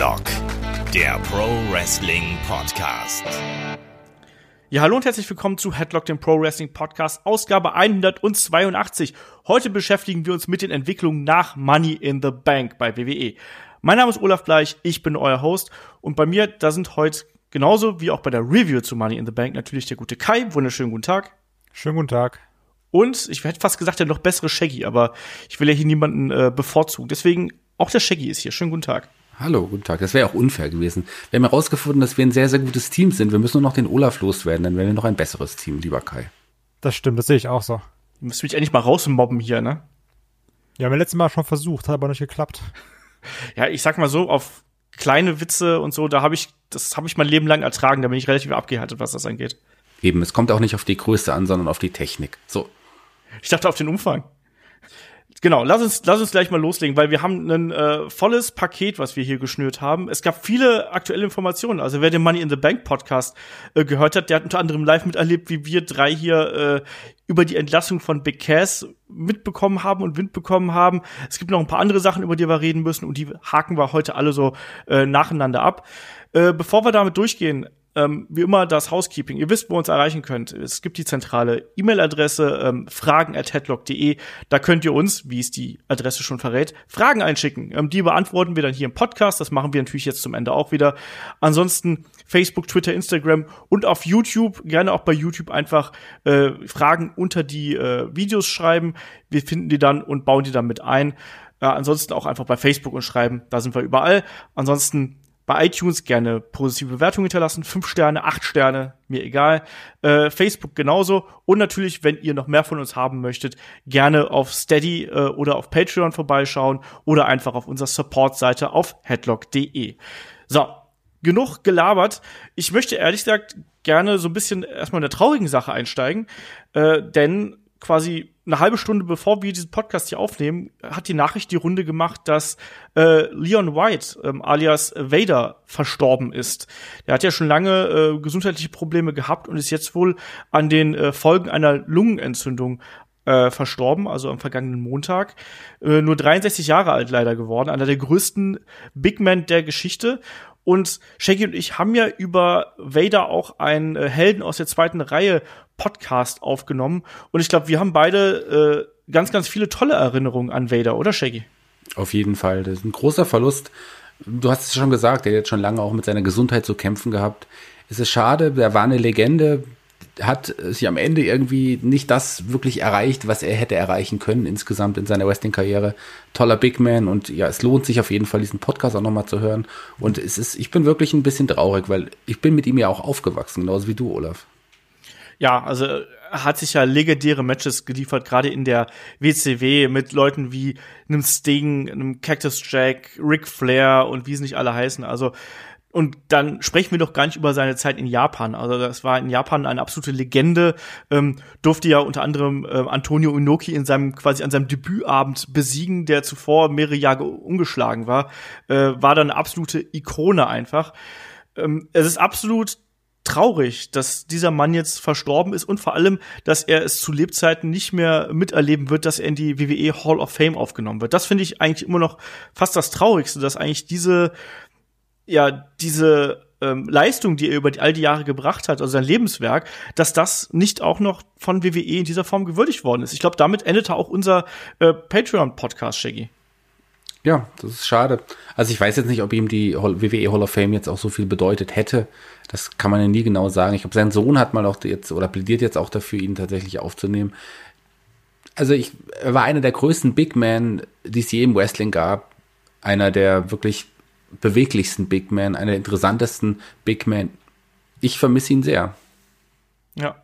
Headlock, der Pro Wrestling Podcast. Ja, hallo und herzlich willkommen zu Headlock, dem Pro Wrestling Podcast, Ausgabe 182. Heute beschäftigen wir uns mit den Entwicklungen nach Money in the Bank bei WWE. Mein Name ist Olaf Bleich, ich bin euer Host und bei mir, da sind heute genauso wie auch bei der Review zu Money in the Bank natürlich der gute Kai. Wunderschönen guten Tag. Schönen guten Tag. Und ich hätte fast gesagt, der noch bessere Shaggy, aber ich will ja hier niemanden äh, bevorzugen. Deswegen auch der Shaggy ist hier. Schönen guten Tag. Hallo, guten Tag. Das wäre auch unfair gewesen. Wir haben herausgefunden, dass wir ein sehr, sehr gutes Team sind. Wir müssen nur noch den Olaf loswerden, dann wären wir noch ein besseres Team, lieber Kai. Das stimmt, das sehe ich auch so. Du müsst mich endlich mal rausmobben hier, ne? Ja, haben wir letztes Mal schon versucht, hat aber nicht geklappt. Ja, ich sag mal so, auf kleine Witze und so, da habe ich, das habe ich mein Leben lang ertragen, da bin ich relativ abgehärtet, was das angeht. Eben, es kommt auch nicht auf die Größe an, sondern auf die Technik. So. Ich dachte auf den Umfang. Genau, lass uns, lass uns gleich mal loslegen, weil wir haben ein äh, volles Paket, was wir hier geschnürt haben. Es gab viele aktuelle Informationen. Also wer den Money in the Bank Podcast äh, gehört hat, der hat unter anderem live miterlebt, wie wir drei hier äh, über die Entlassung von Big Cass mitbekommen haben und Wind bekommen haben. Es gibt noch ein paar andere Sachen, über die wir reden müssen und die haken wir heute alle so äh, nacheinander ab. Äh, bevor wir damit durchgehen, ähm, wie immer das Housekeeping. Ihr wisst, wo ihr uns erreichen könnt. Es gibt die zentrale E-Mail-Adresse ähm, fragen. Da könnt ihr uns, wie es die Adresse schon verrät, Fragen einschicken. Ähm, die beantworten wir dann hier im Podcast. Das machen wir natürlich jetzt zum Ende auch wieder. Ansonsten Facebook, Twitter, Instagram und auf YouTube. Gerne auch bei YouTube einfach äh, Fragen unter die äh, Videos schreiben. Wir finden die dann und bauen die dann mit ein. Äh, ansonsten auch einfach bei Facebook und schreiben. Da sind wir überall. Ansonsten bei iTunes gerne positive Bewertungen hinterlassen. Fünf Sterne, acht Sterne, mir egal. Äh, Facebook genauso. Und natürlich, wenn ihr noch mehr von uns haben möchtet, gerne auf Steady äh, oder auf Patreon vorbeischauen oder einfach auf unserer Support-Seite auf headlock.de. So, genug gelabert. Ich möchte ehrlich gesagt gerne so ein bisschen erstmal in der traurigen Sache einsteigen, äh, denn quasi eine halbe Stunde bevor wir diesen Podcast hier aufnehmen, hat die Nachricht die Runde gemacht, dass äh, Leon White, ähm, alias Vader, verstorben ist. Der hat ja schon lange äh, gesundheitliche Probleme gehabt und ist jetzt wohl an den äh, Folgen einer Lungenentzündung äh, verstorben, also am vergangenen Montag. Äh, nur 63 Jahre alt leider geworden, einer der größten Big Men der Geschichte. Und Shaggy und ich haben ja über Vader auch einen äh, Helden aus der zweiten Reihe Podcast aufgenommen. Und ich glaube, wir haben beide äh, ganz, ganz viele tolle Erinnerungen an Vader, oder Shaggy? Auf jeden Fall. Das ist ein großer Verlust. Du hast es schon gesagt, er hat jetzt schon lange auch mit seiner Gesundheit zu kämpfen gehabt. Es ist schade, er war eine Legende, hat sich am Ende irgendwie nicht das wirklich erreicht, was er hätte erreichen können insgesamt in seiner Wrestling-Karriere. Toller Big Man und ja, es lohnt sich auf jeden Fall, diesen Podcast auch nochmal zu hören. Und es ist, ich bin wirklich ein bisschen traurig, weil ich bin mit ihm ja auch aufgewachsen, genauso wie du, Olaf. Ja, also hat sich ja legendäre Matches geliefert, gerade in der WCW mit Leuten wie einem Sting, einem Cactus Jack, Ric Flair und wie sie nicht alle heißen. Also und dann sprechen wir doch gar nicht über seine Zeit in Japan. Also das war in Japan eine absolute Legende. Ähm, durfte ja unter anderem äh, Antonio Inoki in seinem quasi an seinem Debütabend besiegen, der zuvor mehrere Jahre ungeschlagen war. Äh, war dann eine absolute Ikone einfach. Ähm, es ist absolut traurig, dass dieser Mann jetzt verstorben ist und vor allem, dass er es zu Lebzeiten nicht mehr miterleben wird, dass er in die WWE Hall of Fame aufgenommen wird. Das finde ich eigentlich immer noch fast das Traurigste, dass eigentlich diese, ja, diese ähm, Leistung, die er über all die Jahre gebracht hat, also sein Lebenswerk, dass das nicht auch noch von WWE in dieser Form gewürdigt worden ist. Ich glaube, damit endete auch unser äh, Patreon-Podcast, Shaggy. Ja, das ist schade. Also ich weiß jetzt nicht, ob ihm die WWE Hall of Fame jetzt auch so viel bedeutet hätte. Das kann man ja nie genau sagen. Ich glaube, sein Sohn hat mal auch jetzt oder plädiert jetzt auch dafür, ihn tatsächlich aufzunehmen. Also ich er war einer der größten Big Men, die es je im Wrestling gab. Einer der wirklich beweglichsten Big Men, einer der interessantesten Big Men. Ich vermisse ihn sehr. Ja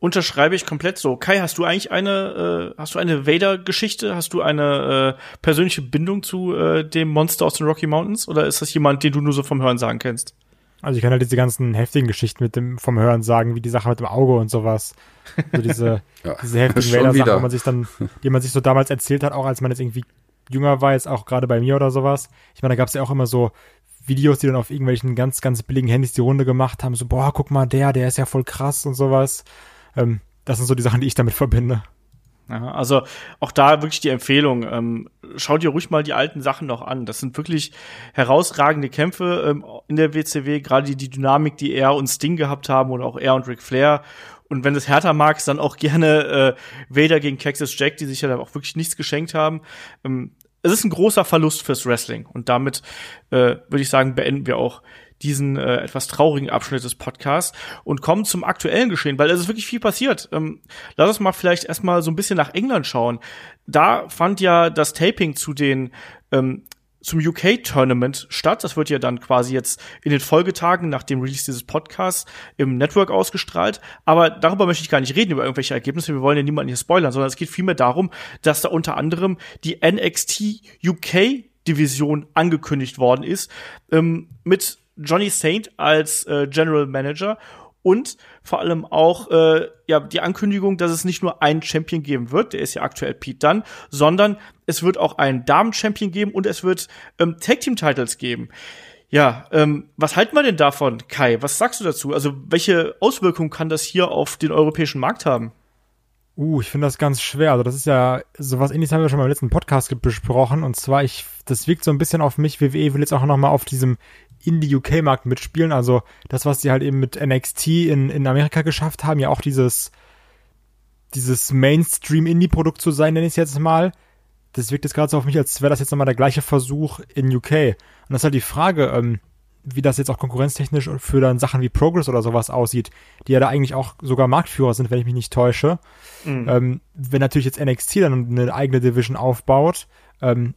unterschreibe ich komplett so. Kai, hast du eigentlich eine, äh, hast du eine Vader-Geschichte? Hast du eine äh, persönliche Bindung zu äh, dem Monster aus den Rocky Mountains? Oder ist das jemand, den du nur so vom Hören sagen kennst? Also ich kann halt diese ganzen heftigen Geschichten mit dem vom Hören sagen, wie die Sache mit dem Auge und sowas. Also diese, ja, diese heftigen Vader-Sachen, die man sich dann, die man sich so damals erzählt hat, auch als man jetzt irgendwie jünger war, jetzt auch gerade bei mir oder sowas. Ich meine, da gab es ja auch immer so Videos, die dann auf irgendwelchen ganz, ganz billigen Handys die Runde gemacht haben, so, boah, guck mal, der, der ist ja voll krass und sowas. Ähm, das sind so die Sachen, die ich damit verbinde. Ja, also auch da wirklich die Empfehlung, ähm, schau dir ruhig mal die alten Sachen noch an. Das sind wirklich herausragende Kämpfe ähm, in der WCW, gerade die, die Dynamik, die er und Sting gehabt haben oder auch er und Ric Flair. Und wenn du es härter magst, dann auch gerne äh, Vader gegen Cactus Jack, die sich ja auch wirklich nichts geschenkt haben. Ähm, es ist ein großer Verlust fürs Wrestling. Und damit äh, würde ich sagen, beenden wir auch diesen äh, etwas traurigen Abschnitt des Podcasts und kommen zum aktuellen Geschehen, weil es ist wirklich viel passiert. Ähm, lass uns mal vielleicht erstmal so ein bisschen nach England schauen. Da fand ja das Taping zu den ähm, zum UK-Tournament statt. Das wird ja dann quasi jetzt in den Folgetagen nach dem Release dieses Podcasts im Network ausgestrahlt. Aber darüber möchte ich gar nicht reden, über irgendwelche Ergebnisse. Wir wollen ja niemanden hier spoilern, sondern es geht vielmehr darum, dass da unter anderem die NXT UK Division angekündigt worden ist, ähm, mit Johnny Saint als äh, General Manager und vor allem auch äh, ja die Ankündigung, dass es nicht nur einen Champion geben wird, der ist ja aktuell Pete Dunne, sondern es wird auch einen Damen-Champion geben und es wird ähm, Tag-Team-Titles geben. Ja, ähm, was halten wir denn davon, Kai? Was sagst du dazu? Also welche Auswirkungen kann das hier auf den europäischen Markt haben? Uh, ich finde das ganz schwer. Also das ist ja sowas ähnliches haben wir schon mal im letzten Podcast besprochen. Und zwar, ich, das wirkt so ein bisschen auf mich. WWE will jetzt auch noch mal auf diesem Indie-UK-Markt mitspielen. Also das, was sie halt eben mit NXT in, in Amerika geschafft haben, ja auch dieses, dieses Mainstream-Indie-Produkt zu sein, nenne ich es jetzt mal. Das wirkt jetzt gerade so auf mich, als wäre das jetzt nochmal der gleiche Versuch in UK. Und das ist halt die Frage, ähm, wie das jetzt auch konkurrenztechnisch für dann Sachen wie Progress oder sowas aussieht, die ja da eigentlich auch sogar Marktführer sind, wenn ich mich nicht täusche. Mhm. Ähm, wenn natürlich jetzt NXT dann eine eigene Division aufbaut, ähm,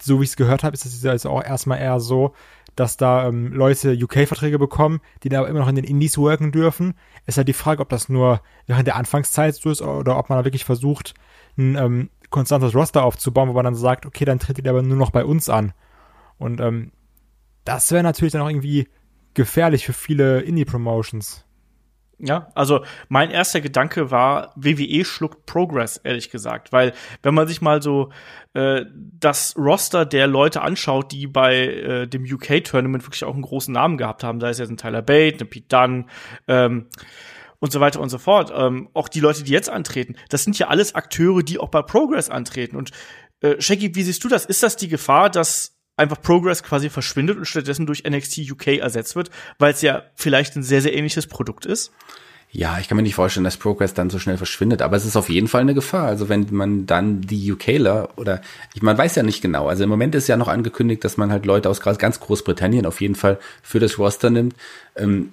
so wie ich es gehört habe, ist das jetzt auch erstmal eher so, dass da ähm, Leute UK-Verträge bekommen, die da aber immer noch in den Indies worken dürfen. Ist halt die Frage, ob das nur während der Anfangszeit so ist oder ob man da wirklich versucht, ein ähm, konstantes Roster aufzubauen, wo man dann sagt, okay, dann tritt ihr aber nur noch bei uns an. Und ähm, das wäre natürlich dann auch irgendwie gefährlich für viele Indie-Promotions. Ja, also mein erster Gedanke war, WWE schluckt Progress, ehrlich gesagt. Weil, wenn man sich mal so äh, das Roster der Leute anschaut, die bei äh, dem UK-Tournament wirklich auch einen großen Namen gehabt haben, da ist jetzt ein Tyler Bate, ein Pete Dunne, ähm, und so weiter und so fort. Ähm, auch die Leute, die jetzt antreten, das sind ja alles Akteure, die auch bei Progress antreten. Und äh, Shaggy, wie siehst du das? Ist das die Gefahr, dass einfach Progress quasi verschwindet und stattdessen durch NXT UK ersetzt wird, weil es ja vielleicht ein sehr, sehr ähnliches Produkt ist? Ja, ich kann mir nicht vorstellen, dass Progress dann so schnell verschwindet, aber es ist auf jeden Fall eine Gefahr. Also wenn man dann die UKler oder ich, man weiß ja nicht genau. Also im Moment ist ja noch angekündigt, dass man halt Leute aus ganz Großbritannien auf jeden Fall für das Roster nimmt. Ähm,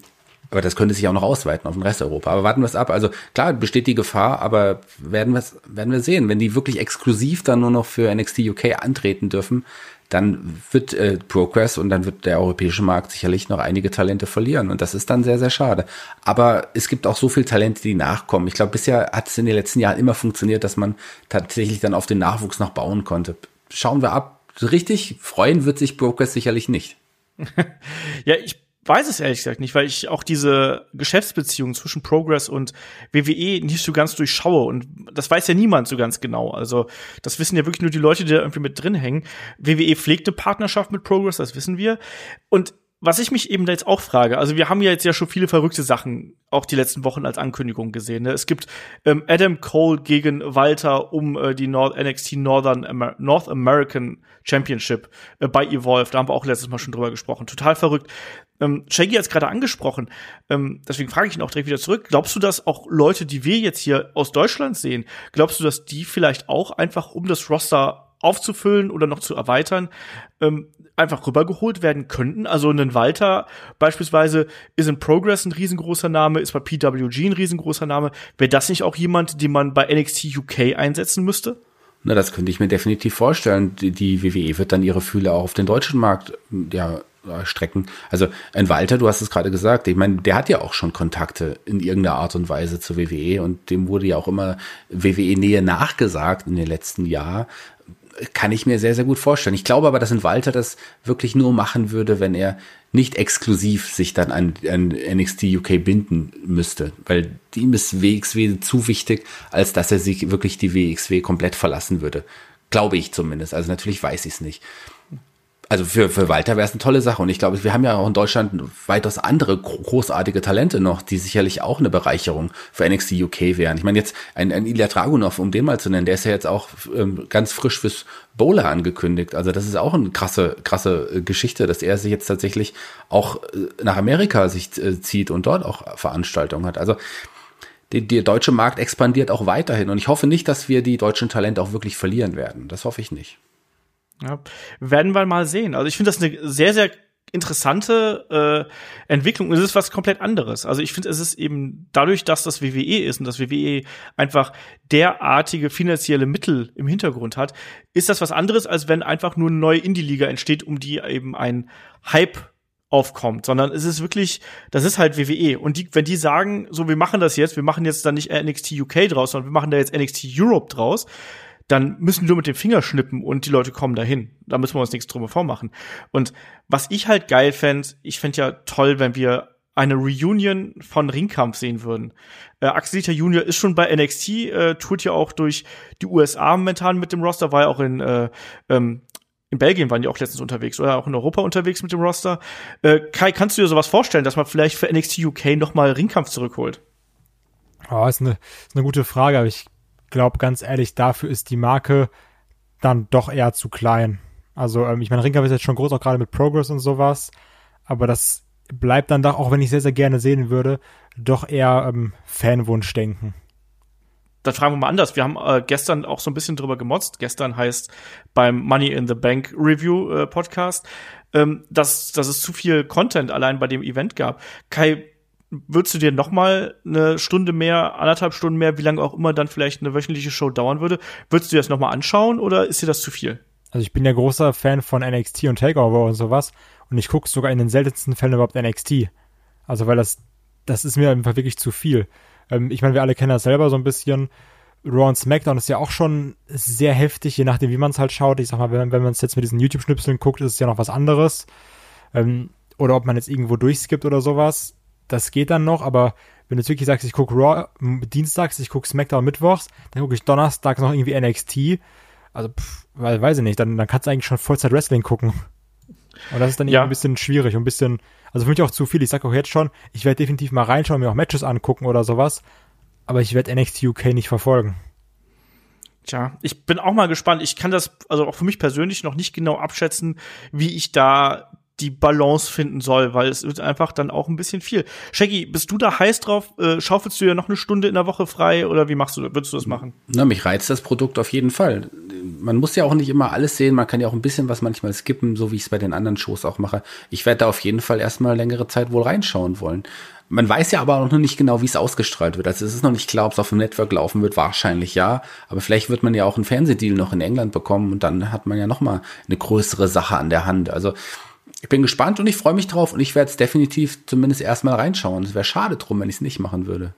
aber das könnte sich auch noch ausweiten auf den Rest Europa. Aber warten wir es ab. Also klar besteht die Gefahr, aber werden wir werden wir sehen. Wenn die wirklich exklusiv dann nur noch für NXT UK antreten dürfen, dann wird äh, Progress und dann wird der europäische Markt sicherlich noch einige Talente verlieren. Und das ist dann sehr, sehr schade. Aber es gibt auch so viele Talente, die nachkommen. Ich glaube, bisher hat es in den letzten Jahren immer funktioniert, dass man tatsächlich dann auf den Nachwuchs noch bauen konnte. Schauen wir ab. Richtig freuen wird sich Progress sicherlich nicht. ja, ich weiß es ehrlich gesagt nicht, weil ich auch diese Geschäftsbeziehung zwischen Progress und WWE nicht so ganz durchschaue. Und das weiß ja niemand so ganz genau. Also, das wissen ja wirklich nur die Leute, die da irgendwie mit drin hängen. WWE pflegt eine Partnerschaft mit Progress, das wissen wir. Und was ich mich eben jetzt auch frage, also wir haben ja jetzt ja schon viele verrückte Sachen auch die letzten Wochen als Ankündigung gesehen. Ne? Es gibt ähm, Adam Cole gegen Walter um äh, die Nord NXT Northern Amer North American Championship äh, bei Evolve. Da haben wir auch letztes Mal schon drüber gesprochen. Total verrückt. Ähm, Shaggy hat es gerade angesprochen. Ähm, deswegen frage ich ihn auch direkt wieder zurück. Glaubst du, dass auch Leute, die wir jetzt hier aus Deutschland sehen, glaubst du, dass die vielleicht auch einfach um das Roster aufzufüllen oder noch zu erweitern, ähm, einfach rübergeholt werden könnten. Also ein Walter beispielsweise ist in Progress ein riesengroßer Name, ist bei PWG ein riesengroßer Name. Wäre das nicht auch jemand, den man bei NXT UK einsetzen müsste? Na, das könnte ich mir definitiv vorstellen. Die, die WWE wird dann ihre Fühle auch auf den deutschen Markt ja, strecken. Also ein Walter, du hast es gerade gesagt, ich meine, der hat ja auch schon Kontakte in irgendeiner Art und Weise zur WWE und dem wurde ja auch immer WWE-Nähe nachgesagt in den letzten Jahren kann ich mir sehr, sehr gut vorstellen. Ich glaube aber, dass ein Walter das wirklich nur machen würde, wenn er nicht exklusiv sich dann an, an NXT UK binden müsste, weil ihm ist WXW zu wichtig, als dass er sich wirklich die WXW komplett verlassen würde. Glaube ich zumindest. Also natürlich weiß ich es nicht. Also für, für Walter wäre es eine tolle Sache. Und ich glaube, wir haben ja auch in Deutschland weitaus andere großartige Talente noch, die sicherlich auch eine Bereicherung für NXT UK wären. Ich meine jetzt ein, ein Ilya Dragunov, um den mal zu nennen, der ist ja jetzt auch ähm, ganz frisch fürs Bowler angekündigt. Also das ist auch eine krasse, krasse äh, Geschichte, dass er sich jetzt tatsächlich auch äh, nach Amerika sich äh, zieht und dort auch Veranstaltungen hat. Also die, der deutsche Markt expandiert auch weiterhin. Und ich hoffe nicht, dass wir die deutschen Talente auch wirklich verlieren werden. Das hoffe ich nicht. Ja, werden wir mal sehen. Also ich finde das eine sehr, sehr interessante äh, Entwicklung. Es ist was komplett anderes. Also ich finde, es ist eben dadurch, dass das WWE ist und das WWE einfach derartige finanzielle Mittel im Hintergrund hat, ist das was anderes, als wenn einfach nur eine neue Indie-Liga entsteht, um die eben ein Hype aufkommt, sondern es ist wirklich, das ist halt WWE. Und die, wenn die sagen, so, wir machen das jetzt, wir machen jetzt dann nicht NXT UK draus, sondern wir machen da jetzt NXT Europe draus, dann müssen wir mit dem Finger schnippen und die Leute kommen dahin. Da müssen wir uns nichts drüber vormachen. Und was ich halt geil fände, ich fände ja toll, wenn wir eine Reunion von Ringkampf sehen würden. Äh, Axel Dieter Junior ist schon bei NXT, äh, tut ja auch durch die USA momentan mit dem Roster, war ja auch in, äh, ähm, in Belgien waren die auch letztens unterwegs oder auch in Europa unterwegs mit dem Roster. Äh, Kai, kannst du dir sowas vorstellen, dass man vielleicht für NXT UK noch mal Ringkampf zurückholt? Oh, ist eine, ist eine gute Frage, aber ich glaube ganz ehrlich, dafür ist die Marke dann doch eher zu klein. Also ähm, ich meine, Ringkampf ist jetzt schon groß, auch gerade mit Progress und sowas, aber das bleibt dann doch, auch wenn ich sehr, sehr gerne sehen würde, doch eher ähm, Fanwunschdenken. Dann fragen wir mal anders. Wir haben äh, gestern auch so ein bisschen drüber gemotzt. Gestern heißt beim Money in the Bank Review äh, Podcast, ähm, dass, dass es zu viel Content allein bei dem Event gab. Kai, würdest du dir noch mal eine Stunde mehr, anderthalb Stunden mehr, wie lange auch immer dann vielleicht eine wöchentliche Show dauern würde, würdest du dir das noch mal anschauen oder ist dir das zu viel? Also ich bin ja großer Fan von NXT und Takeover und sowas und ich gucke sogar in den seltensten Fällen überhaupt NXT. Also weil das, das ist mir einfach wirklich zu viel. Ähm, ich meine, wir alle kennen das selber so ein bisschen. Raw und SmackDown ist ja auch schon sehr heftig, je nachdem, wie man es halt schaut. Ich sag mal, wenn, wenn man es jetzt mit diesen YouTube-Schnipseln guckt, ist es ja noch was anderes. Ähm, oder ob man jetzt irgendwo durchskippt oder sowas das geht dann noch, aber wenn du jetzt wirklich sagst, ich gucke Raw dienstags, ich gucke SmackDown mittwochs, dann gucke ich donnerstags noch irgendwie NXT, also pff, weil, weiß ich nicht, dann, dann kannst du eigentlich schon Vollzeit Wrestling gucken. Und das ist dann ja. ein bisschen schwierig und ein bisschen, also für mich auch zu viel. Ich sag auch jetzt schon, ich werde definitiv mal reinschauen, mir auch Matches angucken oder sowas, aber ich werde NXT UK nicht verfolgen. Tja, ich bin auch mal gespannt. Ich kann das, also auch für mich persönlich noch nicht genau abschätzen, wie ich da die Balance finden soll, weil es wird einfach dann auch ein bisschen viel. Shaggy, bist du da heiß drauf? Äh, schaufelst du ja noch eine Stunde in der Woche frei oder wie machst du, würdest du das machen? Na, mich reizt das Produkt auf jeden Fall. Man muss ja auch nicht immer alles sehen, man kann ja auch ein bisschen was manchmal skippen, so wie ich es bei den anderen Shows auch mache. Ich werde da auf jeden Fall erstmal längere Zeit wohl reinschauen wollen. Man weiß ja aber auch noch nicht genau, wie es ausgestrahlt wird. Also es ist noch nicht klar, ob es auf dem Network laufen wird. Wahrscheinlich ja. Aber vielleicht wird man ja auch einen Fernsehdeal noch in England bekommen und dann hat man ja noch mal eine größere Sache an der Hand. Also ich bin gespannt und ich freue mich drauf und ich werde es definitiv zumindest erstmal reinschauen. Es wäre schade drum, wenn ich es nicht machen würde.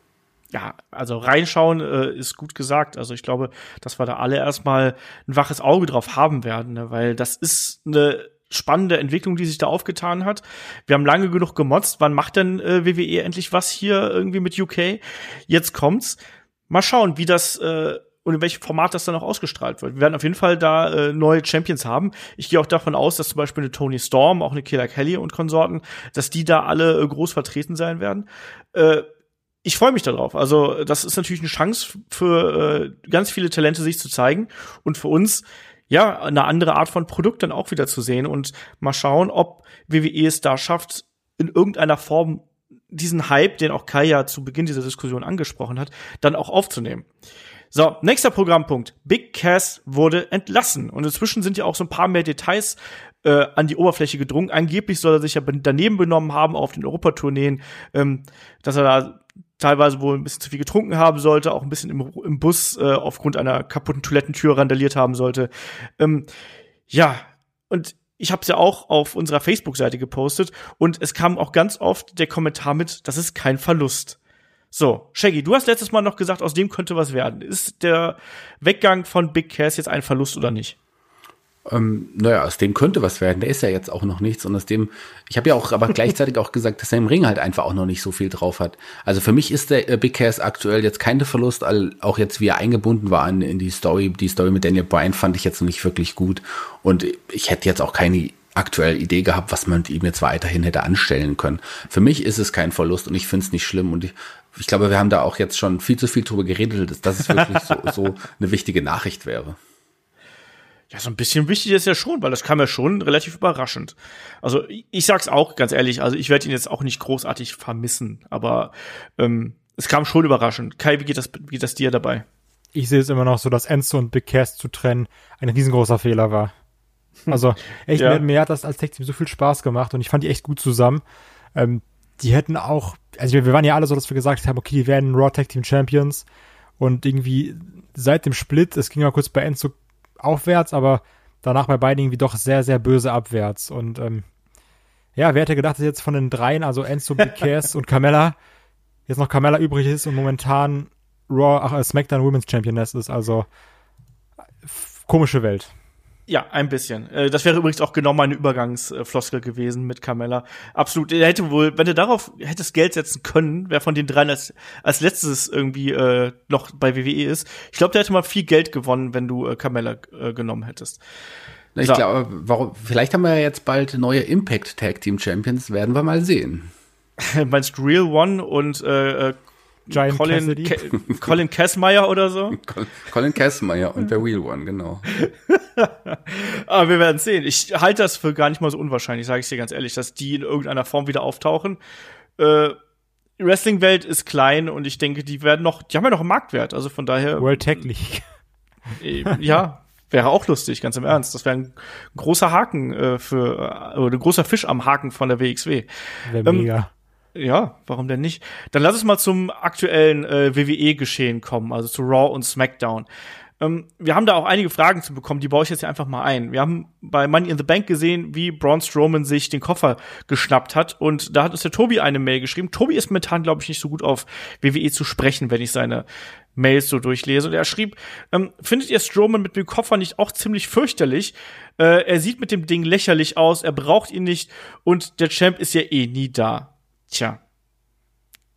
Ja, also reinschauen äh, ist gut gesagt. Also ich glaube, dass wir da alle erstmal ein waches Auge drauf haben werden, ne? weil das ist eine spannende Entwicklung, die sich da aufgetan hat. Wir haben lange genug gemotzt. Wann macht denn äh, WWE endlich was hier irgendwie mit UK? Jetzt kommt's. Mal schauen, wie das äh, und in welchem Format das dann auch ausgestrahlt wird. Wir werden auf jeden Fall da äh, neue Champions haben. Ich gehe auch davon aus, dass zum Beispiel eine Tony Storm, auch eine Killer Kelly und Konsorten, dass die da alle äh, groß vertreten sein werden. Äh, ich freue mich darauf. Also das ist natürlich eine Chance für äh, ganz viele Talente, sich zu zeigen und für uns ja eine andere Art von Produkt dann auch wieder zu sehen und mal schauen, ob WWE es da schafft, in irgendeiner Form diesen Hype, den auch Kai ja zu Beginn dieser Diskussion angesprochen hat, dann auch aufzunehmen. So, nächster Programmpunkt. Big Cass wurde entlassen. Und inzwischen sind ja auch so ein paar mehr Details äh, an die Oberfläche gedrungen. Angeblich soll er sich ja daneben benommen haben auf den Europatourneen, ähm, dass er da teilweise wohl ein bisschen zu viel getrunken haben sollte, auch ein bisschen im, im Bus äh, aufgrund einer kaputten Toilettentür randaliert haben sollte. Ähm, ja, und ich habe es ja auch auf unserer Facebook-Seite gepostet und es kam auch ganz oft der Kommentar mit, das ist kein Verlust. So, Shaggy, du hast letztes Mal noch gesagt, aus dem könnte was werden. Ist der Weggang von Big Cass jetzt ein Verlust oder nicht? Ähm, naja, aus dem könnte was werden. Der ist ja jetzt auch noch nichts. Und aus dem, ich habe ja auch aber gleichzeitig auch gesagt, dass er im Ring halt einfach auch noch nicht so viel drauf hat. Also für mich ist der äh, Big Cass aktuell jetzt kein Verlust, all, auch jetzt wie er eingebunden war in, in die Story. Die Story mit Daniel Bryan fand ich jetzt noch nicht wirklich gut. Und ich hätte jetzt auch keine aktuell Idee gehabt, was man mit ihm jetzt weiterhin hätte anstellen können. Für mich ist es kein Verlust und ich finde es nicht schlimm und ich, ich glaube, wir haben da auch jetzt schon viel zu viel drüber geredet, dass es wirklich so, so eine wichtige Nachricht wäre. Ja, so ein bisschen wichtig ist ja schon, weil das kam ja schon relativ überraschend. Also ich sag's auch ganz ehrlich, also ich werde ihn jetzt auch nicht großartig vermissen, aber ähm, es kam schon überraschend. Kai, wie geht das, wie geht das dir dabei? Ich sehe es immer noch so, dass Enzo und Big zu trennen ein riesengroßer Fehler war. Also echt, ja. mir, mir, hat das als Tech-Team so viel Spaß gemacht und ich fand die echt gut zusammen. Ähm, die hätten auch, also wir, wir, waren ja alle so, dass wir gesagt haben, okay, die werden Raw Tag Team Champions und irgendwie seit dem Split, es ging ja kurz bei Enzo aufwärts, aber danach bei beiden irgendwie doch sehr, sehr böse abwärts und ähm, ja, wer hätte gedacht, dass jetzt von den dreien, also Enzo, Big Cass und Carmella, jetzt noch Carmella übrig ist und momentan Raw, ach, äh, SmackDown Women's Championess ist, also komische Welt. Ja, ein bisschen. Äh, das wäre übrigens auch genau meine Übergangsfloskel gewesen mit Carmella. Absolut. Er hätte wohl, wenn er darauf hättest Geld setzen können, wer von den dreien als, als letztes irgendwie äh, noch bei WWE ist. Ich glaube, der hätte mal viel Geld gewonnen, wenn du äh, Carmella äh, genommen hättest. Ich so. glaube, warum, vielleicht haben wir ja jetzt bald neue Impact Tag Team Champions, werden wir mal sehen. Meinst du Real One und äh, äh Giant Colin, Ca Colin Kessmeyer oder so? Colin Kessmeyer und der Real One, genau. Aber wir werden sehen. Ich halte das für gar nicht mal so unwahrscheinlich, sage ich dir ganz ehrlich, dass die in irgendeiner Form wieder auftauchen. Äh, Wrestling-Welt ist klein und ich denke, die werden noch, die haben ja noch einen Marktwert, also von daher. World Tech League. Äh, ja, wäre auch lustig, ganz im Ernst. Das wäre ein großer Haken äh, für, äh, oder ein großer Fisch am Haken von der WXW. Wäre ähm, mega. Ja, warum denn nicht? Dann lass uns mal zum aktuellen äh, WWE-Geschehen kommen, also zu Raw und SmackDown. Ähm, wir haben da auch einige Fragen zu bekommen, die baue ich jetzt hier einfach mal ein. Wir haben bei Money in the Bank gesehen, wie Braun Strowman sich den Koffer geschnappt hat und da hat uns der Tobi eine Mail geschrieben. Tobi ist momentan, glaube ich, nicht so gut auf WWE zu sprechen, wenn ich seine Mails so durchlese. Und er schrieb, ähm, findet ihr Strowman mit dem Koffer nicht auch ziemlich fürchterlich? Äh, er sieht mit dem Ding lächerlich aus, er braucht ihn nicht und der Champ ist ja eh nie da. Tja.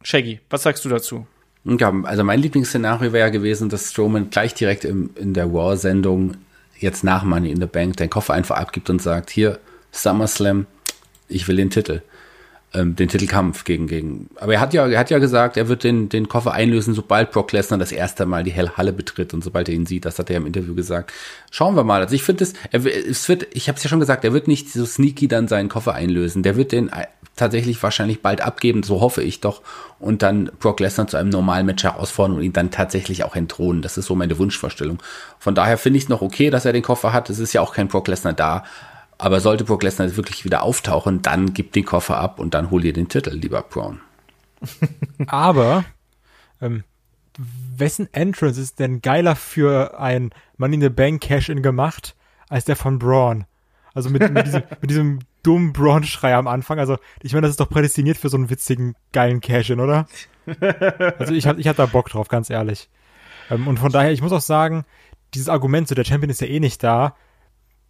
Shaggy, was sagst du dazu? Ja, also mein Lieblingsszenario wäre ja gewesen, dass Strowman gleich direkt im, in der War-Sendung jetzt nach Money in the Bank den Koffer einfach abgibt und sagt, hier, SummerSlam, ich will den Titel ähm, den Titelkampf gegen, gegen. Aber er hat ja, er hat ja gesagt, er wird den, den Koffer einlösen, sobald Brock Lesnar das erste Mal die Halle betritt und sobald er ihn sieht. Das hat er im Interview gesagt. Schauen wir mal. Also ich finde es, es wird, ich habe es ja schon gesagt, er wird nicht so sneaky dann seinen Koffer einlösen. Der wird den tatsächlich wahrscheinlich bald abgeben, so hoffe ich doch, und dann Brock Lesnar zu einem normalen Match herausfordern und ihn dann tatsächlich auch entthronen. Das ist so meine Wunschvorstellung. Von daher finde ich es noch okay, dass er den Koffer hat. Es ist ja auch kein Brock Lesnar da. Aber sollte Brock Lesnar wirklich wieder auftauchen, dann gib den Koffer ab und dann hol dir den Titel, lieber Brown. Aber ähm, wessen Entrance ist denn geiler für ein Money in the Bank Cash-In gemacht als der von Braun? Also mit, mit, diesem, mit diesem dummen Braun-Schrei am Anfang. Also ich meine, das ist doch prädestiniert für so einen witzigen, geilen Cash-In, oder? Also ich hab, ich hab da Bock drauf, ganz ehrlich. Ähm, und von daher, ich muss auch sagen, dieses Argument, so der Champion ist ja eh nicht da,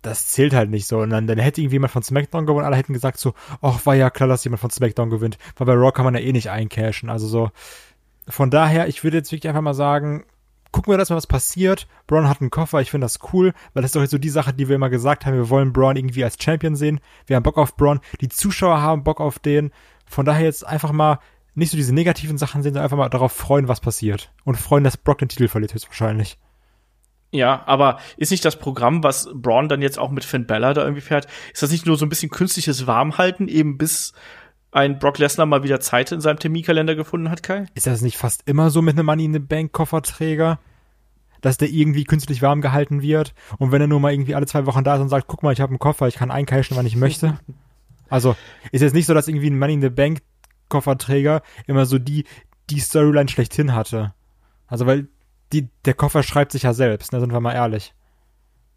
das zählt halt nicht so. Und dann, dann hätte irgendwie jemand von SmackDown gewonnen, alle hätten gesagt so, ach, war ja klar, dass jemand von SmackDown gewinnt. Weil bei Raw kann man ja eh nicht eincashen. Also so, von daher, ich würde jetzt wirklich einfach mal sagen, gucken wir, dass mal was passiert. Braun hat einen Koffer, ich finde das cool, weil das ist doch jetzt so die Sache, die wir immer gesagt haben, wir wollen Braun irgendwie als Champion sehen. Wir haben Bock auf Braun, die Zuschauer haben Bock auf den. Von daher jetzt einfach mal nicht so diese negativen Sachen sehen, sondern einfach mal darauf freuen, was passiert. Und freuen, dass Brock den Titel verliert, höchstwahrscheinlich. Ja, aber ist nicht das Programm, was Braun dann jetzt auch mit Finn Bella da irgendwie fährt, ist das nicht nur so ein bisschen künstliches Warmhalten, eben bis ein Brock Lesnar mal wieder Zeit in seinem Terminkalender gefunden hat, Kai? Ist das nicht fast immer so mit einem Money in the Bank Kofferträger? Dass der irgendwie künstlich warm gehalten wird und wenn er nur mal irgendwie alle zwei Wochen da ist und sagt, guck mal, ich habe einen Koffer, ich kann eincashen, wann ich möchte. Also ist jetzt nicht so, dass irgendwie ein Money in the Bank Kofferträger immer so die, die Storyline schlechthin hatte. Also weil die, der Koffer schreibt sich ja selbst, ne, sind wir mal ehrlich.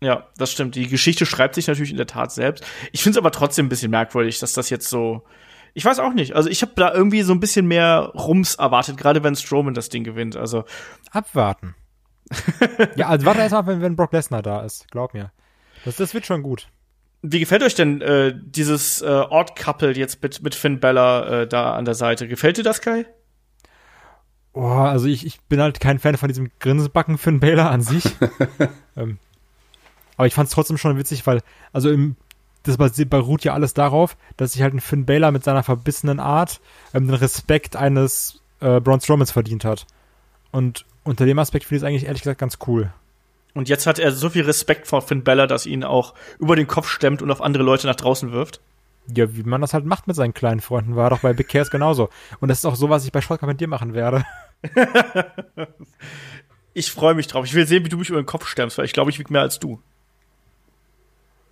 Ja, das stimmt. Die Geschichte schreibt sich natürlich in der Tat selbst. Ich finde es aber trotzdem ein bisschen merkwürdig, dass das jetzt so. Ich weiß auch nicht. Also ich habe da irgendwie so ein bisschen mehr Rums erwartet, gerade wenn Strowman das Ding gewinnt. Also abwarten. ja, also warte erst mal, wenn, wenn Brock Lesnar da ist. Glaub mir. Das, das wird schon gut. Wie gefällt euch denn äh, dieses äh, Odd Couple jetzt mit, mit Finn Bella äh, da an der Seite? Gefällt dir das, Kai? Oh, also ich, ich bin halt kein Fan von diesem Grinsebacken einen Baylor an sich. ähm, aber ich fand es trotzdem schon witzig, weil, also im das beruht ja alles darauf, dass sich halt ein Finn Balor mit seiner verbissenen Art ähm, den Respekt eines äh, Braun Strowmans verdient hat. Und unter dem Aspekt finde ich es eigentlich ehrlich gesagt ganz cool. Und jetzt hat er so viel Respekt vor Finn Balor, dass ihn auch über den Kopf stemmt und auf andere Leute nach draußen wirft. Ja, wie man das halt macht mit seinen kleinen Freunden, war doch bei Big Cares genauso. Und das ist auch so, was ich bei Schrottkopf mit dir machen werde. ich freue mich drauf. Ich will sehen, wie du mich über den Kopf stemmst, weil ich glaube, ich wiege mehr als du.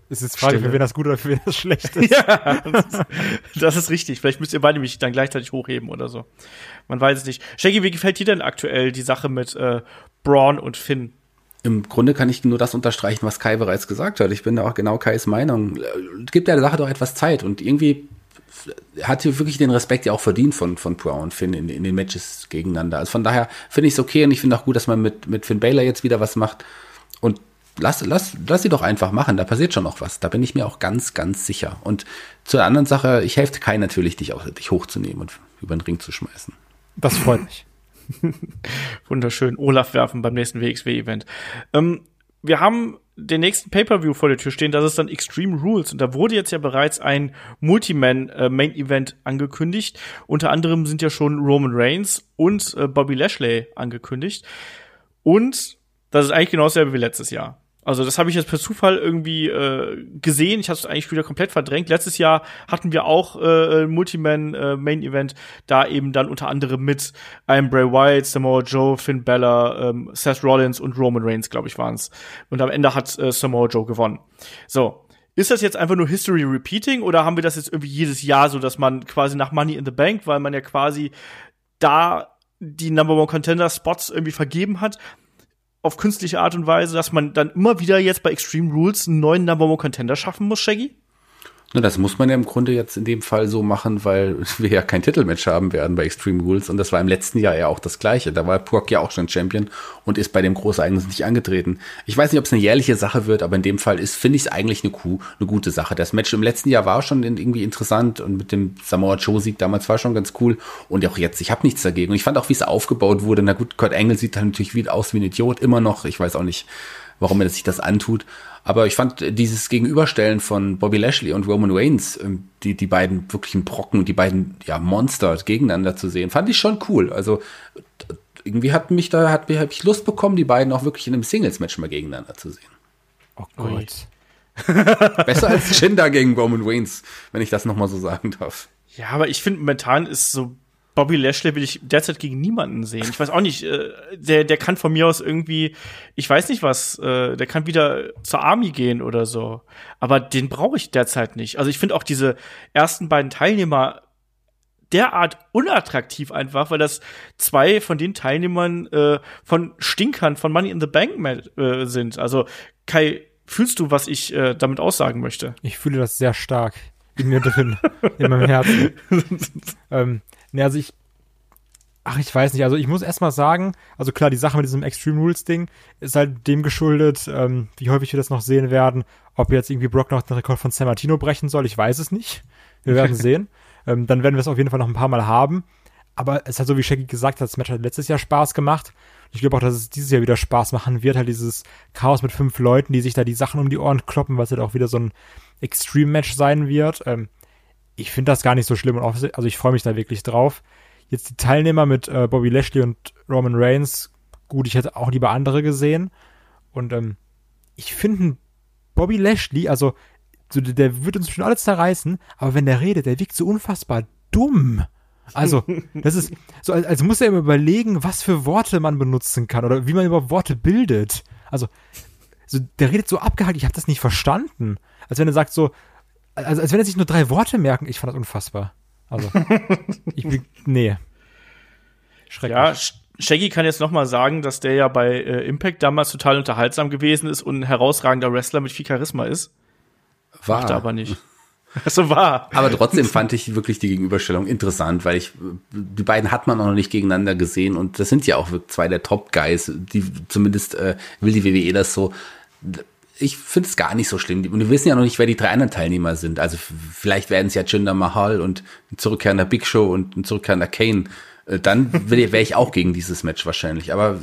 Ist jetzt Frage, Stille. für wen das gut oder für wen das schlecht ist. ja, das ist, das ist richtig. Vielleicht müsst ihr beide mich dann gleichzeitig hochheben oder so. Man weiß es nicht. Shaggy, wie gefällt dir denn aktuell die Sache mit äh, Braun und Finn? Im Grunde kann ich nur das unterstreichen, was Kai bereits gesagt hat. Ich bin da auch genau Kais Meinung. Gibt der Sache doch etwas Zeit und irgendwie hat sie wirklich den Respekt ja auch verdient von, von Brown und Finn in, in den Matches gegeneinander. Also von daher finde ich es okay und ich finde auch gut, dass man mit, mit Finn Baylor jetzt wieder was macht. Und lass, lass, lass sie doch einfach machen, da passiert schon noch was. Da bin ich mir auch ganz, ganz sicher. Und zur anderen Sache, ich helfe Kai natürlich, dich, auch, dich hochzunehmen und über den Ring zu schmeißen. Das freut mich. Wunderschön. Olaf werfen beim nächsten WXW-Event. Ähm, wir haben den nächsten Pay-Per-View vor der Tür stehen, das ist dann Extreme Rules. Und da wurde jetzt ja bereits ein Multiman-Main-Event äh, angekündigt. Unter anderem sind ja schon Roman Reigns und äh, Bobby Lashley angekündigt. Und das ist eigentlich genau dasselbe wie letztes Jahr. Also das habe ich jetzt per Zufall irgendwie äh, gesehen. Ich hatte es eigentlich wieder komplett verdrängt. Letztes Jahr hatten wir auch äh, Multiman äh, Main Event, da eben dann unter anderem mit einem Bray Wyatt, Samoa Joe, Finn Bella, ähm, Seth Rollins und Roman Reigns, glaube ich, waren es. Und am Ende hat äh, Samoa Joe gewonnen. So. Ist das jetzt einfach nur History Repeating oder haben wir das jetzt irgendwie jedes Jahr so, dass man quasi nach Money in the Bank, weil man ja quasi da die Number One Contender Spots irgendwie vergeben hat, auf künstliche Art und Weise, dass man dann immer wieder jetzt bei Extreme Rules einen neuen Number One Contender schaffen muss, Shaggy? Na, das muss man ja im Grunde jetzt in dem Fall so machen, weil wir ja kein Titelmatch haben werden bei Extreme Rules. Und das war im letzten Jahr ja auch das Gleiche. Da war Brock ja auch schon Champion und ist bei dem Großereignis nicht angetreten. Ich weiß nicht, ob es eine jährliche Sache wird, aber in dem Fall ist, finde ich es eigentlich eine, Kuh, eine gute Sache. Das Match im letzten Jahr war schon irgendwie interessant und mit dem Samoa Joe-Sieg damals war schon ganz cool. Und auch jetzt, ich habe nichts dagegen. Und ich fand auch, wie es aufgebaut wurde. Na gut, Kurt Engel sieht dann natürlich wieder aus wie ein Idiot, immer noch. Ich weiß auch nicht, warum er sich das antut. Aber ich fand dieses Gegenüberstellen von Bobby Lashley und Roman Reigns, ähm, die, die beiden wirklichen Brocken, die beiden ja, Monster gegeneinander zu sehen, fand ich schon cool. Also irgendwie hat mich da, hat mir, hab ich Lust bekommen, die beiden auch wirklich in einem Singles-Match mal gegeneinander zu sehen. Oh Gott. Besser als Jinder gegen Roman Reigns, wenn ich das nochmal so sagen darf. Ja, aber ich finde, momentan ist so Bobby Lashley will ich derzeit gegen niemanden sehen. Ich weiß auch nicht, äh, der, der kann von mir aus irgendwie, ich weiß nicht was, äh, der kann wieder zur Army gehen oder so. Aber den brauche ich derzeit nicht. Also ich finde auch diese ersten beiden Teilnehmer derart unattraktiv einfach, weil das zwei von den Teilnehmern äh, von Stinkern von Money in the Bank äh, sind. Also Kai, fühlst du, was ich äh, damit aussagen möchte? Ich fühle das sehr stark in mir drin, in meinem Herzen. ähm, Ne, also ich. Ach, ich weiß nicht. Also ich muss erstmal sagen, also klar, die Sache mit diesem Extreme Rules Ding ist halt dem geschuldet, ähm, wie häufig wir das noch sehen werden. Ob jetzt irgendwie Brock noch den Rekord von San Martino brechen soll, ich weiß es nicht. Wir werden sehen. Ähm, dann werden wir es auf jeden Fall noch ein paar Mal haben. Aber es hat so wie Shaggy gesagt hat, das Match hat letztes Jahr Spaß gemacht. Ich glaube auch, dass es dieses Jahr wieder Spaß machen wird. Halt dieses Chaos mit fünf Leuten, die sich da die Sachen um die Ohren kloppen, es halt auch wieder so ein Extreme-Match sein wird. Ähm, ich finde das gar nicht so schlimm und auch, also ich freue mich da wirklich drauf. Jetzt die Teilnehmer mit äh, Bobby Lashley und Roman Reigns, gut, ich hätte auch lieber andere gesehen. Und ähm, ich finde Bobby Lashley, also so, der wird uns schon alles zerreißen, aber wenn der redet, der wirkt so unfassbar dumm. Also, das ist so, als, als muss er immer überlegen, was für Worte man benutzen kann oder wie man über Worte bildet. Also, so, der redet so abgehakt, ich habe das nicht verstanden. Als wenn er sagt so, also als wenn er sich nur drei Worte merken, ich fand das unfassbar. Also, ich bin, nee. Schrecklich. Ja, Shaggy kann jetzt noch mal sagen, dass der ja bei äh, Impact damals total unterhaltsam gewesen ist und ein herausragender Wrestler mit viel Charisma ist. War. Macht er aber nicht. So war. Aber trotzdem fand ich wirklich die Gegenüberstellung interessant, weil ich, die beiden hat man noch nicht gegeneinander gesehen und das sind ja auch zwei der Top-Guys, die zumindest äh, will die WWE das so ich finde es gar nicht so schlimm. Und wir wissen ja noch nicht, wer die drei anderen Teilnehmer sind. Also vielleicht werden es ja Jinder Mahal und ein zurückkehrender Big Show und ein zurückkehrender Kane. Äh, dann wäre ich auch gegen dieses Match wahrscheinlich. Aber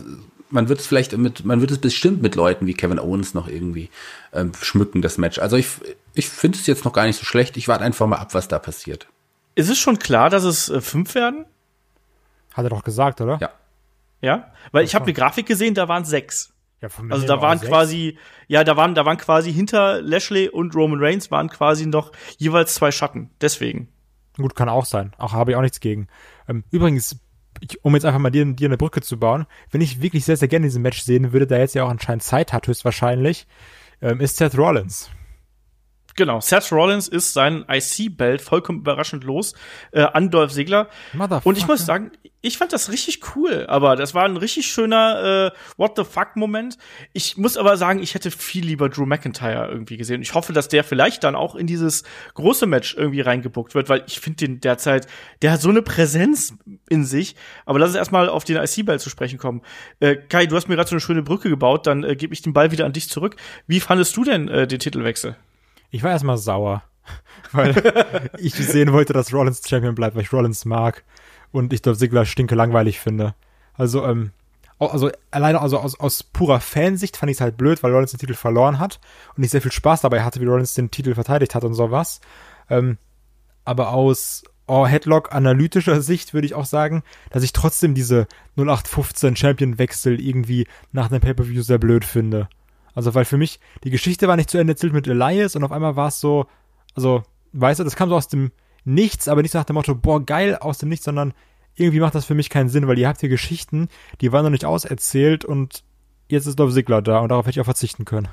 man wird es vielleicht mit, man wird es bestimmt mit Leuten wie Kevin Owens noch irgendwie ähm, schmücken, das Match. Also ich, ich finde es jetzt noch gar nicht so schlecht. Ich warte einfach mal ab, was da passiert. Ist es schon klar, dass es äh, fünf werden? Hat er doch gesagt, oder? Ja. Ja, weil ich habe eine Grafik gesehen, da waren sechs. Ja, Also da waren quasi, ja, da waren, da waren quasi hinter Lashley und Roman Reigns waren quasi noch jeweils zwei Schatten. Deswegen. Gut, kann auch sein. Auch habe ich auch nichts gegen. Ähm, übrigens, ich, um jetzt einfach mal dir, dir eine Brücke zu bauen, wenn ich wirklich sehr, sehr gerne diesen Match sehen würde, da jetzt ja auch anscheinend Zeit hat, höchstwahrscheinlich, ähm, ist Seth Rollins. Genau, Seth Rollins ist sein IC-Belt vollkommen überraschend los äh, an Dolph. Motherfucker. Und ich muss sagen, ich fand das richtig cool, aber das war ein richtig schöner äh, What the fuck-Moment. Ich muss aber sagen, ich hätte viel lieber Drew McIntyre irgendwie gesehen. Ich hoffe, dass der vielleicht dann auch in dieses große Match irgendwie reingebuckt wird, weil ich finde den derzeit, der hat so eine Präsenz in sich. Aber lass uns erstmal auf den IC-Belt zu sprechen kommen. Äh, Kai, du hast mir gerade so eine schöne Brücke gebaut, dann äh, gebe ich den Ball wieder an dich zurück. Wie fandest du denn äh, den Titelwechsel? Ich war erstmal sauer, weil ich sehen wollte, dass Rollins Champion bleibt, weil ich Rollins mag und ich Dolph Ziggler stinke langweilig finde. Also, ähm, also alleine also aus, aus purer Fansicht fand ich es halt blöd, weil Rollins den Titel verloren hat und ich sehr viel Spaß dabei hatte, wie Rollins den Titel verteidigt hat und sowas. Ähm, aber aus oh, Headlock analytischer Sicht würde ich auch sagen, dass ich trotzdem diese 0815 Champion Wechsel irgendwie nach dem Pay-Per-View sehr blöd finde. Also, weil für mich, die Geschichte war nicht zu Ende erzählt mit Elias und auf einmal war es so, also, weißt du, das kam so aus dem Nichts, aber nicht so nach dem Motto, boah, geil, aus dem Nichts, sondern irgendwie macht das für mich keinen Sinn, weil ihr habt hier Geschichten, die waren noch nicht auserzählt und jetzt ist Dolph Ziggler da und darauf hätte ich auch verzichten können.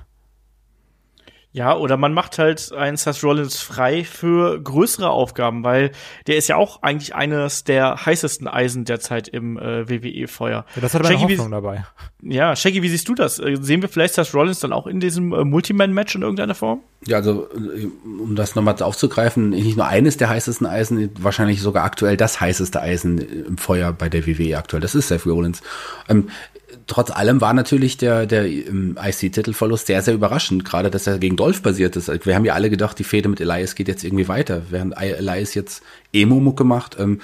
Ja, oder man macht halt einen Seth Rollins frei für größere Aufgaben, weil der ist ja auch eigentlich eines der heißesten Eisen derzeit im äh, WWE-Feuer. Ja, das hat meine Shaggy, wie- Hoffnung dabei. Ja, Shaggy, wie siehst du das? Äh, Sehen wir vielleicht Seth Rollins dann auch in diesem äh, Multiman-Match in irgendeiner Form? Ja, also äh, um das nochmal aufzugreifen, nicht nur eines der heißesten Eisen, wahrscheinlich sogar aktuell das heißeste Eisen im Feuer bei der WWE aktuell. Das ist Seth Rollins. Ähm, trotz allem war natürlich der, der ähm, IC-Titelverlust sehr, sehr überraschend, gerade dass er gegen Dolph basiert ist. Wir haben ja alle gedacht, die Fehde mit Elias geht jetzt irgendwie weiter. Während Elias jetzt Emo-Mucke macht, ähm,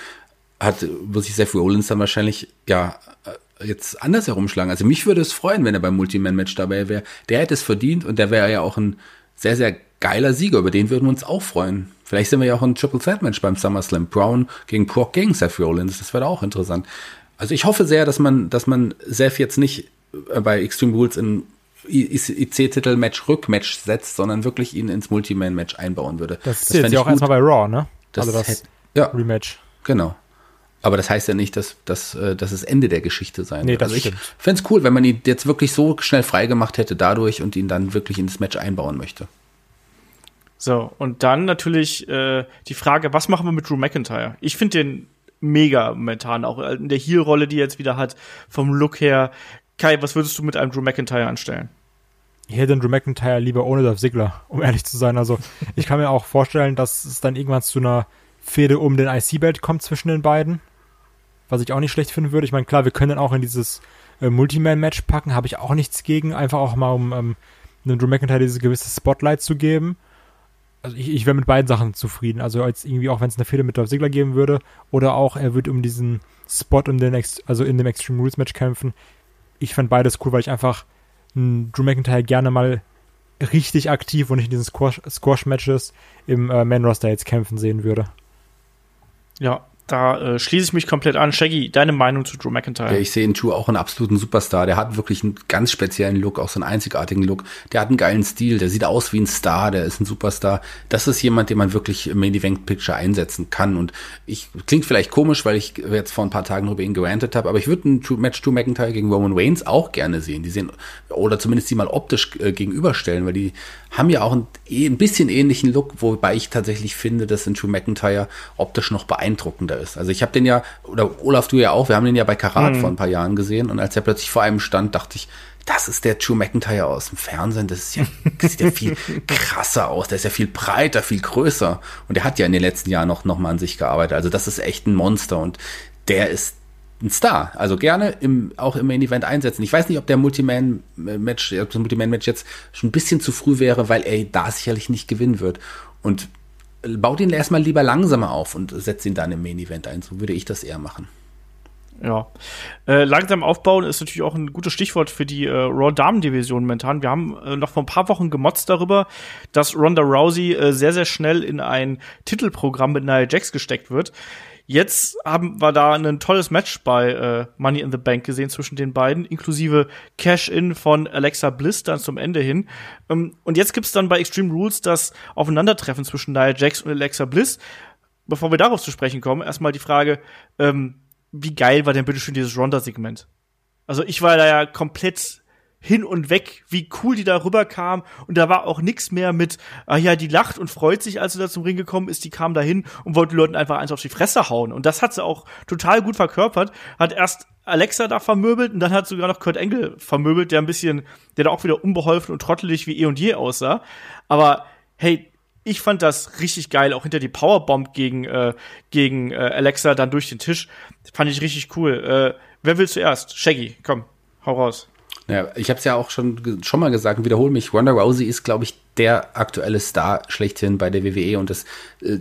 hat, muss sich Seth Rollins dann wahrscheinlich, ja, äh, jetzt anders herumschlagen. Also mich würde es freuen, wenn er beim Multiman-Match dabei wäre. Der hätte es verdient und der wäre ja auch ein sehr, sehr geiler Sieger. Über den würden wir uns auch freuen. Vielleicht sind wir ja auch ein Triple Threat Match beim SummerSlam. Brown gegen Brock gegen Seth Rollins. Das wäre auch interessant. Also ich hoffe sehr, dass man, dass man Seth jetzt nicht äh, bei Extreme Rules in IC-Titel-Match Rückmatch setzt, sondern wirklich ihn ins Multiman-Match einbauen würde. Das ist jetzt ich ja auch gut. erstmal bei Raw, ne? Das also das hätte- ja. Rematch. Genau. Aber das heißt ja nicht, dass, dass, äh, dass es Ende der Geschichte sein Nee, wird. das also ich stimmt. fände es cool, wenn man ihn jetzt wirklich so schnell freigemacht hätte dadurch und ihn dann wirklich ins Match einbauen möchte. So, und dann natürlich äh, die Frage, was machen wir mit Drew McIntyre? Ich finde den mega momentan, auch in der Heel-Rolle, die er jetzt wieder hat, vom Look her. Kai, was würdest du mit einem Drew McIntyre anstellen? Ich hätte den Drew McIntyre lieber ohne Dolph Ziggler, um ehrlich zu sein. Also ich kann mir auch vorstellen, dass es dann irgendwann zu einer Fehde um den IC-Belt kommt zwischen den beiden. Was ich auch nicht schlecht finden würde. Ich meine, klar, wir können auch in dieses äh, Multiman-Match packen, habe ich auch nichts gegen. Einfach auch mal, um ähm, einem Drew McIntyre dieses gewisse Spotlight zu geben. Also ich, ich wäre mit beiden Sachen zufrieden. Also als irgendwie auch, wenn es eine Fehde mit Dolph Ziggler geben würde. Oder auch, er würde um diesen Spot in den Ex also in dem Extreme Rules Match kämpfen. Ich fand beides cool, weil ich einfach Drew McIntyre gerne mal richtig aktiv und nicht in diesen Squash- Squash-Matches im äh, Man-Roster jetzt kämpfen sehen würde. Ja, da äh, schließe ich mich komplett an. Shaggy, deine Meinung zu Drew McIntyre? Ja, ich sehe in Drew auch einen absoluten Superstar. Der hat wirklich einen ganz speziellen Look, auch so einen einzigartigen Look. Der hat einen geilen Stil, der sieht aus wie ein Star, der ist ein Superstar. Das ist jemand, den man wirklich im Main Event Picture einsetzen kann. Und ich klingt vielleicht komisch, weil ich jetzt vor ein paar Tagen über ihn gerantet habe, aber ich würde ein Match Drew McIntyre gegen Roman Reigns auch gerne sehen. Die sehen, oder zumindest die mal optisch äh, gegenüberstellen, weil die haben ja auch ein, eh ein bisschen ähnlichen Look, wobei ich tatsächlich finde, dass ein Drew McIntyre optisch noch beeindruckender ist. Also ich habe den ja, oder Olaf, du ja auch, wir haben den ja bei Karat vor ein paar Jahren gesehen und als er plötzlich vor einem stand, dachte ich, das ist der Drew McIntyre aus dem Fernsehen, das, ist ja, das sieht ja viel krasser aus, der ist ja viel breiter, viel größer und er hat ja in den letzten Jahren noch, noch mal an sich gearbeitet, also das ist echt ein Monster und der ist ein Star. Also gerne im, auch im Main Event einsetzen. Ich weiß nicht, ob der Multiman-Match, ob das Multiman-Match jetzt schon ein bisschen zu früh wäre, weil er da sicherlich nicht gewinnen wird. Und baut ihn erstmal lieber langsamer auf und setzt ihn dann im Main Event ein. So würde ich das eher machen. Ja. Äh, langsam aufbauen ist natürlich auch ein gutes Stichwort für die äh, Raw-Damen-Division momentan. Wir haben äh, noch vor ein paar Wochen gemotzt darüber, dass Ronda Rousey äh, sehr, sehr schnell in ein Titelprogramm mit Nia Jax gesteckt wird. Jetzt haben wir da ein tolles Match bei äh, Money in the Bank gesehen zwischen den beiden, inklusive Cash-In von Alexa Bliss dann zum Ende hin. Ähm, und jetzt gibt's dann bei Extreme Rules das Aufeinandertreffen zwischen Nia Jax und Alexa Bliss. Bevor wir darauf zu sprechen kommen, erstmal die Frage, ähm, wie geil war denn bitte schon dieses Ronda-Segment? Also ich war da ja komplett hin und weg, wie cool die da rüberkam. Und da war auch nix mehr mit, ah ja, die lacht und freut sich, als sie da zum Ring gekommen ist. Die kam da hin und wollte Leuten einfach eins auf die Fresse hauen. Und das hat sie auch total gut verkörpert. Hat erst Alexa da vermöbelt und dann hat sogar noch Kurt Engel vermöbelt, der ein bisschen, der da auch wieder unbeholfen und trottelig wie eh und je aussah. Aber hey, ich fand das richtig geil, auch hinter die Powerbomb gegen, äh, gegen äh, Alexa dann durch den Tisch. Fand ich richtig cool. Äh, wer will zuerst? Shaggy, komm, hau raus. Ja, ich habe es ja auch schon, schon mal gesagt und wiederhole mich. Ronda Rousey ist, glaube ich, der aktuelle Star schlechthin bei der WWE und das, äh,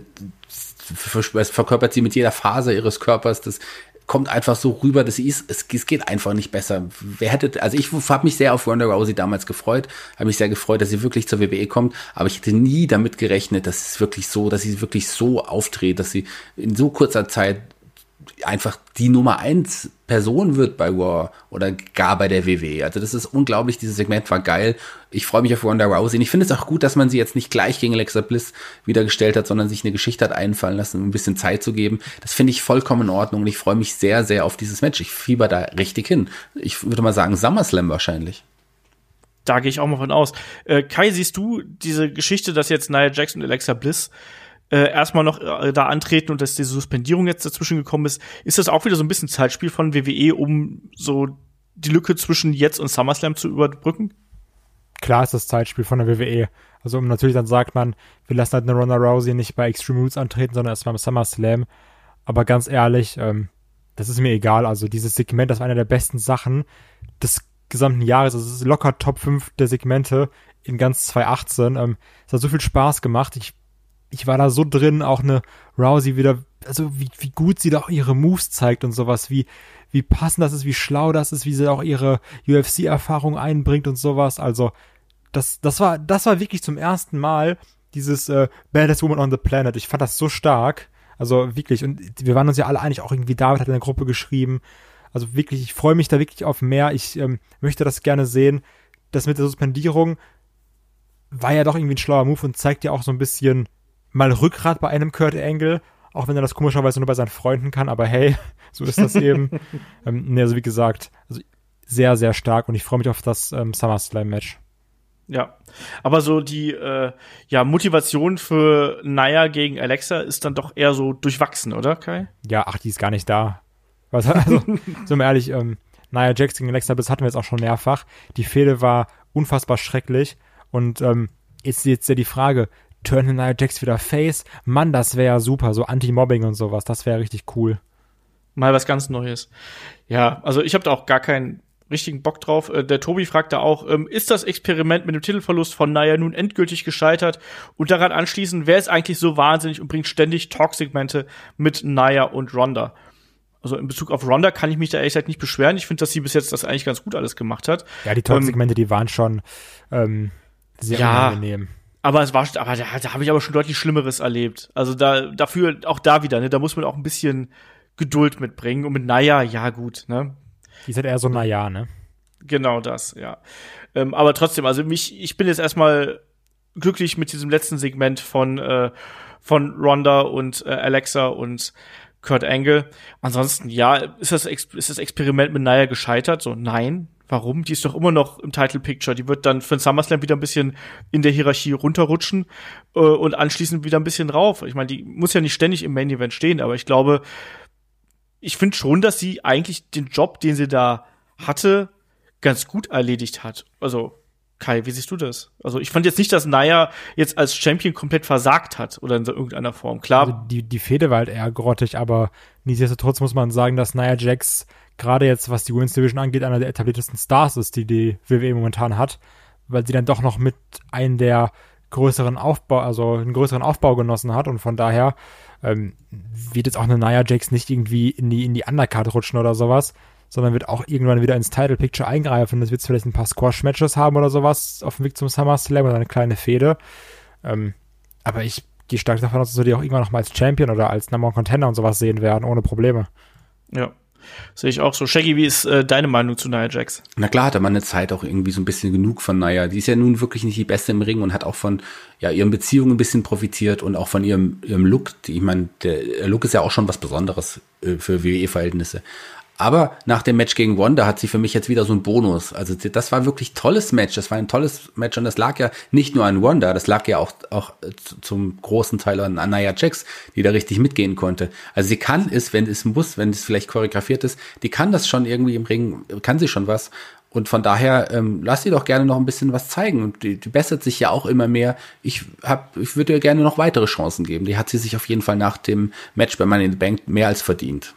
das verkörpert sie mit jeder Phase ihres Körpers. Das kommt einfach so rüber, dass ist, es, es geht einfach nicht besser. Wer hätte, also ich habe mich sehr auf Ronda Rousey damals gefreut, habe mich sehr gefreut, dass sie wirklich zur WWE kommt, aber ich hätte nie damit gerechnet, dass es wirklich so, dass sie wirklich so auftritt, dass sie in so kurzer Zeit einfach die Nummer eins Person wird bei War oder gar bei der WWE. Also das ist unglaublich, dieses Segment war geil. Ich freue mich auf Ronda Rousey. Und ich finde es auch gut, dass man sie jetzt nicht gleich gegen Alexa Bliss wiedergestellt hat, sondern sich eine Geschichte hat einfallen lassen, um ein bisschen Zeit zu geben. Das finde ich vollkommen in Ordnung und ich freue mich sehr, sehr auf dieses Match. Ich fieber da richtig hin. Ich würde mal sagen SummerSlam wahrscheinlich. Da gehe ich auch mal von aus. Äh, Kai, siehst du diese Geschichte, dass jetzt Nia Jackson und Alexa Bliss äh, erstmal noch äh, da antreten und dass diese Suspendierung jetzt dazwischen gekommen ist, ist das auch wieder so ein bisschen Zeitspiel von WWE, um so die Lücke zwischen jetzt und SummerSlam zu überbrücken? Klar ist das Zeitspiel von der WWE. Also natürlich dann sagt man, wir lassen halt eine Ronda Rousey nicht bei Extreme Rules antreten, sondern erst beim SummerSlam. Aber ganz ehrlich, ähm, das ist mir egal. Also dieses Segment, das war eine der besten Sachen des gesamten Jahres. Also es ist locker Top 5 der Segmente in ganz 2018. Ähm, es hat so viel Spaß gemacht. Ich ich war da so drin, auch eine Rousey wieder, also wie, wie gut sie da auch ihre Moves zeigt und sowas, wie, wie passend das ist, wie schlau das ist, wie sie auch ihre UFC-Erfahrung einbringt und sowas. Also, das, das war, das war wirklich zum ersten Mal dieses äh, Baddest Woman on the Planet. Ich fand das so stark. Also wirklich, und wir waren uns ja alle einig, auch irgendwie David hat in der Gruppe geschrieben. Also wirklich, ich freue mich da wirklich auf mehr. Ich ähm, möchte das gerne sehen. Das mit der Suspendierung war ja doch irgendwie ein schlauer Move und zeigt ja auch so ein bisschen, mal Rückgrat bei einem Kurt Angle, auch wenn er das komischerweise nur bei seinen Freunden kann, aber hey, so ist das eben. ähm, ne, also wie gesagt, also sehr, sehr stark und ich freue mich auf das ähm, SummerSlam-Match. Ja, aber so die äh, ja, Motivation für Naya gegen Alexa ist dann doch eher so durchwachsen, oder Kai? Ja, ach, die ist gar nicht da. Was, also, so mal ehrlich, ähm, Nia Jax gegen Alexa, das hatten wir jetzt auch schon mehrfach. Die Fehde war unfassbar schrecklich und ähm, ist jetzt ja die Frage, turnen Nia Jax wieder Face. Mann, das wäre ja super, so Anti-Mobbing und sowas, das wäre richtig cool. Mal was ganz Neues. Ja, also ich habe da auch gar keinen richtigen Bock drauf. Äh, der Tobi fragte auch, ähm, ist das Experiment mit dem Titelverlust von Naya nun endgültig gescheitert? Und daran anschließend, wer ist eigentlich so wahnsinnig und bringt ständig Talk-Segmente mit Naya und Ronda? Also in Bezug auf Ronda kann ich mich da ehrlich gesagt nicht beschweren. Ich finde, dass sie bis jetzt das eigentlich ganz gut alles gemacht hat. Ja, die Talk-Segmente, ähm, die waren schon ähm, sehr ja, unangenehm. Aber es war, aber da, da habe ich aber schon deutlich Schlimmeres erlebt. Also da, dafür, auch da wieder, ne, da muss man auch ein bisschen Geduld mitbringen. Und mit Naja, ja, gut, ne. Die ist halt eher so Naja, ne? Genau das, ja. Ähm, aber trotzdem, also mich, ich bin jetzt erstmal glücklich mit diesem letzten Segment von, äh, von Ronda und äh, Alexa und Kurt Angle. Ansonsten, ja, ist das, ist das Experiment mit Naya gescheitert? So, nein, Warum? Die ist doch immer noch im Title Picture. Die wird dann für den SummerSlam wieder ein bisschen in der Hierarchie runterrutschen äh, und anschließend wieder ein bisschen rauf. Ich meine, die muss ja nicht ständig im Main Event stehen, aber ich glaube, ich finde schon, dass sie eigentlich den Job, den sie da hatte, ganz gut erledigt hat. Also, Kai, wie siehst du das? Also, ich fand jetzt nicht, dass Naya jetzt als Champion komplett versagt hat oder in irgendeiner Form. Klar. Also die, die Fehde war halt eher grottig, aber nichtsdestotrotz muss man sagen, dass Naya Jax gerade jetzt, was die Women's Division angeht, einer der etabliertesten Stars ist, die die WWE momentan hat, weil sie dann doch noch mit einem der größeren Aufbau, also einen größeren Aufbau genossen hat und von daher ähm, wird jetzt auch eine Nia Jax nicht irgendwie in die, in die Undercard rutschen oder sowas, sondern wird auch irgendwann wieder ins Title Picture eingreifen. Es wird vielleicht ein paar Squash-Matches haben oder sowas auf dem Weg zum SummerSlam oder eine kleine Fehde. Ähm, aber ich gehe stark davon aus, dass wir die auch irgendwann noch mal als Champion oder als Number One Contender und sowas sehen werden, ohne Probleme. Ja. Sehe ich auch so. Shaggy, wie ist äh, deine Meinung zu Nia Jax? Na klar, hatte man eine Zeit auch irgendwie so ein bisschen genug von Nia. Die ist ja nun wirklich nicht die Beste im Ring und hat auch von ja, ihren Beziehungen ein bisschen profitiert und auch von ihrem, ihrem Look. Ich meine, der Look ist ja auch schon was Besonderes äh, für WWE-Verhältnisse. Aber nach dem Match gegen Wanda hat sie für mich jetzt wieder so ein Bonus. Also das war wirklich tolles Match. Das war ein tolles Match und das lag ja nicht nur an Wanda, das lag ja auch, auch zum großen Teil an Anaya Jax, die da richtig mitgehen konnte. Also sie kann es, wenn es muss, wenn es vielleicht choreografiert ist, die kann das schon irgendwie im Ring, kann sie schon was. Und von daher ähm, lass sie doch gerne noch ein bisschen was zeigen. Und die, die bessert sich ja auch immer mehr. Ich hab, ich würde ihr gerne noch weitere Chancen geben. Die hat sie sich auf jeden Fall nach dem Match bei Money in the Bank mehr als verdient.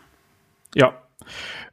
Ja,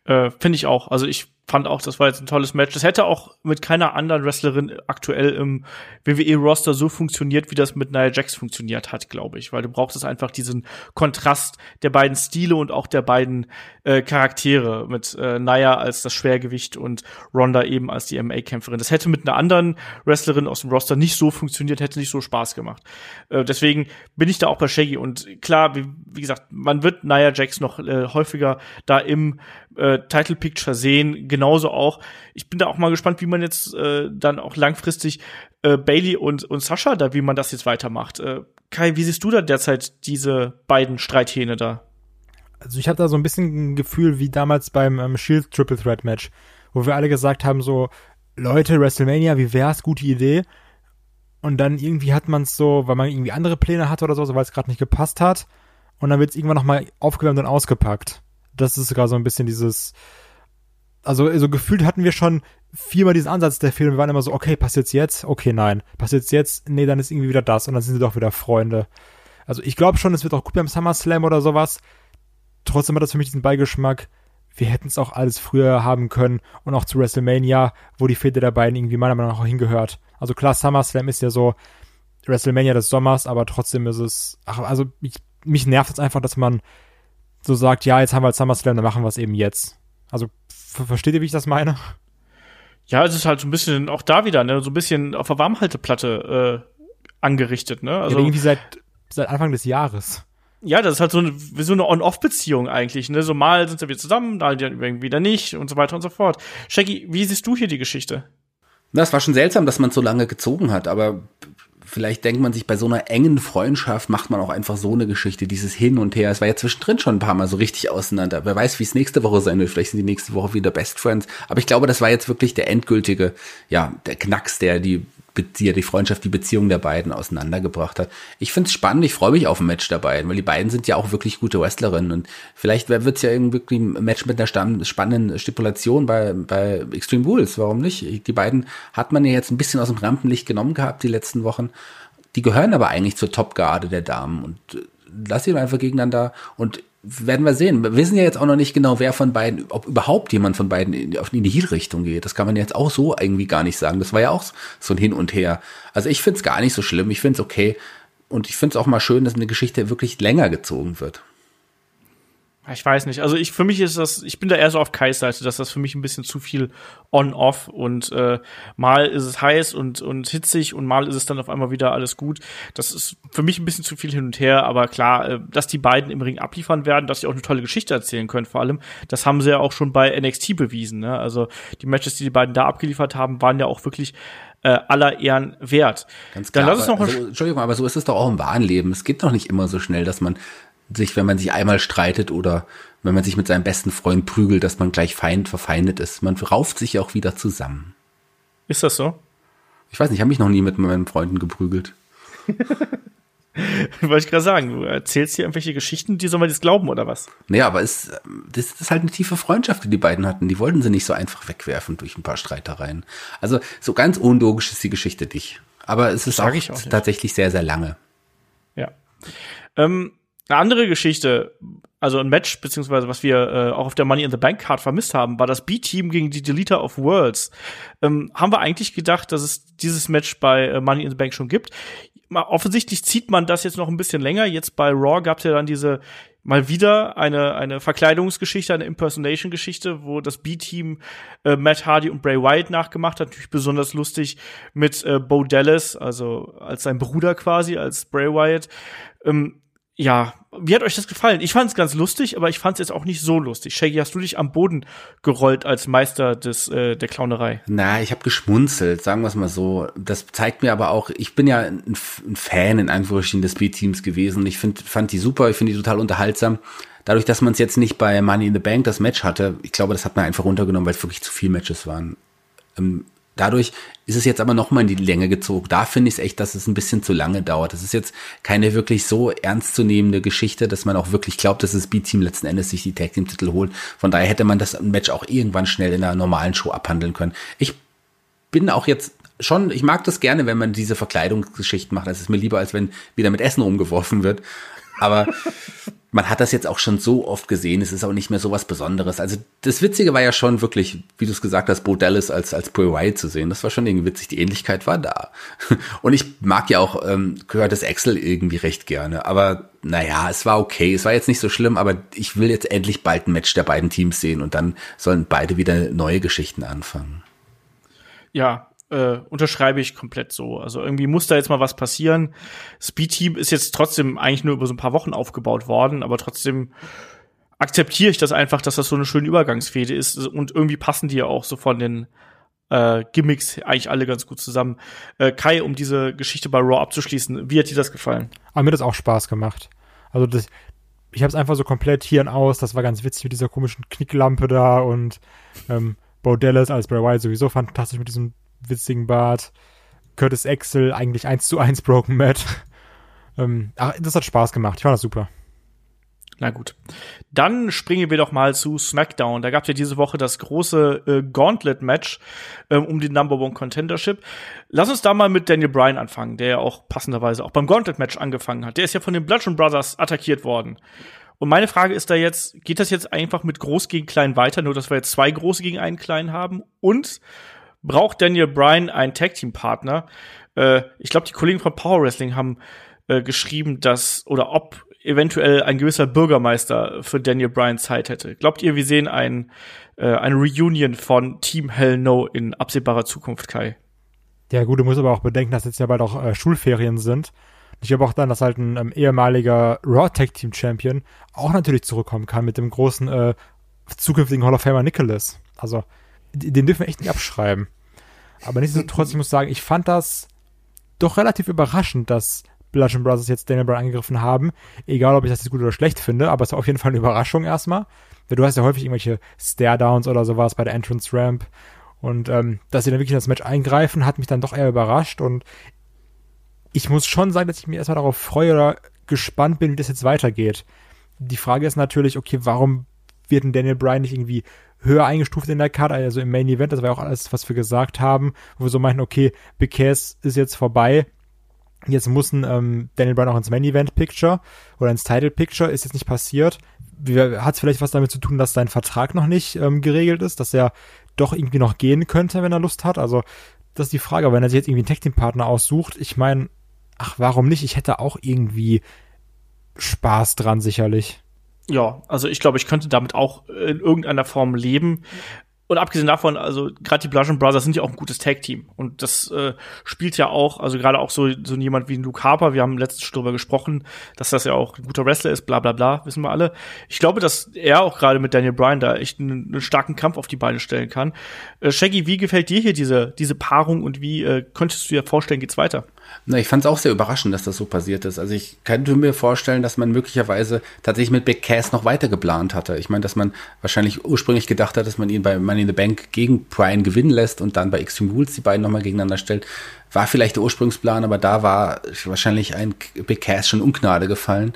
äh, Finde ich auch. Also ich fand auch, das war jetzt ein tolles Match. Das hätte auch mit keiner anderen Wrestlerin aktuell im WWE-Roster so funktioniert, wie das mit Nia Jax funktioniert hat, glaube ich. Weil du brauchst es einfach diesen Kontrast der beiden Stile und auch der beiden äh, Charaktere mit äh, Nia als das Schwergewicht und Ronda eben als die MMA-Kämpferin. Das hätte mit einer anderen Wrestlerin aus dem Roster nicht so funktioniert, hätte nicht so Spaß gemacht. Äh, deswegen bin ich da auch bei Shaggy. Und klar, wie, wie gesagt, man wird Nia Jax noch äh, häufiger da im äh, Title Picture sehen genauso auch. Ich bin da auch mal gespannt, wie man jetzt äh, dann auch langfristig äh, Bailey und, und Sascha da, wie man das jetzt weitermacht. Äh, Kai, wie siehst du da derzeit diese beiden Streithähne da? Also ich hatte da so ein bisschen ein Gefühl wie damals beim ähm, Shield Triple Threat Match, wo wir alle gesagt haben so, Leute, WrestleMania, wie wär's, gute Idee. Und dann irgendwie hat man es so, weil man irgendwie andere Pläne hatte oder so, weil es gerade nicht gepasst hat. Und dann wird es irgendwann nochmal aufgewärmt und ausgepackt. Das ist sogar so ein bisschen dieses, also so gefühlt hatten wir schon viermal diesen Ansatz der Filme. Wir waren immer so, okay, passiert's jetzt? Okay, nein. Passiert's jetzt? Nee, dann ist irgendwie wieder das und dann sind sie doch wieder Freunde. Also ich glaube schon, es wird auch gut beim SummerSlam oder sowas. Trotzdem hat das für mich diesen Beigeschmack. Wir hätten es auch alles früher haben können und auch zu WrestleMania, wo die Fehde der beiden irgendwie meiner Meinung nach auch hingehört. Also klar, SummerSlam ist ja so WrestleMania des Sommers, aber trotzdem ist es, ach, also mich, mich nervt es einfach, dass man so sagt, ja, jetzt haben wir SummerSlam, dann machen wir es eben jetzt. Also Versteht ihr, wie ich das meine? Ja, es ist halt so ein bisschen auch da wieder, ne, so ein bisschen auf der Warmhalteplatte äh, angerichtet, ne? Also ja, irgendwie seit seit Anfang des Jahres. Ja, das ist halt so eine, so eine On-Off-Beziehung eigentlich, ne? So mal sind sie wieder zusammen, dann wieder nicht und so weiter und so fort. Shaggy, wie siehst du hier die Geschichte? Das war schon seltsam, dass man so lange gezogen hat, aber vielleicht denkt man sich, bei so einer engen Freundschaft macht man auch einfach so eine Geschichte, dieses Hin und Her. Es war ja zwischendrin schon ein paar Mal so richtig auseinander. Wer weiß, wie es nächste Woche sein wird. Vielleicht sind die nächste Woche wieder Best Friends. Aber ich glaube, das war jetzt wirklich der endgültige, ja, der Knacks, der die die, die Freundschaft, die Beziehung der beiden auseinandergebracht hat. Ich finde es spannend, ich freue mich auf ein Match der beiden, weil die beiden sind ja auch wirklich gute Wrestlerinnen und vielleicht wird es ja irgendwie ein Match mit einer spannenden Stipulation bei, bei Extreme Rules, warum nicht? Die beiden hat man ja jetzt ein bisschen aus dem Rampenlicht genommen gehabt die letzten Wochen. Die gehören aber eigentlich zur Topgarde der Damen und äh, lass sie einfach gegeneinander und werden wir sehen. Wir wissen ja jetzt auch noch nicht genau, wer von beiden, ob überhaupt jemand von beiden in, in die Heel-Richtung geht. Das kann man jetzt auch so irgendwie gar nicht sagen. Das war ja auch so ein Hin und Her. Also ich finde es gar nicht so schlimm. Ich finde es okay. Und ich finde es auch mal schön, dass eine Geschichte wirklich länger gezogen wird. Ich weiß nicht. Also ich für mich ist das, ich bin da eher so auf Kais Seite, dass das für mich ein bisschen zu viel on-off und äh, mal ist es heiß und und hitzig und mal ist es dann auf einmal wieder alles gut. Das ist für mich ein bisschen zu viel hin und her, aber klar, äh, dass die beiden im Ring abliefern werden, dass sie auch eine tolle Geschichte erzählen können, vor allem, das haben sie ja auch schon bei NXT bewiesen. Ne? Also die Matches, die die beiden da abgeliefert haben, waren ja auch wirklich äh, aller Ehren wert. Ganz klar. Dann lass uns noch also, Entschuldigung, aber so ist es doch auch im wahren Leben. Es geht doch nicht immer so schnell, dass man sich, wenn man sich einmal streitet oder wenn man sich mit seinem besten Freund prügelt, dass man gleich feind verfeindet ist. Man rauft sich auch wieder zusammen. Ist das so? Ich weiß nicht, ich habe mich noch nie mit meinen Freunden geprügelt. Wollte ich gerade sagen, du erzählst hier irgendwelche Geschichten, die soll man jetzt glauben oder was? Naja, aber es, das ist halt eine tiefe Freundschaft, die die beiden hatten. Die wollten sie nicht so einfach wegwerfen durch ein paar Streitereien. Also so ganz unlogisch ist die Geschichte nicht. Aber es ist auch, auch tatsächlich sehr, sehr lange. Ja. Ähm, eine andere Geschichte, also ein Match, beziehungsweise was wir äh, auch auf der Money in the Bank Card vermisst haben, war das B-Team gegen die Deleter of Worlds. Ähm, haben wir eigentlich gedacht, dass es dieses Match bei äh, Money in the Bank schon gibt? Offensichtlich zieht man das jetzt noch ein bisschen länger. Jetzt bei Raw gab es ja dann diese mal wieder eine, eine Verkleidungsgeschichte, eine Impersonation-Geschichte, wo das B-Team äh, Matt Hardy und Bray Wyatt nachgemacht hat. Natürlich besonders lustig mit äh, Bo Dallas, also als sein Bruder quasi, als Bray Wyatt. Ähm, ja, wie hat euch das gefallen? Ich fand es ganz lustig, aber ich fand es jetzt auch nicht so lustig. Shaggy, hast du dich am Boden gerollt als Meister des äh, der Clownerei? Na, ich habe geschmunzelt, sagen wir es mal so. Das zeigt mir aber auch, ich bin ja ein, ein Fan in Anführungsstrichen des B-Teams gewesen. Ich find, fand die super, ich finde die total unterhaltsam. Dadurch, dass man es jetzt nicht bei Money in the Bank das Match hatte, ich glaube, das hat man einfach runtergenommen, weil es wirklich zu viele Matches waren. Ähm, Dadurch ist es jetzt aber nochmal in die Länge gezogen. Da finde ich es echt, dass es ein bisschen zu lange dauert. Das ist jetzt keine wirklich so ernstzunehmende Geschichte, dass man auch wirklich glaubt, dass das B-Team letzten Endes sich die Tag Team Titel holt. Von daher hätte man das Match auch irgendwann schnell in einer normalen Show abhandeln können. Ich bin auch jetzt schon, ich mag das gerne, wenn man diese Verkleidungsgeschichten macht. Das ist mir lieber, als wenn wieder mit Essen rumgeworfen wird. Aber man hat das jetzt auch schon so oft gesehen, es ist auch nicht mehr so was Besonderes. Also das Witzige war ja schon wirklich, wie du es gesagt hast, Bo Dallas als, als Bray Wyatt zu sehen. Das war schon irgendwie witzig, die Ähnlichkeit war da. Und ich mag ja auch ähm, Curtis Axel irgendwie recht gerne. Aber naja, es war okay, es war jetzt nicht so schlimm, aber ich will jetzt endlich bald ein Match der beiden Teams sehen und dann sollen beide wieder neue Geschichten anfangen. Ja, äh, unterschreibe ich komplett so. Also irgendwie muss da jetzt mal was passieren. Speed Team ist jetzt trotzdem eigentlich nur über so ein paar Wochen aufgebaut worden, aber trotzdem akzeptiere ich das einfach, dass das so eine schöne Übergangsfehde ist und irgendwie passen die ja auch so von den äh, Gimmicks eigentlich alle ganz gut zusammen. Äh, Kai, um diese Geschichte bei Raw abzuschließen, wie hat dir das gefallen? Aber mir hat das auch Spaß gemacht. Also das, ich habe es einfach so komplett hier und aus. Das war ganz witzig mit dieser komischen Knicklampe da und ähm, Bo Dallas als Bray Wyatt sowieso fantastisch mit diesem witzigen Bart. Curtis Axel, eigentlich eins zu eins Broken Matt. ähm, ach, das hat Spaß gemacht. Ich fand das super. Na gut. Dann springen wir doch mal zu SmackDown. Da gab es ja diese Woche das große äh, Gauntlet-Match ähm, um die Number One Contendership. Lass uns da mal mit Daniel Bryan anfangen, der ja auch passenderweise auch beim Gauntlet-Match angefangen hat. Der ist ja von den Bludgeon Brothers attackiert worden. Und meine Frage ist da jetzt, geht das jetzt einfach mit groß gegen klein weiter, nur dass wir jetzt zwei große gegen einen kleinen haben? Und braucht Daniel Bryan einen Tag-Team-Partner. Äh, ich glaube, die Kollegen von Power Wrestling haben äh, geschrieben, dass oder ob eventuell ein gewisser Bürgermeister für Daniel Bryan Zeit hätte. Glaubt ihr, wir sehen ein, äh, eine Reunion von Team Hell No in absehbarer Zukunft, Kai? Ja, gut, du musst aber auch bedenken, dass jetzt ja bald auch äh, Schulferien sind. Ich glaube auch dann, dass halt ein ähm, ehemaliger Raw Tag Team Champion auch natürlich zurückkommen kann mit dem großen äh, zukünftigen Hall of Famer Nicholas. Also, den dürfen wir echt nicht abschreiben. Aber nichtsdestotrotz, ich muss sagen, ich fand das doch relativ überraschend, dass Bludgeon Brothers jetzt Daniel Bryan angegriffen haben. Egal, ob ich das jetzt gut oder schlecht finde, aber es war auf jeden Fall eine Überraschung erstmal. Du hast ja häufig irgendwelche Stare-Downs oder sowas bei der Entrance Ramp. Und ähm, dass sie dann wirklich in das Match eingreifen, hat mich dann doch eher überrascht. Und ich muss schon sagen, dass ich mir erstmal darauf freue oder gespannt bin, wie das jetzt weitergeht. Die Frage ist natürlich, okay, warum wird ein Daniel Bryan nicht irgendwie höher eingestuft in der Karte, also im Main Event, das war ja auch alles, was wir gesagt haben, wo wir so meinten, okay, Cass ist jetzt vorbei, jetzt muss ein ähm, Daniel Bryan auch ins Main Event Picture oder ins Title Picture, ist jetzt nicht passiert. Hat es vielleicht was damit zu tun, dass sein Vertrag noch nicht ähm, geregelt ist, dass er doch irgendwie noch gehen könnte, wenn er Lust hat? Also, das ist die Frage. Aber wenn er sich jetzt irgendwie einen Tag Team Partner aussucht, ich meine, ach, warum nicht? Ich hätte auch irgendwie Spaß dran, sicherlich. Ja, also ich glaube, ich könnte damit auch in irgendeiner Form leben. Und abgesehen davon, also gerade die Bludgeon Brothers sind ja auch ein gutes Tag-Team. Und das äh, spielt ja auch, also gerade auch so, so jemand wie Luke Harper, wir haben letztens schon drüber gesprochen, dass das ja auch ein guter Wrestler ist, bla bla bla, wissen wir alle. Ich glaube, dass er auch gerade mit Daniel Bryan da echt einen, einen, starken Kampf auf die Beine stellen kann. Äh, Shaggy, wie gefällt dir hier diese, diese Paarung und wie äh, könntest du dir vorstellen, geht's weiter? Na, ich fand es auch sehr überraschend, dass das so passiert ist. Also ich könnte mir vorstellen, dass man möglicherweise tatsächlich mit Big Cass noch weiter geplant hatte. Ich meine, dass man wahrscheinlich ursprünglich gedacht hat, dass man ihn bei Money in the Bank gegen Brian gewinnen lässt und dann bei Extreme Rules die beiden nochmal gegeneinander stellt. War vielleicht der Ursprungsplan, aber da war wahrscheinlich ein Big Cass schon Ungnade gefallen.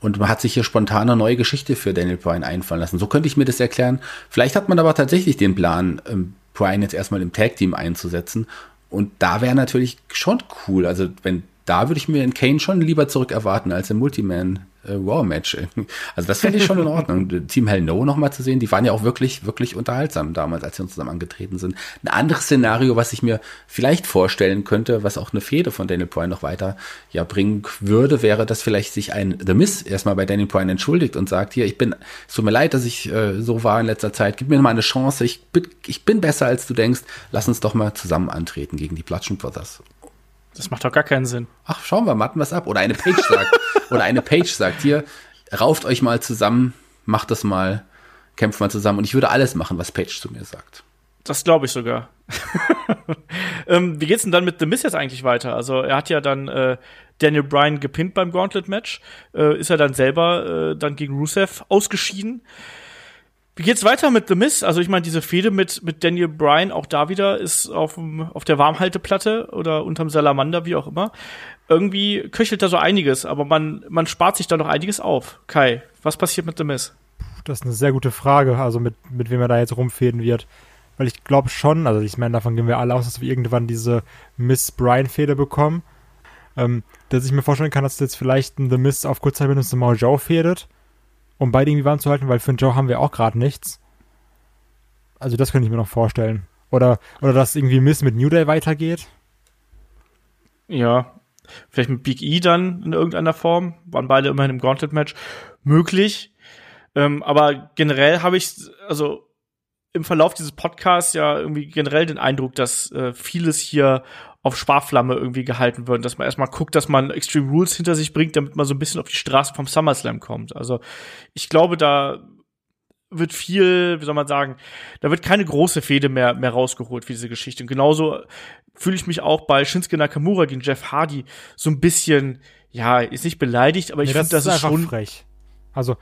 Und man hat sich hier spontan eine neue Geschichte für Daniel Bryan einfallen lassen. So könnte ich mir das erklären. Vielleicht hat man aber tatsächlich den Plan, ähm, Bryan jetzt erstmal im Tag Team einzusetzen und da wäre natürlich schon cool. Also, wenn da würde ich mir in Kane schon lieber zurück erwarten als im Multiman äh, Raw-Match. Also das fände ich schon in Ordnung. Team Hell No nochmal zu sehen, die waren ja auch wirklich, wirklich unterhaltsam damals, als sie uns zusammen angetreten sind. Ein anderes Szenario, was ich mir vielleicht vorstellen könnte, was auch eine Fehde von Daniel Bryan noch weiter ja bringen würde, wäre, dass vielleicht sich ein The Miz erstmal bei Daniel Bryan entschuldigt und sagt, hier, ich bin, es tut mir leid, dass ich äh, so war in letzter Zeit, gib mir mal eine Chance, ich bin, ich bin besser als du denkst, lass uns doch mal zusammen antreten gegen die Bludgeon Brothers. Das macht doch gar keinen Sinn. Ach, schauen wir, matten was ab. Oder eine Page sagt, oder eine Page sagt, hier, rauft euch mal zusammen, macht das mal, kämpft mal zusammen. Und ich würde alles machen, was Page zu mir sagt. Das glaube ich sogar. ähm, wie geht's denn dann mit The Miz jetzt eigentlich weiter? Also er hat ja dann äh, Daniel Bryan gepinnt beim Gauntlet-Match, äh, ist er dann selber äh, dann gegen Rusev ausgeschieden. Wie geht's weiter mit The Miz? Also ich meine, diese Fehde mit, mit Daniel Bryan, auch da wieder, ist auf, auf der Warmhalteplatte oder unterm Salamander, wie auch immer. Irgendwie köchelt da so einiges, aber man, man spart sich da noch einiges auf. Kai, was passiert mit The Miz? Das ist eine sehr gute Frage, also mit, mit wem er da jetzt rumfäden wird. Weil ich glaube schon, also ich meine, davon gehen wir alle aus, dass wir irgendwann diese Miss-Bryan-Fehde bekommen. Ähm, dass ich mir vorstellen kann, dass jetzt vielleicht ein The Miz auf Kurzzeit mit einem Samoa fädet um beide irgendwie warm zu halten, weil für einen Joe haben wir auch gerade nichts. Also das könnte ich mir noch vorstellen. Oder, oder dass irgendwie Miss mit New Day weitergeht. Ja, vielleicht mit Big E dann in irgendeiner Form. Waren beide immerhin im Gauntlet-Match. Möglich. Ähm, aber generell habe ich, also im Verlauf dieses Podcasts ja irgendwie generell den Eindruck, dass äh, vieles hier auf Sparflamme irgendwie gehalten wird, dass man erstmal guckt, dass man Extreme Rules hinter sich bringt, damit man so ein bisschen auf die Straße vom SummerSlam kommt. Also ich glaube, da wird viel, wie soll man sagen, da wird keine große Fehde mehr, mehr rausgeholt für diese Geschichte. Und genauso fühle ich mich auch bei Shinsuke Nakamura gegen Jeff Hardy so ein bisschen, ja, ist nicht beleidigt, aber ich nee, finde, das, das ist schon frech. Also,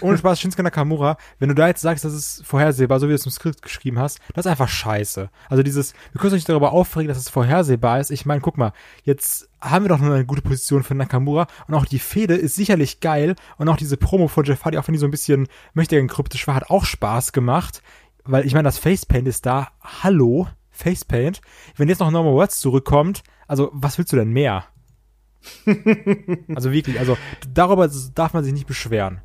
ohne Spaß, Shinsuke Nakamura, wenn du da jetzt sagst, das ist vorhersehbar, so wie du es im Skript geschrieben hast, das ist einfach scheiße. Also dieses, wir können uns nicht darüber aufregen, dass es vorhersehbar ist. Ich meine, guck mal, jetzt haben wir doch nur eine gute Position für Nakamura und auch die Fehde ist sicherlich geil und auch diese Promo von Jeff Hardy, auch wenn die so ein bisschen möchte kryptisch war, hat auch Spaß gemacht, weil ich meine, das Facepaint ist da. Hallo, Facepaint. Wenn jetzt noch Normal Words zurückkommt, also was willst du denn mehr? also wirklich, also darüber darf man sich nicht beschweren.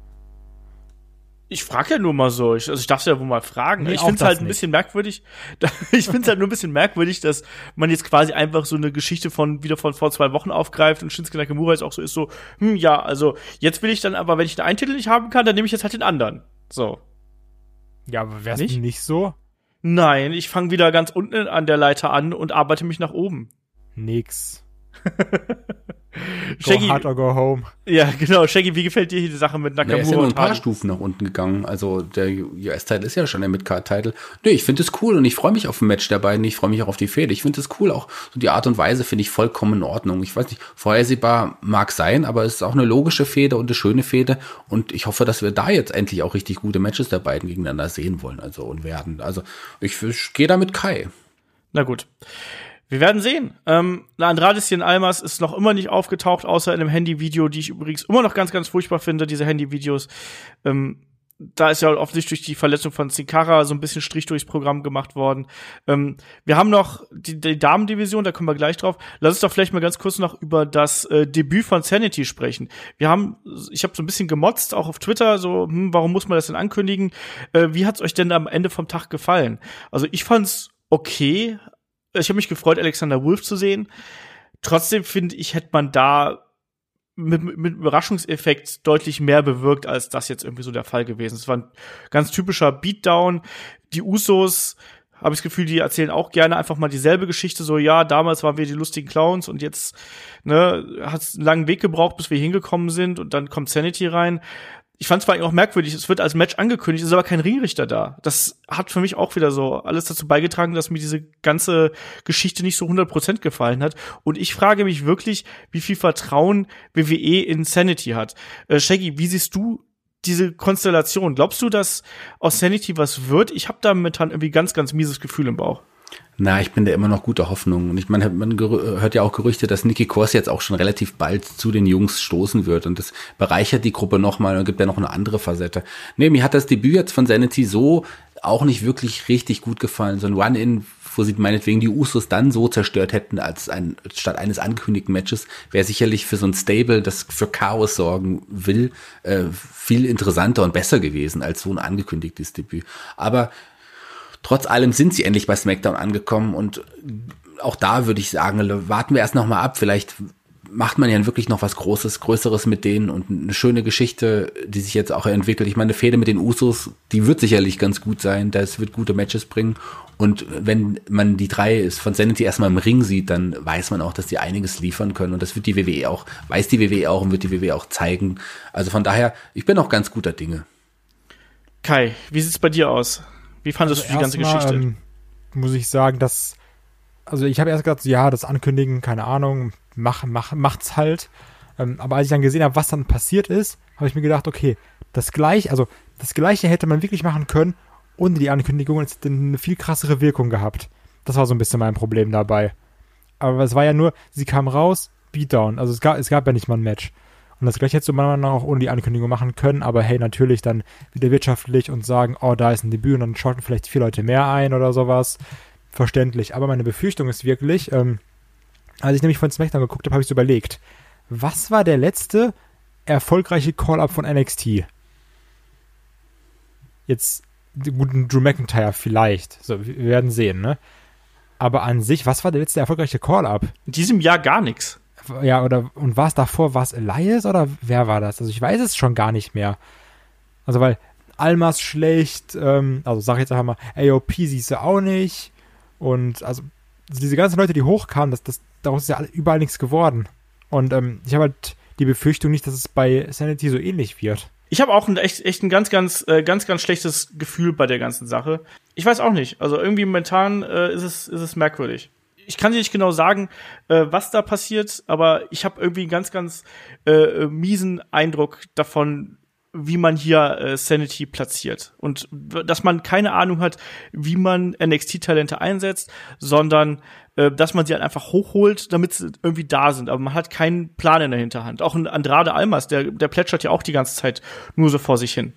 Ich frage ja nur mal so. Ich, also ich darf es ja wohl mal fragen. Nee, ich finde es halt ein nicht. bisschen merkwürdig. ich finde es halt nur ein bisschen merkwürdig, dass man jetzt quasi einfach so eine Geschichte von wieder von vor zwei Wochen aufgreift und Shinsuke Nakamura jetzt auch so ist so, hm, ja, also jetzt will ich dann aber, wenn ich den einen Titel nicht haben kann, dann nehme ich jetzt halt den anderen. So. Ja, aber wär's nicht? nicht so? Nein, ich fange wieder ganz unten an der Leiter an und arbeite mich nach oben. Nix. Shaggy, go hard or go home. Ja, genau. Shaggy, wie gefällt dir die Sache mit Nakamura? Na, er ist ja nur ein paar Stufen nach unten gegangen. Also der US-Title ist ja schon der Mid-Card-Title. Nee, ich finde es cool und ich freue mich auf ein Match der beiden. Ich freue mich auch auf die Fehde. Ich finde es cool. Auch so die Art und Weise finde ich vollkommen in Ordnung. Ich weiß nicht, vorhersehbar mag sein, aber es ist auch eine logische Fehde und eine schöne Fehde. Und ich hoffe, dass wir da jetzt endlich auch richtig gute Matches der beiden gegeneinander sehen wollen. Also und werden. Also ich, ich gehe da mit Kai. Na gut. Wir werden sehen. Ähm, Andradischen Almas ist noch immer nicht aufgetaucht, außer in einem Handyvideo, die ich übrigens immer noch ganz, ganz furchtbar finde, diese Handyvideos. Ähm, da ist ja offensichtlich durch die Verletzung von Sikara so ein bisschen Strich durchs Programm gemacht worden. Ähm, wir haben noch die, die Damendivision, da kommen wir gleich drauf. Lass uns doch vielleicht mal ganz kurz noch über das äh, Debüt von Sanity sprechen. Wir haben, ich habe so ein bisschen gemotzt, auch auf Twitter, so, hm, warum muss man das denn ankündigen? Äh, wie hat's euch denn am Ende vom Tag gefallen? Also ich fand's okay, ich habe mich gefreut, Alexander Wolf zu sehen. Trotzdem finde ich, hätte man da mit, mit Überraschungseffekt deutlich mehr bewirkt, als das jetzt irgendwie so der Fall gewesen. Es war ein ganz typischer Beatdown. Die Usos, habe ich das Gefühl, die erzählen auch gerne einfach mal dieselbe Geschichte. So, ja, damals waren wir die lustigen Clowns und jetzt ne, hat es einen langen Weg gebraucht, bis wir hingekommen sind und dann kommt Sanity rein ich fand es vor allem auch merkwürdig, es wird als Match angekündigt, ist aber kein Ringrichter da. Das hat für mich auch wieder so alles dazu beigetragen, dass mir diese ganze Geschichte nicht so 100% gefallen hat. Und ich frage mich wirklich, wie viel Vertrauen WWE in Sanity hat. Äh, Shaggy, wie siehst du diese Konstellation? Glaubst du, dass aus Sanity was wird? Ich habe da momentan irgendwie ganz, ganz mieses Gefühl im Bauch. Na, ich bin da immer noch guter Hoffnung. Und ich meine, man hört ja auch Gerüchte, dass Nikki Kors jetzt auch schon relativ bald zu den Jungs stoßen wird. Und das bereichert die Gruppe nochmal und gibt ja noch eine andere Facette. Nee, mir hat das Debüt jetzt von Sanity so auch nicht wirklich richtig gut gefallen. So ein Run-In wo sie meinetwegen die Usos dann so zerstört hätten, als ein, statt eines angekündigten Matches, wäre sicherlich für so ein Stable, das für Chaos sorgen will, äh, viel interessanter und besser gewesen als so ein angekündigtes Debüt. Aber trotz allem sind sie endlich bei SmackDown angekommen und auch da würde ich sagen, warten wir erst noch mal ab. Vielleicht macht man ja wirklich noch was Großes, Größeres mit denen und eine schöne Geschichte, die sich jetzt auch entwickelt. Ich meine, eine Fehde mit den Usos, die wird sicherlich ganz gut sein. Das wird gute Matches bringen. Und wenn man die drei von Sanity erstmal im Ring sieht, dann weiß man auch, dass die einiges liefern können. Und das wird die WWE auch, weiß die WWE auch und wird die WWE auch zeigen. Also von daher, ich bin auch ganz guter Dinge. Kai, wie sieht's bei dir aus? Wie fandest also du die ganze mal, Geschichte? Ähm, muss ich sagen, dass also ich habe erst gedacht, ja, das Ankündigen, keine Ahnung, mach, mach, macht's halt. Ähm, aber als ich dann gesehen habe, was dann passiert ist, habe ich mir gedacht, okay, das gleiche, also das gleiche hätte man wirklich machen können, ohne die Ankündigung, es hätte eine viel krassere Wirkung gehabt. Das war so ein bisschen mein Problem dabei. Aber es war ja nur, sie kam raus, Beatdown. Also es gab, es gab ja nicht mal ein Match. Und das gleiche hättest du manchmal auch ohne die Ankündigung machen können, aber hey, natürlich dann wieder wirtschaftlich und sagen, oh, da ist ein Debüt und dann schalten vielleicht vier Leute mehr ein oder sowas verständlich. Aber meine Befürchtung ist wirklich, ähm, als ich nämlich von SmackDown geguckt habe, habe ich überlegt, was war der letzte erfolgreiche Call-Up von NXT? Jetzt, guten Drew McIntyre vielleicht. So, wir werden sehen, ne? Aber an sich, was war der letzte erfolgreiche Call-Up? In diesem Jahr gar nichts. Ja, oder, und war es davor, war es Elias oder wer war das? Also ich weiß es schon gar nicht mehr. Also, weil Almas schlecht, ähm, also sag ich jetzt einfach mal, AOP siehst du auch nicht. Und also diese ganzen Leute, die hochkamen, das, das, daraus ist ja überall nichts geworden. Und ähm, ich habe halt die Befürchtung nicht, dass es bei Sanity so ähnlich wird. Ich habe auch ein echt, echt ein ganz, ganz, äh, ganz, ganz schlechtes Gefühl bei der ganzen Sache. Ich weiß auch nicht. Also irgendwie momentan äh, ist es, ist es merkwürdig. Ich kann dir nicht genau sagen, äh, was da passiert, aber ich habe irgendwie einen ganz, ganz äh, miesen Eindruck davon, wie man hier äh, Sanity platziert und dass man keine Ahnung hat, wie man NXT-Talente einsetzt, sondern äh, dass man sie halt einfach hochholt, damit sie irgendwie da sind. Aber man hat keinen Plan in der Hinterhand. Auch ein Andrade Almas, der, der plätschert ja auch die ganze Zeit nur so vor sich hin.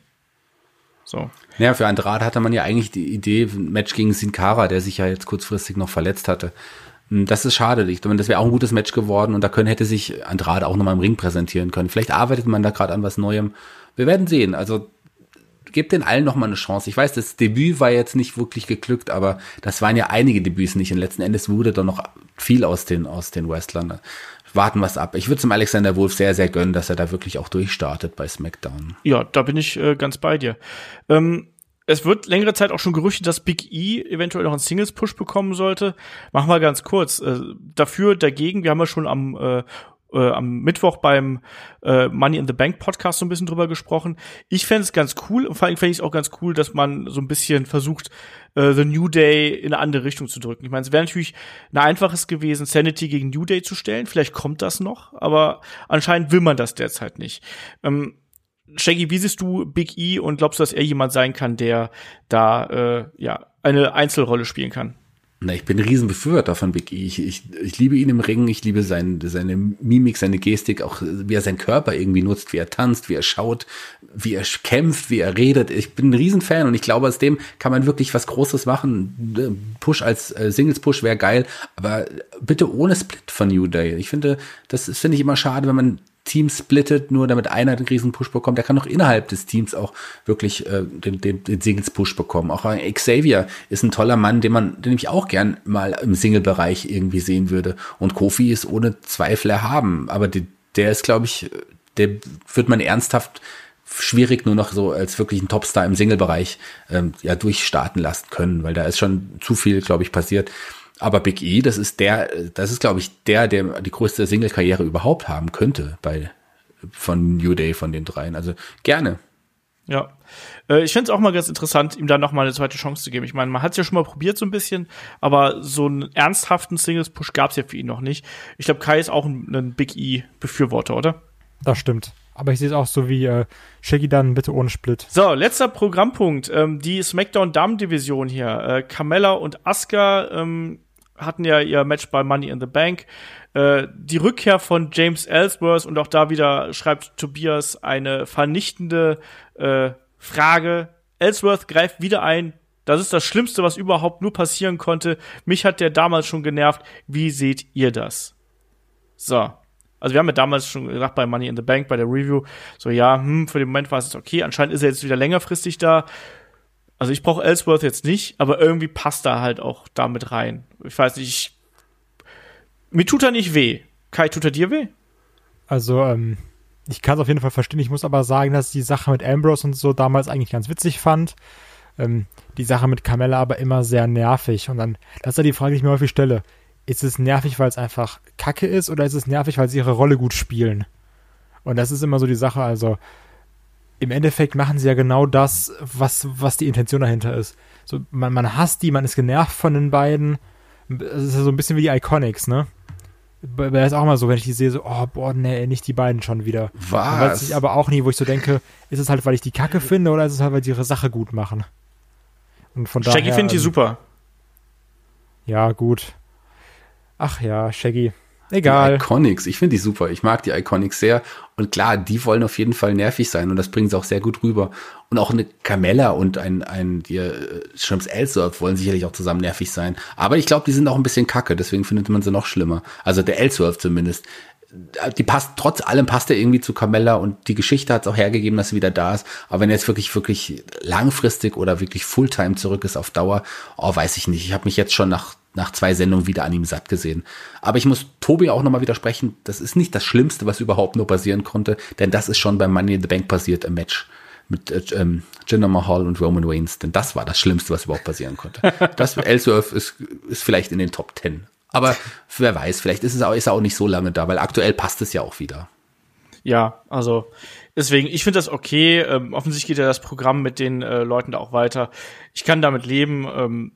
So. Ja, für Andrade hatte man ja eigentlich die Idee, ein Match gegen Sin Cara, der sich ja jetzt kurzfristig noch verletzt hatte. Hm, das ist schade. Ich meine, das wäre auch ein gutes Match geworden und da können, hätte sich Andrade auch nochmal im Ring präsentieren können. Vielleicht arbeitet man da gerade an was Neuem wir werden sehen. Also gebt den allen noch mal eine Chance. Ich weiß, das Debüt war jetzt nicht wirklich geglückt, aber das waren ja einige Debüts nicht. Und letzten Endes wurde da noch viel aus den, aus den Wrestlern. Warten wir es ab. Ich würde zum Alexander Wolf sehr, sehr gönnen, dass er da wirklich auch durchstartet bei SmackDown. Ja, da bin ich äh, ganz bei dir. Ähm, es wird längere Zeit auch schon gerüchtet, dass Big E eventuell noch einen Singles-Push bekommen sollte. Machen wir ganz kurz. Äh, dafür, dagegen, wir haben ja schon am äh, äh, am Mittwoch beim äh, Money in the Bank Podcast so ein bisschen drüber gesprochen. Ich fände es ganz cool und vor allem fände ich es auch ganz cool, dass man so ein bisschen versucht, äh, The New Day in eine andere Richtung zu drücken. Ich meine, es wäre natürlich ein einfaches gewesen, Sanity gegen New Day zu stellen. Vielleicht kommt das noch, aber anscheinend will man das derzeit nicht. Ähm, Shaggy, wie siehst du Big E und glaubst du, dass er jemand sein kann, der da äh, ja eine Einzelrolle spielen kann? Na, ich bin ein Riesenbefürworter von Big E. Ich, ich, ich liebe ihn im Ring, ich liebe sein, seine Mimik, seine Gestik, auch wie er seinen Körper irgendwie nutzt, wie er tanzt, wie er schaut, wie er kämpft, wie er redet. Ich bin ein Riesenfan und ich glaube, aus dem kann man wirklich was Großes machen. Push als äh, Singles-Push wäre geil, aber bitte ohne Split von New Day. Ich finde, das finde ich immer schade, wenn man Team splittet, nur damit einer den riesen Push bekommt. Der kann auch innerhalb des Teams auch wirklich äh, den, den, den Singles-Push bekommen. Auch Xavier ist ein toller Mann, den man, den ich auch gern mal im Single-Bereich irgendwie sehen würde. Und Kofi ist ohne Zweifel erhaben. Aber die, der ist, glaube ich, der wird man ernsthaft schwierig nur noch so als wirklich ein Topstar im Single-Bereich ähm, ja durchstarten lassen können, weil da ist schon zu viel, glaube ich, passiert. Aber Big E, das ist der, das ist, glaube ich, der, der die größte Single-Karriere überhaupt haben könnte bei von New Day, von den dreien. Also gerne. Ja. Äh, ich finde es auch mal ganz interessant, ihm dann noch mal eine zweite Chance zu geben. Ich meine, man hat es ja schon mal probiert so ein bisschen, aber so einen ernsthaften Singles-Push gab es ja für ihn noch nicht. Ich glaube, Kai ist auch ein, ein Big E-Befürworter, oder? Das stimmt. Aber ich sehe es auch so wie äh, Shaggy dann bitte ohne Split. So, letzter Programmpunkt. Ähm, die SmackDown Damen Division hier. Äh, Carmella und Asuka ähm, hatten ja ihr Match bei Money in the Bank. Äh, die Rückkehr von James Ellsworth und auch da wieder schreibt Tobias eine vernichtende äh, Frage. Ellsworth greift wieder ein. Das ist das Schlimmste, was überhaupt nur passieren konnte. Mich hat der damals schon genervt. Wie seht ihr das? So. Also wir haben ja damals schon gedacht bei Money in the Bank, bei der Review, so ja, hm, für den Moment war es jetzt okay. Anscheinend ist er jetzt wieder längerfristig da. Also ich brauche Ellsworth jetzt nicht, aber irgendwie passt er halt auch damit rein. Ich weiß nicht, ich, mir tut er nicht weh. Kai, tut er dir weh? Also, ähm, ich kann es auf jeden Fall verstehen. Ich muss aber sagen, dass ich die Sache mit Ambrose und so damals eigentlich ganz witzig fand. Ähm, die Sache mit Carmella aber immer sehr nervig. Und dann, das ist ja die Frage, die ich mir häufig stelle. Ist es nervig, weil es einfach kacke ist oder ist es nervig, weil sie ihre Rolle gut spielen? Und das ist immer so die Sache. Also, im Endeffekt machen sie ja genau das, was, was die Intention dahinter ist. So, man, man hasst die, man ist genervt von den beiden. Es ist ja so ein bisschen wie die Iconics, ne? Das ist auch mal so, wenn ich die sehe, so, oh, boah, nee, nicht die beiden schon wieder. Was? weiß ich aber auch nie, wo ich so denke, ist es halt, weil ich die Kacke finde oder ist es halt, weil sie ihre Sache gut machen? Und von Shaggy finde ich ähm, super. Ja, gut. Ach ja, Shaggy. Egal. Die Iconics, ich finde die super. Ich mag die Iconics sehr. Und klar, die wollen auf jeden Fall nervig sein und das bringen sie auch sehr gut rüber. Und auch eine Carmella und ein, ein die, äh, Shrimps Ellsworth wollen sicherlich auch zusammen nervig sein. Aber ich glaube, die sind auch ein bisschen kacke, deswegen findet man sie noch schlimmer. Also der Ellsworth zumindest. Die passt, trotz allem passt er irgendwie zu Carmella und die Geschichte hat es auch hergegeben, dass sie wieder da ist. Aber wenn er jetzt wirklich, wirklich langfristig oder wirklich Fulltime zurück ist auf Dauer, oh, weiß ich nicht. Ich habe mich jetzt schon nach nach zwei Sendungen wieder an ihm satt gesehen. Aber ich muss Tobi auch nochmal widersprechen, das ist nicht das Schlimmste, was überhaupt nur passieren konnte, denn das ist schon beim Money in the Bank passiert im Match mit äh, ähm, Jinder Mahal und Roman Reigns, denn das war das Schlimmste, was überhaupt passieren konnte. Das Ellsworth ist, ist vielleicht in den Top Ten. Aber wer weiß, vielleicht ist es auch, ist er auch nicht so lange da, weil aktuell passt es ja auch wieder. Ja, also deswegen, ich finde das okay. Ähm, offensichtlich geht ja das Programm mit den äh, Leuten da auch weiter. Ich kann damit leben. Ähm,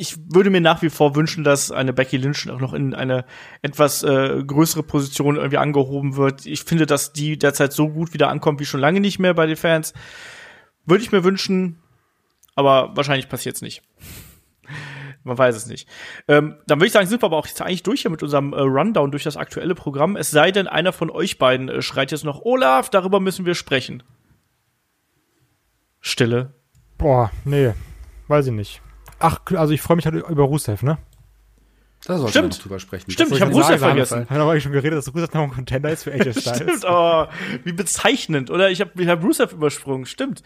ich würde mir nach wie vor wünschen, dass eine Becky Lynch auch noch in eine etwas äh, größere Position irgendwie angehoben wird. Ich finde, dass die derzeit so gut wieder ankommt wie schon lange nicht mehr bei den Fans. Würde ich mir wünschen, aber wahrscheinlich passiert es nicht. Man weiß es nicht. Ähm, dann würde ich sagen, sind wir aber auch jetzt eigentlich durch hier mit unserem äh, Rundown durch das aktuelle Programm. Es sei denn, einer von euch beiden äh, schreit jetzt noch, Olaf, darüber müssen wir sprechen. Stille. Boah, nee, weiß ich nicht. Ach, also ich freue mich halt über Rusev, ne? Da sollten Stimmt. wir noch drüber sprechen. Stimmt, ich habe Rusev vergessen. Ich habe aber schon geredet, dass Rusev noch ein Contender ist für AJ Styles. Stimmt, oh, wie bezeichnend, oder? Ich habe ich hab Rusev übersprungen, stimmt.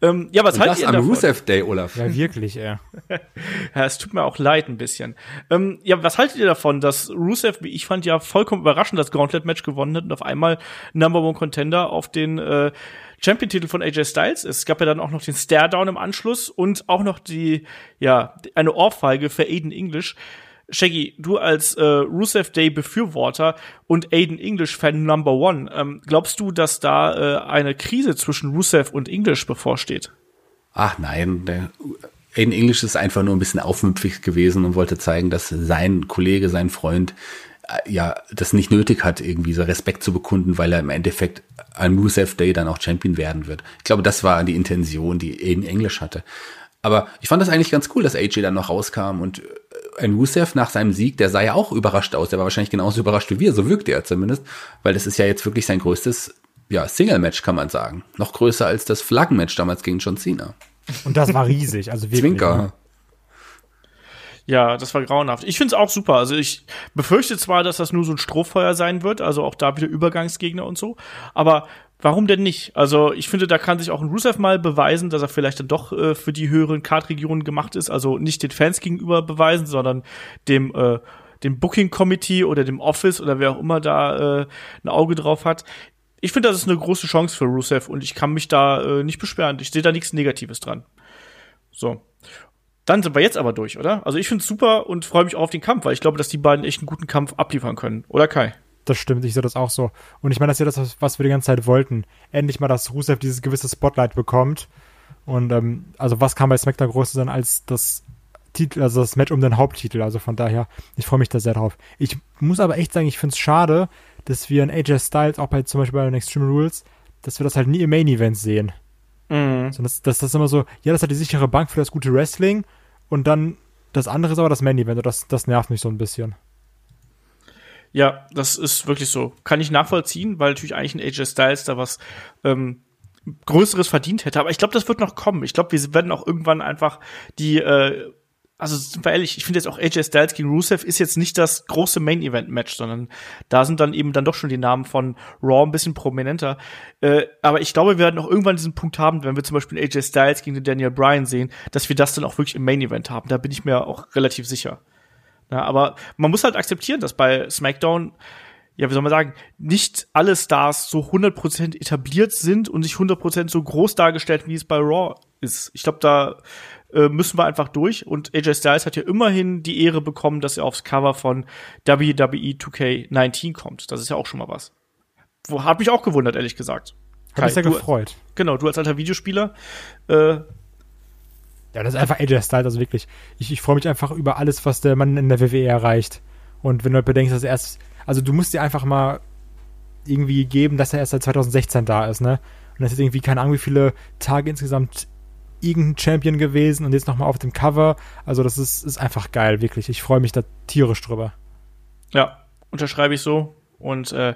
Ähm, ja, was haltet ihr am davon? Rusev Day, Olaf. Ja, wirklich, ja. ja, es tut mir auch leid ein bisschen. Ähm, ja, was haltet ihr davon, dass Rusev, wie ich fand, ja vollkommen überraschend das Gauntlet-Match gewonnen hat und auf einmal Number One Contender auf den äh, Champion-Titel von AJ Styles. Es gab ja dann auch noch den Stare-Down im Anschluss und auch noch die, ja, eine Ohrfeige für Aiden English. Shaggy, du als äh, Rusev Day Befürworter und Aiden English Fan Number One, ähm, glaubst du, dass da äh, eine Krise zwischen Rusev und English bevorsteht? Ach nein, der Aiden English ist einfach nur ein bisschen aufmüpfig gewesen und wollte zeigen, dass sein Kollege, sein Freund ja das nicht nötig hat, irgendwie so Respekt zu bekunden, weil er im Endeffekt an Rusev Day dann auch Champion werden wird. Ich glaube, das war die Intention, die Aiden English hatte. Aber ich fand das eigentlich ganz cool, dass AJ dann noch rauskam und äh, ein Rusev nach seinem Sieg, der sah ja auch überrascht aus. Der war wahrscheinlich genauso überrascht wie wir, so wirkte er zumindest, weil das ist ja jetzt wirklich sein größtes ja, Single-Match, kann man sagen. Noch größer als das Flaggen-Match damals gegen John Cena. Und das war riesig, also wirklich. Zwinker. Ja, das war grauenhaft. Ich find's auch super. Also ich befürchte zwar, dass das nur so ein Strohfeuer sein wird, also auch da wieder Übergangsgegner und so, aber warum denn nicht? Also ich finde, da kann sich auch ein Rusev mal beweisen, dass er vielleicht dann doch äh, für die höheren Kartregionen gemacht ist, also nicht den Fans gegenüber beweisen, sondern dem äh, dem Booking Committee oder dem Office oder wer auch immer da äh, ein Auge drauf hat. Ich finde, das ist eine große Chance für Rusev und ich kann mich da äh, nicht beschweren. Ich sehe da nichts Negatives dran. So. Dann sind wir jetzt aber durch, oder? Also ich finde es super und freue mich auch auf den Kampf, weil ich glaube, dass die beiden echt einen guten Kampf abliefern können. Oder Kai? Das stimmt, ich sehe das auch so. Und ich meine, das ist ja das, was wir die ganze Zeit wollten. Endlich mal, dass Rusev dieses gewisse Spotlight bekommt. Und ähm, also was kann bei SmackDown größer sein als das Titel, also das Match um den Haupttitel. Also von daher, ich freue mich da sehr drauf. Ich muss aber echt sagen, ich finde es schade, dass wir in AJ Styles, auch bei zum Beispiel bei den Extreme Rules, dass wir das halt nie im Main Event sehen. Mhm. Das, das, das ist immer so, ja, das hat die sichere Bank für das gute Wrestling und dann das andere ist aber das Main Event und das, das nervt mich so ein bisschen. Ja, das ist wirklich so. Kann ich nachvollziehen, weil natürlich eigentlich ein AJ Styles da was ähm, Größeres verdient hätte. Aber ich glaube, das wird noch kommen. Ich glaube, wir werden auch irgendwann einfach die äh, also sind wir ehrlich, ich finde jetzt auch AJ Styles gegen Rusev ist jetzt nicht das große Main Event Match, sondern da sind dann eben dann doch schon die Namen von Raw ein bisschen prominenter. Äh, aber ich glaube, wir werden auch irgendwann diesen Punkt haben, wenn wir zum Beispiel AJ Styles gegen den Daniel Bryan sehen, dass wir das dann auch wirklich im Main Event haben. Da bin ich mir auch relativ sicher. Ja, aber man muss halt akzeptieren, dass bei SmackDown ja, wie soll man sagen, nicht alle Stars so 100% etabliert sind und sich 100% so groß dargestellt, wie es bei Raw ist. Ich glaube, da äh, müssen wir einfach durch. Und AJ Styles hat ja immerhin die Ehre bekommen, dass er aufs Cover von WWE 2K19 kommt. Das ist ja auch schon mal was. Wo, hat mich auch gewundert, ehrlich gesagt. Hat mich sehr gefreut. Genau, du als alter Videospieler. Äh, ja, das ist einfach AJ Styles, also wirklich. Ich, ich freue mich einfach über alles, was der Mann in der WWE erreicht. Und wenn du halt bedenkst, dass er erst, also du musst dir einfach mal irgendwie geben, dass er erst seit 2016 da ist, ne? Und das ist irgendwie keine Ahnung, wie viele Tage insgesamt irgendein Champion gewesen und jetzt nochmal auf dem Cover. Also das ist, ist einfach geil, wirklich. Ich freue mich da tierisch drüber. Ja, unterschreibe ich so. Und äh,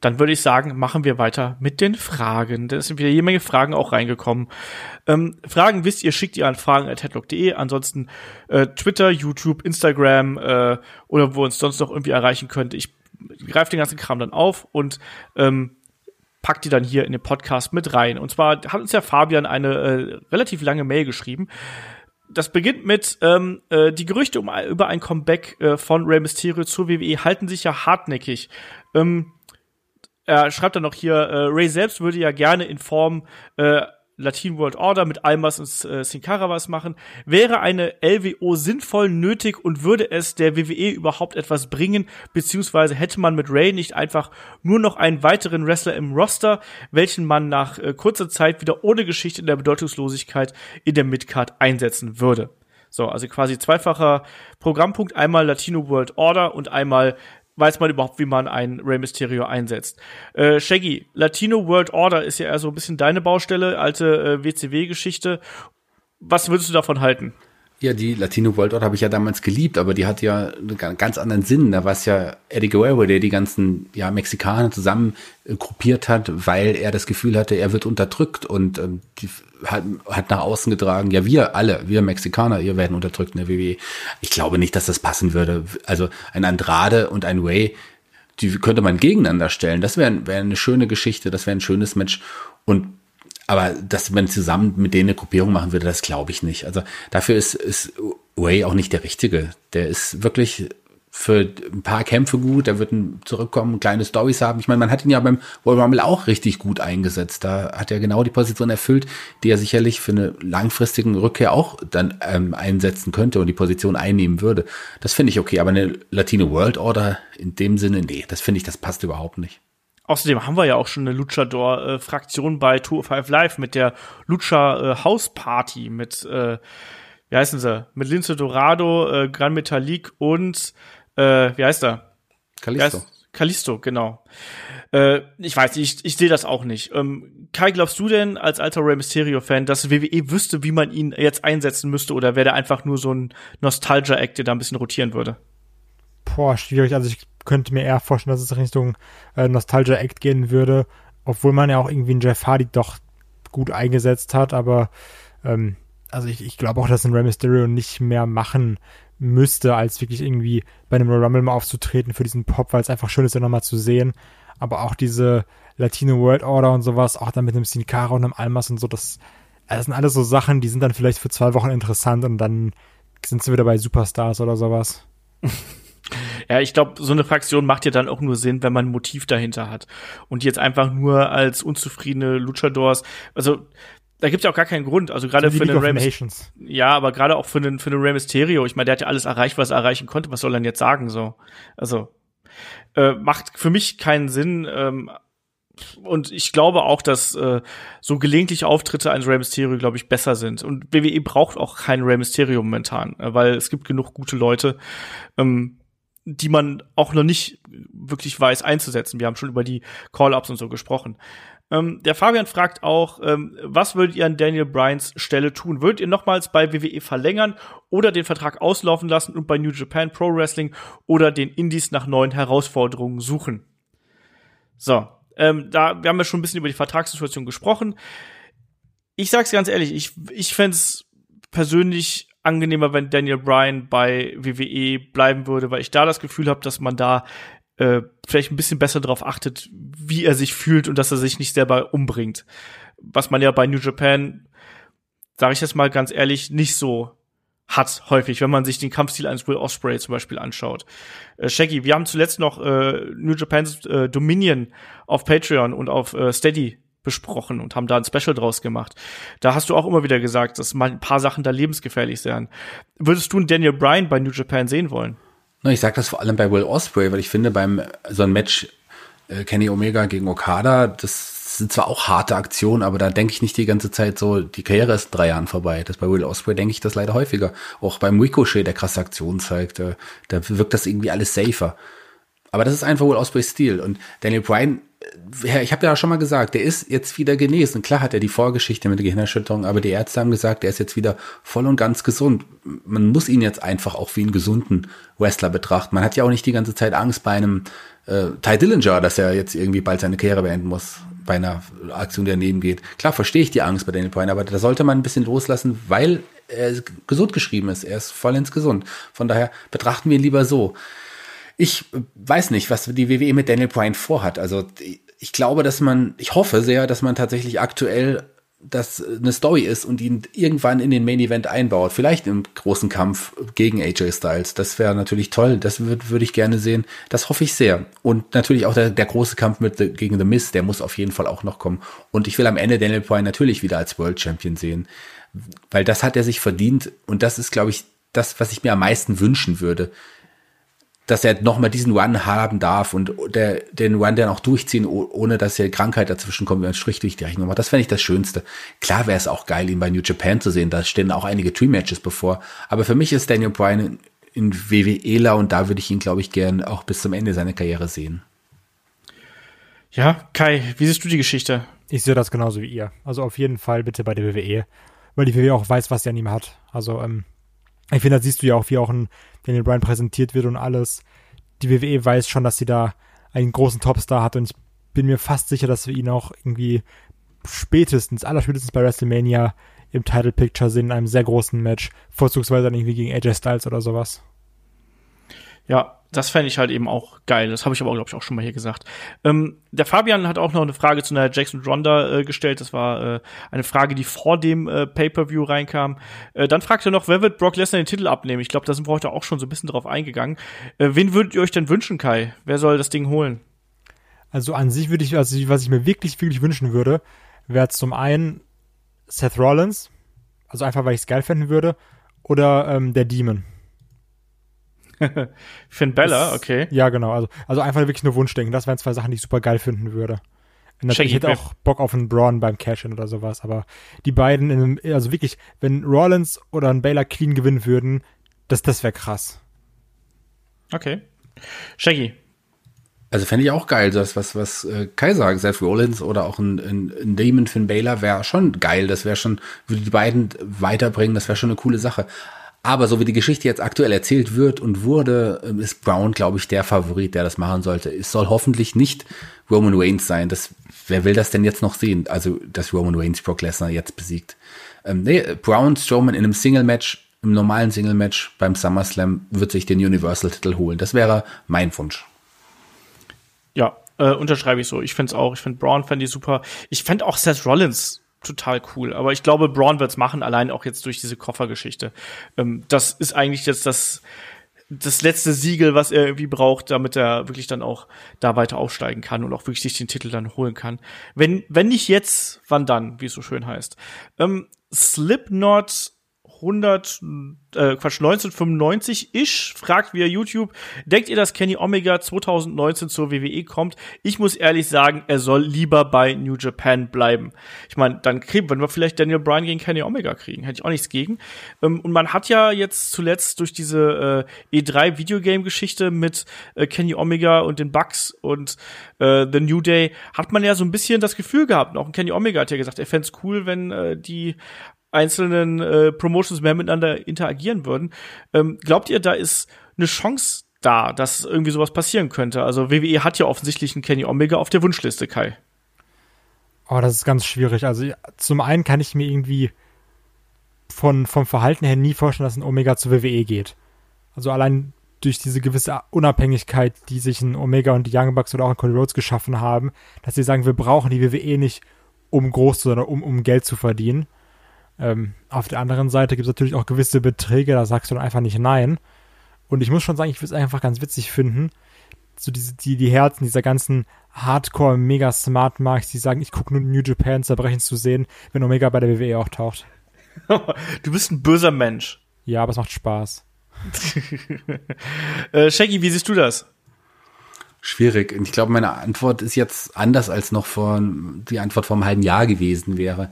dann würde ich sagen, machen wir weiter mit den Fragen. Da sind wieder jede Menge Fragen auch reingekommen. Ähm, Fragen wisst ihr, schickt ihr an fragen.headlock.de. Ansonsten äh, Twitter, YouTube, Instagram äh, oder wo uns sonst noch irgendwie erreichen könnt. Ich greife den ganzen Kram dann auf und ähm, pack die dann hier in den Podcast mit rein. Und zwar hat uns ja Fabian eine äh, relativ lange Mail geschrieben. Das beginnt mit ähm, äh, die Gerüchte um, über ein Comeback äh, von Rey Mysterio zur WWE halten sich ja hartnäckig. Ähm, er schreibt dann noch hier, äh, Ray selbst würde ja gerne in Form äh, Latin World Order mit Almas und äh, Sin Cara was machen. Wäre eine LWO sinnvoll nötig und würde es der WWE überhaupt etwas bringen, beziehungsweise hätte man mit Ray nicht einfach nur noch einen weiteren Wrestler im Roster, welchen man nach äh, kurzer Zeit wieder ohne Geschichte in der Bedeutungslosigkeit in der Midcard einsetzen würde. So, also quasi zweifacher Programmpunkt, einmal Latino World Order und einmal weiß man überhaupt, wie man ein Rey Mysterio einsetzt. Äh, Shaggy, Latino World Order ist ja eher so ein bisschen deine Baustelle, alte äh, WCW-Geschichte. Was würdest du davon halten? Ja, die Latino World Order habe ich ja damals geliebt, aber die hat ja einen ganz anderen Sinn. Da war es ja Eddie Guerrero, der die ganzen ja, Mexikaner zusammen äh, gruppiert hat, weil er das Gefühl hatte, er wird unterdrückt und ähm, die, hat, hat nach außen getragen, ja, wir alle, wir Mexikaner, ihr werden unterdrückt in der WWE. Ich glaube nicht, dass das passen würde. Also ein Andrade und ein Way, die könnte man gegeneinander stellen. Das wäre wär eine schöne Geschichte, das wäre ein schönes Match. Und aber dass man zusammen mit denen eine Gruppierung machen würde, das glaube ich nicht. Also dafür ist, ist Way auch nicht der Richtige. Der ist wirklich für ein paar Kämpfe gut, der wird zurückkommen, kleine Stories haben. Ich meine, man hat ihn ja beim Royal Rumble auch richtig gut eingesetzt. Da hat er genau die Position erfüllt, die er sicherlich für eine langfristige Rückkehr auch dann ähm, einsetzen könnte und die Position einnehmen würde. Das finde ich okay, aber eine Latino World Order in dem Sinne, nee, das finde ich, das passt überhaupt nicht. Außerdem haben wir ja auch schon eine Luchador-Fraktion bei Tour of Five Live mit der Lucha äh, House Party mit, äh, wie heißen sie? Mit Lince Dorado, äh, Gran Metalik und, äh, wie heißt er? Kalisto. Kalisto, genau. Äh, ich weiß nicht, ich, ich sehe das auch nicht. Ähm, Kai, glaubst du denn als alter Rey Mysterio-Fan, dass WWE wüsste, wie man ihn jetzt einsetzen müsste oder wäre der einfach nur so ein Nostalgia-Act, der da ein bisschen rotieren würde? Boah, schwierig. Also ich könnte mir eher vorstellen, dass es Richtung äh, Nostalgia Act gehen würde, obwohl man ja auch irgendwie einen Jeff Hardy doch gut eingesetzt hat, aber ähm, also ich, ich glaube auch, dass ein Rey Mysterio nicht mehr machen müsste, als wirklich irgendwie bei einem Rumble mal aufzutreten für diesen Pop, weil es einfach schön ist, ja nochmal zu sehen. Aber auch diese Latino World Order und sowas, auch dann mit einem Sin Cara und einem Almas und so, das, das sind alles so Sachen, die sind dann vielleicht für zwei Wochen interessant und dann sind sie wieder bei Superstars oder sowas. Ja, ich glaube, so eine Fraktion macht ja dann auch nur Sinn, wenn man ein Motiv dahinter hat. Und jetzt einfach nur als unzufriedene Luchadors, also da gibt's ja auch gar keinen Grund. Also gerade für den Rey Ja, aber gerade auch für den für den Rey Mysterio. Ich meine, der hat ja alles erreicht, was er erreichen konnte. Was soll er denn jetzt sagen so? Also äh, macht für mich keinen Sinn. Ähm, und ich glaube auch, dass äh, so gelegentliche Auftritte eines Rey Mysterio, glaube ich, besser sind. Und WWE braucht auch keinen Rey Mysterio momentan, äh, weil es gibt genug gute Leute. Ähm, die man auch noch nicht wirklich weiß einzusetzen. Wir haben schon über die Call-Ups und so gesprochen. Ähm, der Fabian fragt auch, ähm, was würdet ihr an Daniel Bryans Stelle tun? Würdet ihr nochmals bei WWE verlängern oder den Vertrag auslaufen lassen und bei New Japan Pro Wrestling oder den Indies nach neuen Herausforderungen suchen? So, ähm, da, wir haben ja schon ein bisschen über die Vertragssituation gesprochen. Ich sag's ganz ehrlich, ich, ich fände persönlich angenehmer, wenn Daniel Bryan bei WWE bleiben würde, weil ich da das Gefühl habe, dass man da äh, vielleicht ein bisschen besser darauf achtet, wie er sich fühlt und dass er sich nicht selber umbringt. Was man ja bei New Japan, sage ich jetzt mal ganz ehrlich, nicht so hat häufig, wenn man sich den Kampfstil eines Will Osprey zum Beispiel anschaut. Äh, Shaggy, wir haben zuletzt noch äh, New Japan's äh, Dominion auf Patreon und auf äh, Steady besprochen und haben da ein Special draus gemacht. Da hast du auch immer wieder gesagt, dass mal ein paar Sachen da lebensgefährlich wären. Würdest du einen Daniel Bryan bei New Japan sehen wollen? Na, ich sag das vor allem bei Will Osprey, weil ich finde, beim so ein Match äh, Kenny Omega gegen Okada, das sind zwar auch harte Aktionen, aber da denke ich nicht die ganze Zeit so, die Karriere ist in drei Jahren vorbei. Das bei Will Osprey denke ich das leider häufiger. Auch beim Ricochet, der krasse Aktionen zeigt, äh, da wirkt das irgendwie alles safer. Aber das ist einfach Will Ospreys Stil. Und Daniel Bryan ich habe ja schon mal gesagt, der ist jetzt wieder genesen. Klar hat er die Vorgeschichte mit der Gehirnerschütterung, aber die Ärzte haben gesagt, er ist jetzt wieder voll und ganz gesund. Man muss ihn jetzt einfach auch wie einen gesunden Wrestler betrachten. Man hat ja auch nicht die ganze Zeit Angst bei einem äh, Ty Dillinger, dass er jetzt irgendwie bald seine Karriere beenden muss bei einer Aktion, die daneben geht. Klar verstehe ich die Angst bei Daniel Bryan, aber da sollte man ein bisschen loslassen, weil er gesund geschrieben ist. Er ist vollends gesund. Von daher betrachten wir ihn lieber so. Ich weiß nicht, was die WWE mit Daniel Bryan vorhat. Also ich glaube, dass man, ich hoffe sehr, dass man tatsächlich aktuell das eine Story ist und ihn irgendwann in den Main Event einbaut. Vielleicht im großen Kampf gegen AJ Styles. Das wäre natürlich toll. Das würde würd ich gerne sehen. Das hoffe ich sehr. Und natürlich auch der, der große Kampf mit the, gegen The Miz, der muss auf jeden Fall auch noch kommen. Und ich will am Ende Daniel Bryan natürlich wieder als World Champion sehen. Weil das hat er sich verdient. Und das ist, glaube ich, das, was ich mir am meisten wünschen würde dass er nochmal diesen Run haben darf und der, den Run dann auch durchziehen, ohne dass hier Krankheit dazwischen kommt, wenn Strich durch die Rechnung macht. Das fände ich das Schönste. Klar wäre es auch geil, ihn bei New Japan zu sehen. Da stehen auch einige Dream-Matches bevor. Aber für mich ist Daniel Bryan in WWEla und da würde ich ihn, glaube ich, gern auch bis zum Ende seiner Karriere sehen. Ja, Kai, wie siehst du die Geschichte? Ich sehe das genauso wie ihr. Also auf jeden Fall bitte bei der WWE, weil die WWE auch weiß, was sie an ihm hat. Also ähm, ich finde, da siehst du ja auch, wie auch ein Daniel Bryan präsentiert wird und alles. Die WWE weiß schon, dass sie da einen großen Topstar hat und ich bin mir fast sicher, dass wir ihn auch irgendwie spätestens, allerspätestens bei WrestleMania im Title Picture sehen, in einem sehr großen Match, vorzugsweise dann irgendwie gegen AJ Styles oder sowas. Ja, das fände ich halt eben auch geil. Das habe ich aber, glaube ich, auch schon mal hier gesagt. Ähm, der Fabian hat auch noch eine Frage zu einer Jackson Ronda äh, gestellt. Das war äh, eine Frage, die vor dem äh, Pay-Per-View reinkam. Äh, dann fragt er noch, wer wird Brock Lesnar den Titel abnehmen? Ich glaube, da sind wir heute auch schon so ein bisschen drauf eingegangen. Äh, wen würdet ihr euch denn wünschen, Kai? Wer soll das Ding holen? Also an sich würde ich, also was ich mir wirklich, wirklich wünschen würde, wäre zum einen Seth Rollins, also einfach, weil ich es geil finden würde, oder ähm, der Demon. Finn Bella, okay. Ja, genau. Also, also einfach wirklich nur Wunschdenken. Das wären zwei Sachen, die ich super geil finden würde. Und ich hätte auch Bock auf einen Braun beim Cash-In oder sowas, aber die beiden, in einem, also wirklich, wenn Rollins oder ein Baylor clean gewinnen würden, das, das wäre krass. Okay. Shaggy. Also fände ich auch geil, das, was, was äh, Kai sagt, Seth Rollins oder auch ein, ein, ein Damon Finn Baylor wäre schon geil. Das wäre schon, würde die beiden weiterbringen, das wäre schon eine coole Sache. Aber so wie die Geschichte jetzt aktuell erzählt wird und wurde, ähm, ist Brown, glaube ich, der Favorit, der das machen sollte. Es soll hoffentlich nicht Roman Reigns sein. Das, wer will das denn jetzt noch sehen? Also, dass Roman Reigns Brock Lesnar jetzt besiegt. Ähm, nee, Brown Strowman in einem Single-Match, im normalen Single-Match beim SummerSlam wird sich den Universal-Titel holen. Das wäre mein Wunsch. Ja, äh, unterschreibe ich so. Ich finde es auch. Ich finde Brown fände ich super. Ich fände auch Seth Rollins total cool. Aber ich glaube, Braun wird's machen, allein auch jetzt durch diese Koffergeschichte. Ähm, das ist eigentlich jetzt das, das letzte Siegel, was er irgendwie braucht, damit er wirklich dann auch da weiter aufsteigen kann und auch wirklich sich den Titel dann holen kann. Wenn, wenn nicht jetzt, wann dann, wie es so schön heißt. Ähm, Slipknot 100, äh, Quatsch, 1995-ish, fragt via YouTube, denkt ihr, dass Kenny Omega 2019 zur WWE kommt? Ich muss ehrlich sagen, er soll lieber bei New Japan bleiben. Ich meine, dann kriegen, wenn wir vielleicht Daniel Bryan gegen Kenny Omega kriegen, hätte ich auch nichts gegen. Ähm, und man hat ja jetzt zuletzt durch diese äh, E3 Videogame-Geschichte mit äh, Kenny Omega und den Bucks und äh, The New Day, hat man ja so ein bisschen das Gefühl gehabt, auch Kenny Omega hat ja gesagt, er fände es cool, wenn äh, die einzelnen äh, Promotions mehr miteinander interagieren würden. Ähm, glaubt ihr, da ist eine Chance, da, dass irgendwie sowas passieren könnte? Also WWE hat ja offensichtlich einen Kenny Omega auf der Wunschliste, Kai. Oh, das ist ganz schwierig. Also zum einen kann ich mir irgendwie von, vom Verhalten her nie vorstellen, dass ein Omega zu WWE geht. Also allein durch diese gewisse Unabhängigkeit, die sich ein Omega und die Young Bucks oder auch ein Cody Rhodes geschaffen haben, dass sie sagen, wir brauchen die WWE nicht, um groß zu sein, um, um Geld zu verdienen. Ähm, auf der anderen Seite gibt es natürlich auch gewisse Beträge, da sagst du dann einfach nicht nein. Und ich muss schon sagen, ich würde es einfach ganz witzig finden, so diese, die, die Herzen dieser ganzen Hardcore, mega smart Marks, die sagen, ich gucke nur New Japan zerbrechen zu sehen, wenn Omega bei der WWE auftaucht. du bist ein böser Mensch. Ja, aber es macht Spaß. äh, Shaggy, wie siehst du das? Schwierig. Und ich glaube, meine Antwort ist jetzt anders als noch vor die Antwort vor einem halben Jahr gewesen wäre.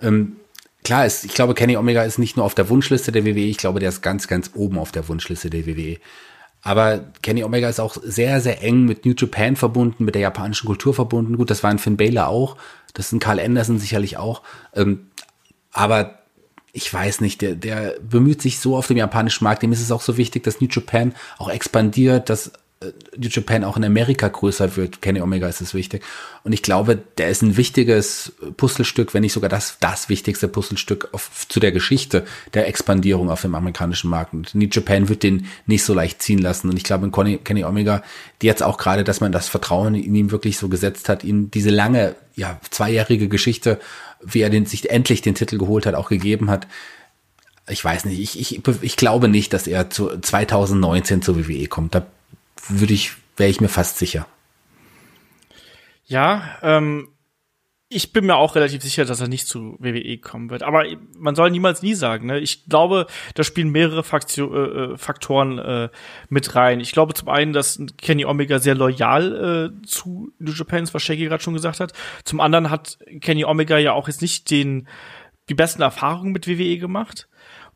Ähm, klar ist, ich glaube, Kenny Omega ist nicht nur auf der Wunschliste der WWE, ich glaube, der ist ganz, ganz oben auf der Wunschliste der WWE. Aber Kenny Omega ist auch sehr, sehr eng mit New Japan verbunden, mit der japanischen Kultur verbunden. Gut, das war ein Finn Baylor auch, das ist ein Carl Anderson sicherlich auch. Ähm, aber ich weiß nicht, der, der bemüht sich so auf dem japanischen Markt. Dem ist es auch so wichtig, dass New Japan auch expandiert, dass New Japan auch in Amerika größer wird. Kenny Omega ist es wichtig. Und ich glaube, der ist ein wichtiges Puzzlestück, wenn nicht sogar das, das wichtigste Puzzlestück auf, zu der Geschichte der Expandierung auf dem amerikanischen Markt. Und New Japan wird den nicht so leicht ziehen lassen. Und ich glaube, in Kenny Omega, die jetzt auch gerade, dass man das Vertrauen in ihm wirklich so gesetzt hat, ihm diese lange, ja, zweijährige Geschichte wie er den, sich endlich den Titel geholt hat, auch gegeben hat. Ich weiß nicht, ich, ich, ich glaube nicht, dass er zu 2019 zur WWE kommt. Da würde ich, wäre ich mir fast sicher. Ja, ähm, ich bin mir auch relativ sicher, dass er nicht zu WWE kommen wird. Aber man soll niemals nie sagen. Ne? Ich glaube, da spielen mehrere Faktio äh, äh, Faktoren äh, mit rein. Ich glaube zum einen, dass Kenny Omega sehr loyal äh, zu New Japan ist, was Shaggy gerade schon gesagt hat. Zum anderen hat Kenny Omega ja auch jetzt nicht den die besten Erfahrungen mit WWE gemacht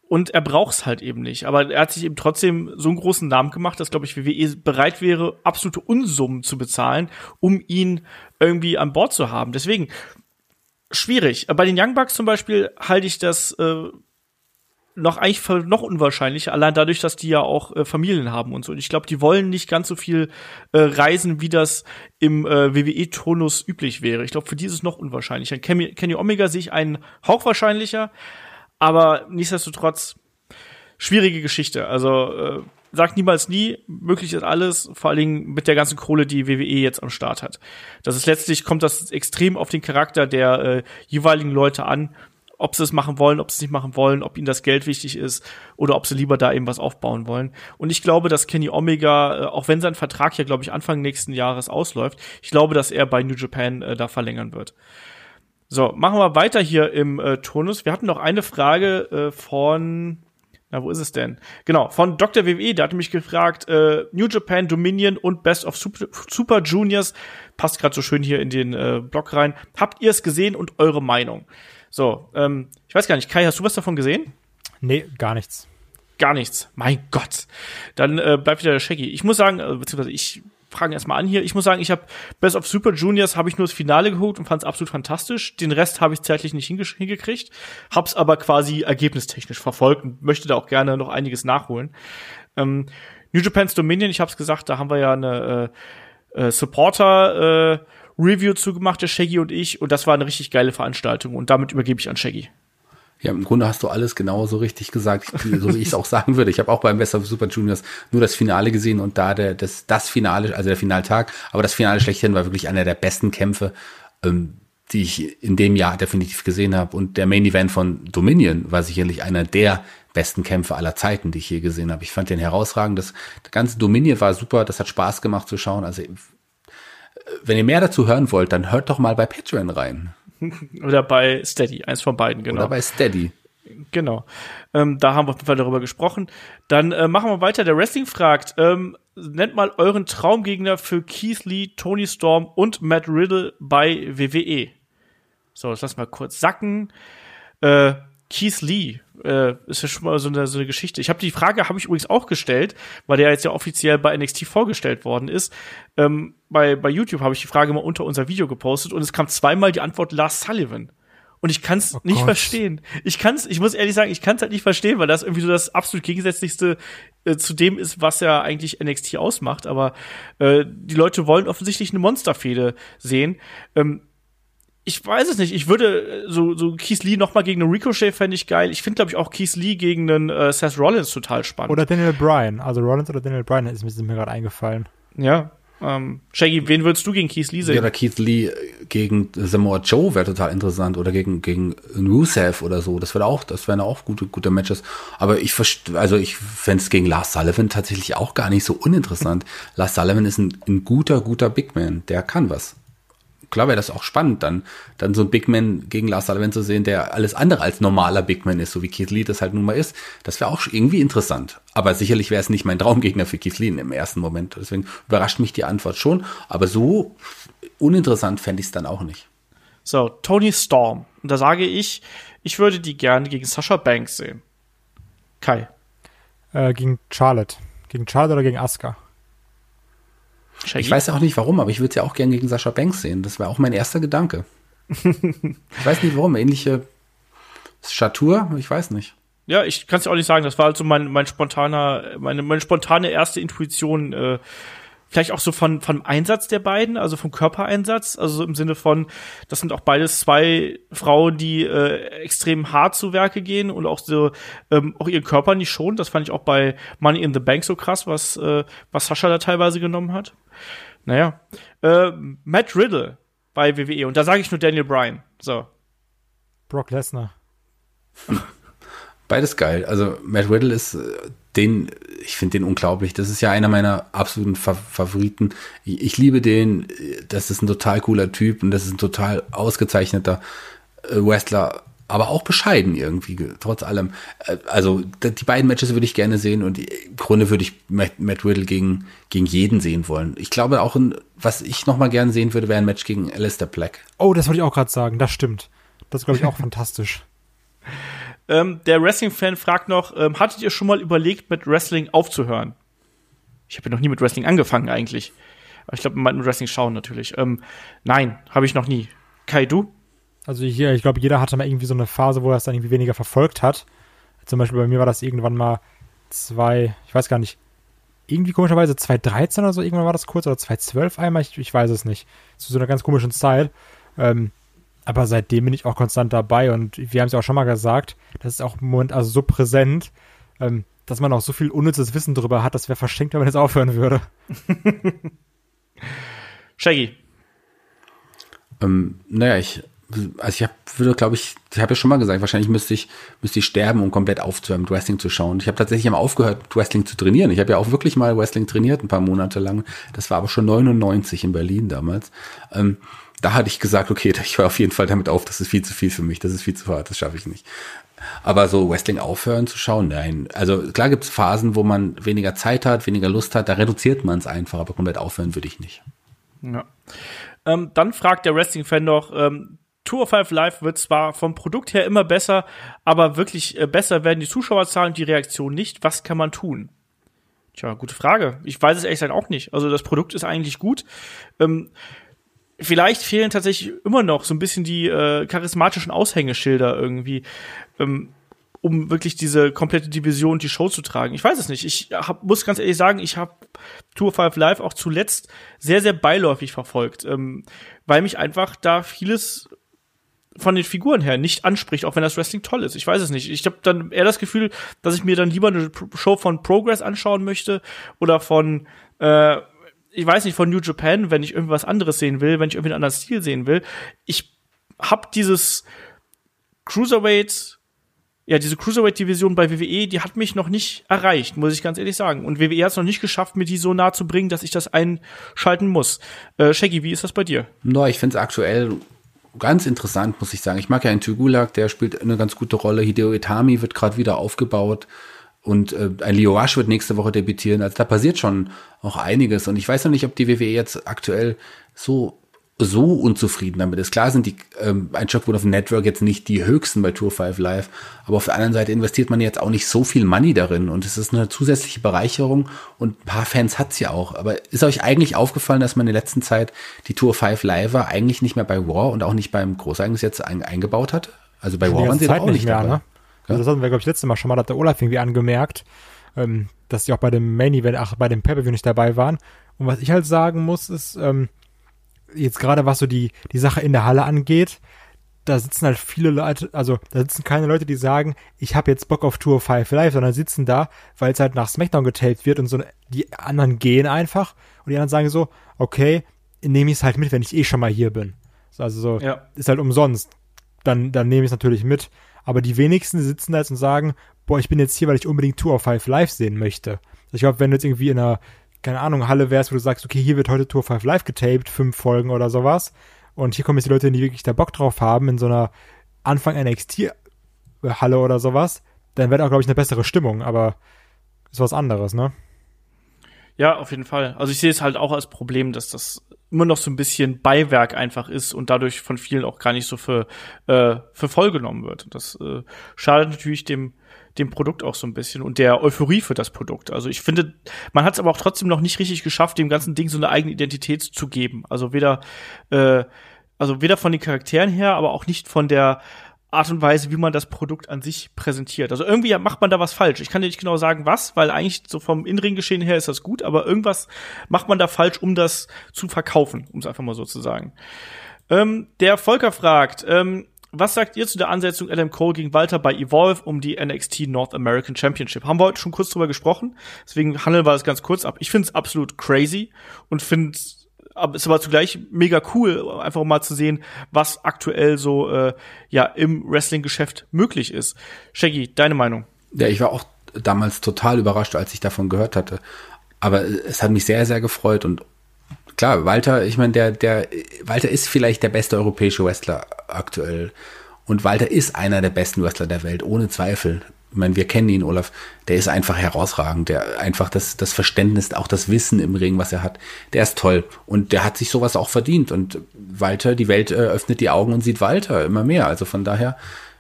und er braucht's halt eben nicht. Aber er hat sich eben trotzdem so einen großen Namen gemacht, dass, glaube ich, WWE bereit wäre, absolute Unsummen zu bezahlen, um ihn irgendwie an Bord zu haben. Deswegen, schwierig. Bei den Young Bucks zum Beispiel halte ich das äh, noch eigentlich für noch unwahrscheinlicher, allein dadurch, dass die ja auch äh, Familien haben und so. Und ich glaube, die wollen nicht ganz so viel äh, reisen, wie das im äh, WWE-Tonus üblich wäre. Ich glaube, für die ist es noch unwahrscheinlicher. Kenny, Kenny Omega sehe ich einen Hauch wahrscheinlicher. Aber nichtsdestotrotz, schwierige Geschichte. Also äh, sagt niemals nie, möglich ist alles, vor allen Dingen mit der ganzen Kohle, die WWE jetzt am Start hat. Das ist letztlich, kommt das extrem auf den Charakter der äh, jeweiligen Leute an, ob sie es machen wollen, ob sie es nicht machen wollen, ob ihnen das Geld wichtig ist oder ob sie lieber da eben was aufbauen wollen. Und ich glaube, dass Kenny Omega, äh, auch wenn sein Vertrag ja, glaube ich, Anfang nächsten Jahres ausläuft, ich glaube, dass er bei New Japan äh, da verlängern wird. So, machen wir weiter hier im äh, Turnus. Wir hatten noch eine Frage äh, von, na, wo ist es denn? Genau, von Dr. WWE, der hatte mich gefragt, äh, New Japan, Dominion und Best of Super, Super Juniors, passt gerade so schön hier in den äh, Blog rein. Habt ihr es gesehen und eure Meinung? So, ähm, ich weiß gar nicht, Kai, hast du was davon gesehen? Nee, gar nichts. Gar nichts. Mein Gott. Dann äh, bleibt wieder der Shaggy. Ich muss sagen, äh, beziehungsweise ich fragen erstmal an hier. Ich muss sagen, ich habe Best of Super Juniors habe ich nur das Finale geholt und fand es absolut fantastisch. Den Rest habe ich zeitlich nicht hingekriegt, hab's aber quasi ergebnistechnisch verfolgt und möchte da auch gerne noch einiges nachholen. Ähm, New Japan's Dominion, ich habe es gesagt, da haben wir ja eine äh, äh, Supporter äh, Review zugemacht, der Shaggy und ich, und das war eine richtig geile Veranstaltung und damit übergebe ich an Shaggy. Ja, im Grunde hast du alles genauso richtig gesagt, so wie ich es auch sagen würde. Ich habe auch beim Best of Super Juniors nur das Finale gesehen und da der, das, das Finale, also der Finaltag, aber das Finale schlechthin war wirklich einer der besten Kämpfe, ähm, die ich in dem Jahr definitiv gesehen habe. Und der Main Event von Dominion war sicherlich einer der besten Kämpfe aller Zeiten, die ich je gesehen habe. Ich fand den herausragend. Das, das ganze Dominion war super, das hat Spaß gemacht zu schauen. Also wenn ihr mehr dazu hören wollt, dann hört doch mal bei Patreon rein. Oder bei Steady, eins von beiden, genau. Oder bei Steady. Genau. Ähm, da haben wir auf jeden Fall darüber gesprochen. Dann äh, machen wir weiter. Der Wrestling fragt, ähm, nennt mal euren Traumgegner für Keith Lee, Tony Storm und Matt Riddle bei WWE. So, das lassen wir kurz sacken. Äh, Keith Lee, äh, ist ja schon mal so eine, so eine Geschichte. Ich habe die Frage, habe ich übrigens auch gestellt, weil der jetzt ja offiziell bei NXT vorgestellt worden ist. Ähm, bei, bei YouTube habe ich die Frage mal unter unser Video gepostet und es kam zweimal die Antwort Lars Sullivan. Und ich kann es oh nicht Gott. verstehen. Ich kann's, ich muss ehrlich sagen, ich kann es halt nicht verstehen, weil das irgendwie so das absolut gegensätzlichste äh, zu dem ist, was ja eigentlich NXT ausmacht. Aber äh, die Leute wollen offensichtlich eine Monsterfehde sehen. Ähm, ich weiß es nicht. Ich würde äh, so so Keith Lee noch mal gegen einen Ricochet fände ich geil. Ich finde glaube ich auch Keith Lee gegen einen äh, Seth Rollins total spannend. Oder Daniel Bryan. Also Rollins oder Daniel Bryan ist mir, mir gerade eingefallen. Ja, ähm, Shaggy, wen würdest du gegen Keith Lee sehen? Ja, oder Keith Lee gegen Samoa Joe wäre total interessant oder gegen gegen Rusev oder so. Das wäre auch, das wären auch gute gute Matches. Aber ich also ich fände es gegen Lars Sullivan tatsächlich auch gar nicht so uninteressant. Lars Sullivan ist ein, ein guter guter Big Man, der kann was klar wäre das auch spannend, dann, dann so ein Big Man gegen Lars Sullivan zu sehen, der alles andere als normaler Big Man ist, so wie Keith Lee das halt nun mal ist. Das wäre auch irgendwie interessant. Aber sicherlich wäre es nicht mein Traumgegner für Keith Lee im ersten Moment. Deswegen überrascht mich die Antwort schon. Aber so uninteressant fände ich es dann auch nicht. So, Tony Storm. Und da sage ich, ich würde die gerne gegen Sasha Banks sehen. Kai. Äh, gegen Charlotte. Gegen Charlotte oder gegen Asuka? Shaggy? Ich weiß auch nicht warum, aber ich würde sie ja auch gern gegen Sascha Banks sehen. Das war auch mein erster Gedanke. ich weiß nicht warum. Ähnliche Statur, ich weiß nicht. Ja, ich kann es auch nicht sagen. Das war also mein, mein spontaner, meine, meine spontane erste Intuition. Äh, vielleicht auch so von vom Einsatz der beiden, also vom Körpereinsatz, also im Sinne von, das sind auch beides zwei Frauen, die äh, extrem hart zu Werke gehen und auch so ähm, auch ihren Körper nicht schonen. Das fand ich auch bei Money in the Bank so krass, was äh, was Sascha da teilweise genommen hat. Naja. Äh, Matt Riddle bei WWE. Und da sage ich nur Daniel Bryan. So. Brock Lesnar. Beides geil. Also Matt Riddle ist äh, den, ich finde den unglaublich. Das ist ja einer meiner absoluten Fa Favoriten. Ich, ich, liebe den. Das ist ein total cooler Typ und das ist ein total ausgezeichneter äh, Wrestler aber auch bescheiden irgendwie, trotz allem. Äh, also die beiden Matches würde ich gerne sehen und im Grunde würde ich Matt, Matt Riddle gegen, gegen jeden sehen wollen. Ich glaube auch, ein, was ich noch mal gerne sehen würde, wäre ein Match gegen Alistair Black. Oh, das wollte ich auch gerade sagen, das stimmt. Das ist, glaube ich, auch fantastisch. Ähm, der Wrestling-Fan fragt noch, ähm, hattet ihr schon mal überlegt, mit Wrestling aufzuhören? Ich habe ja noch nie mit Wrestling angefangen eigentlich. Aber ich glaube, mit Wrestling schauen natürlich. Ähm, nein, habe ich noch nie. Kai, du? Also hier, ich glaube, jeder hatte mal irgendwie so eine Phase, wo er es dann irgendwie weniger verfolgt hat. Zum Beispiel bei mir war das irgendwann mal zwei, ich weiß gar nicht, irgendwie komischerweise 2013 oder so, irgendwann war das kurz, oder 2012 einmal, ich, ich weiß es nicht. Zu so einer ganz komischen Zeit. Ähm, aber seitdem bin ich auch konstant dabei und wir haben es ja auch schon mal gesagt, das ist auch im Moment also so präsent, ähm, dass man auch so viel unnützes Wissen darüber hat, das wäre verschenkt, wenn man jetzt aufhören würde. Shaggy. Ähm, naja, ich also ich hab, würde, glaube ich, ich habe ja schon mal gesagt, wahrscheinlich müsste ich, müsste ich sterben, um komplett aufzuhören, mit Wrestling zu schauen. Ich habe tatsächlich mal aufgehört, mit Wrestling zu trainieren. Ich habe ja auch wirklich mal Wrestling trainiert, ein paar Monate lang. Das war aber schon 99 in Berlin damals. Ähm, da hatte ich gesagt, okay, ich höre auf jeden Fall damit auf, das ist viel zu viel für mich, das ist viel zu hart, das schaffe ich nicht. Aber so Wrestling aufhören zu schauen, nein. Also klar gibt es Phasen, wo man weniger Zeit hat, weniger Lust hat, da reduziert man es einfach, aber komplett aufhören würde ich nicht. Ja. Ähm, dann fragt der Wrestling-Fan noch, ähm, Tour of Five Live wird zwar vom Produkt her immer besser, aber wirklich äh, besser werden die Zuschauerzahlen und die Reaktion nicht. Was kann man tun? Tja, gute Frage. Ich weiß es ehrlich gesagt auch nicht. Also das Produkt ist eigentlich gut. Ähm, vielleicht fehlen tatsächlich immer noch so ein bisschen die äh, charismatischen Aushängeschilder irgendwie. Ähm, um wirklich diese komplette Division die Show zu tragen. Ich weiß es nicht. Ich hab, muss ganz ehrlich sagen, ich habe Tour 5 Live auch zuletzt sehr, sehr beiläufig verfolgt, ähm, weil mich einfach da vieles von den Figuren her nicht anspricht, auch wenn das Wrestling toll ist. Ich weiß es nicht. Ich habe dann eher das Gefühl, dass ich mir dann lieber eine Show von Progress anschauen möchte oder von, äh, ich weiß nicht, von New Japan, wenn ich irgendwas anderes sehen will, wenn ich irgendwie einen anderen Stil sehen will. Ich hab dieses Cruiserweight, ja, diese Cruiserweight-Division bei WWE, die hat mich noch nicht erreicht, muss ich ganz ehrlich sagen. Und WWE hat es noch nicht geschafft, mir die so nah zu bringen, dass ich das einschalten muss. Äh, Shaggy, wie ist das bei dir? No, ich finde es aktuell ganz interessant, muss ich sagen. Ich mag ja einen Tugulak, der spielt eine ganz gute Rolle. Hideo Itami wird gerade wieder aufgebaut. Und äh, ein Leo Rush wird nächste Woche debütieren. Also da passiert schon auch einiges. Und ich weiß noch nicht, ob die WWE jetzt aktuell so so unzufrieden damit ist. Klar sind die ähm, Einschlagquoten auf dem Network jetzt nicht die höchsten bei Tour 5 Live, aber auf der anderen Seite investiert man jetzt auch nicht so viel Money darin und es ist eine zusätzliche Bereicherung und ein paar Fans hat's ja auch. Aber ist euch eigentlich aufgefallen, dass man in der letzten Zeit die Tour 5 Live eigentlich nicht mehr bei War und auch nicht beim Großereignis jetzt ein, eingebaut hat? Also bei War waren sie auch nicht mehr, dabei. Ne? Also das hatten wir, glaube ich, letztes Mal schon mal, hat der Olaf irgendwie angemerkt, ähm, dass sie auch bei dem Main Event, ach, bei dem Pay-Per-View nicht dabei waren. Und was ich halt sagen muss, ist, ähm, jetzt gerade was so die, die Sache in der Halle angeht, da sitzen halt viele Leute, also da sitzen keine Leute, die sagen, ich habe jetzt Bock auf Tour 5 Live, sondern sitzen da, weil es halt nach SmackDown getaped wird und so die anderen gehen einfach und die anderen sagen so, okay, nehme ich es halt mit, wenn ich eh schon mal hier bin. Also so, ja. ist halt umsonst. Dann, dann nehme ich es natürlich mit. Aber die wenigsten sitzen da jetzt und sagen, boah, ich bin jetzt hier, weil ich unbedingt Tour 5 Live sehen möchte. Ich glaube, wenn du jetzt irgendwie in einer keine Ahnung, Halle wärst, wo du sagst, okay, hier wird heute Tour 5 live getaped, fünf Folgen oder sowas. Und hier kommen jetzt die Leute, die wirklich da Bock drauf haben, in so einer Anfang NXT-Halle oder sowas, dann wäre auch, glaube ich, eine bessere Stimmung, aber ist was anderes, ne? Ja, auf jeden Fall. Also ich sehe es halt auch als Problem, dass das immer noch so ein bisschen Beiwerk einfach ist und dadurch von vielen auch gar nicht so für, äh, für voll genommen wird. Das äh, schadet natürlich dem dem Produkt auch so ein bisschen und der Euphorie für das Produkt. Also ich finde, man hat es aber auch trotzdem noch nicht richtig geschafft, dem ganzen Ding so eine eigene Identität zu geben. Also weder, äh, also weder von den Charakteren her, aber auch nicht von der Art und Weise, wie man das Produkt an sich präsentiert. Also irgendwie macht man da was falsch. Ich kann dir nicht genau sagen, was, weil eigentlich so vom inneren Geschehen her ist das gut, aber irgendwas macht man da falsch, um das zu verkaufen, um es einfach mal so zu sagen. Ähm, der Volker fragt, ähm, was sagt ihr zu der Ansetzung Adam Cole gegen Walter bei Evolve um die NXT North American Championship? Haben wir heute schon kurz drüber gesprochen, deswegen handeln wir es ganz kurz ab. Ich finde es absolut crazy und finde es ist aber zugleich mega cool, einfach mal zu sehen, was aktuell so äh, ja im Wrestling-Geschäft möglich ist. Shaggy, deine Meinung? Ja, ich war auch damals total überrascht, als ich davon gehört hatte. Aber es hat mich sehr, sehr gefreut und klar, Walter, ich meine, der, der, Walter ist vielleicht der beste europäische Wrestler aktuell. Und Walter ist einer der besten Wrestler der Welt, ohne Zweifel. Ich meine, wir kennen ihn, Olaf. Der ist einfach herausragend. Der einfach das, das Verständnis, auch das Wissen im Ring, was er hat, der ist toll. Und der hat sich sowas auch verdient. Und Walter, die Welt äh, öffnet die Augen und sieht Walter immer mehr. Also von daher,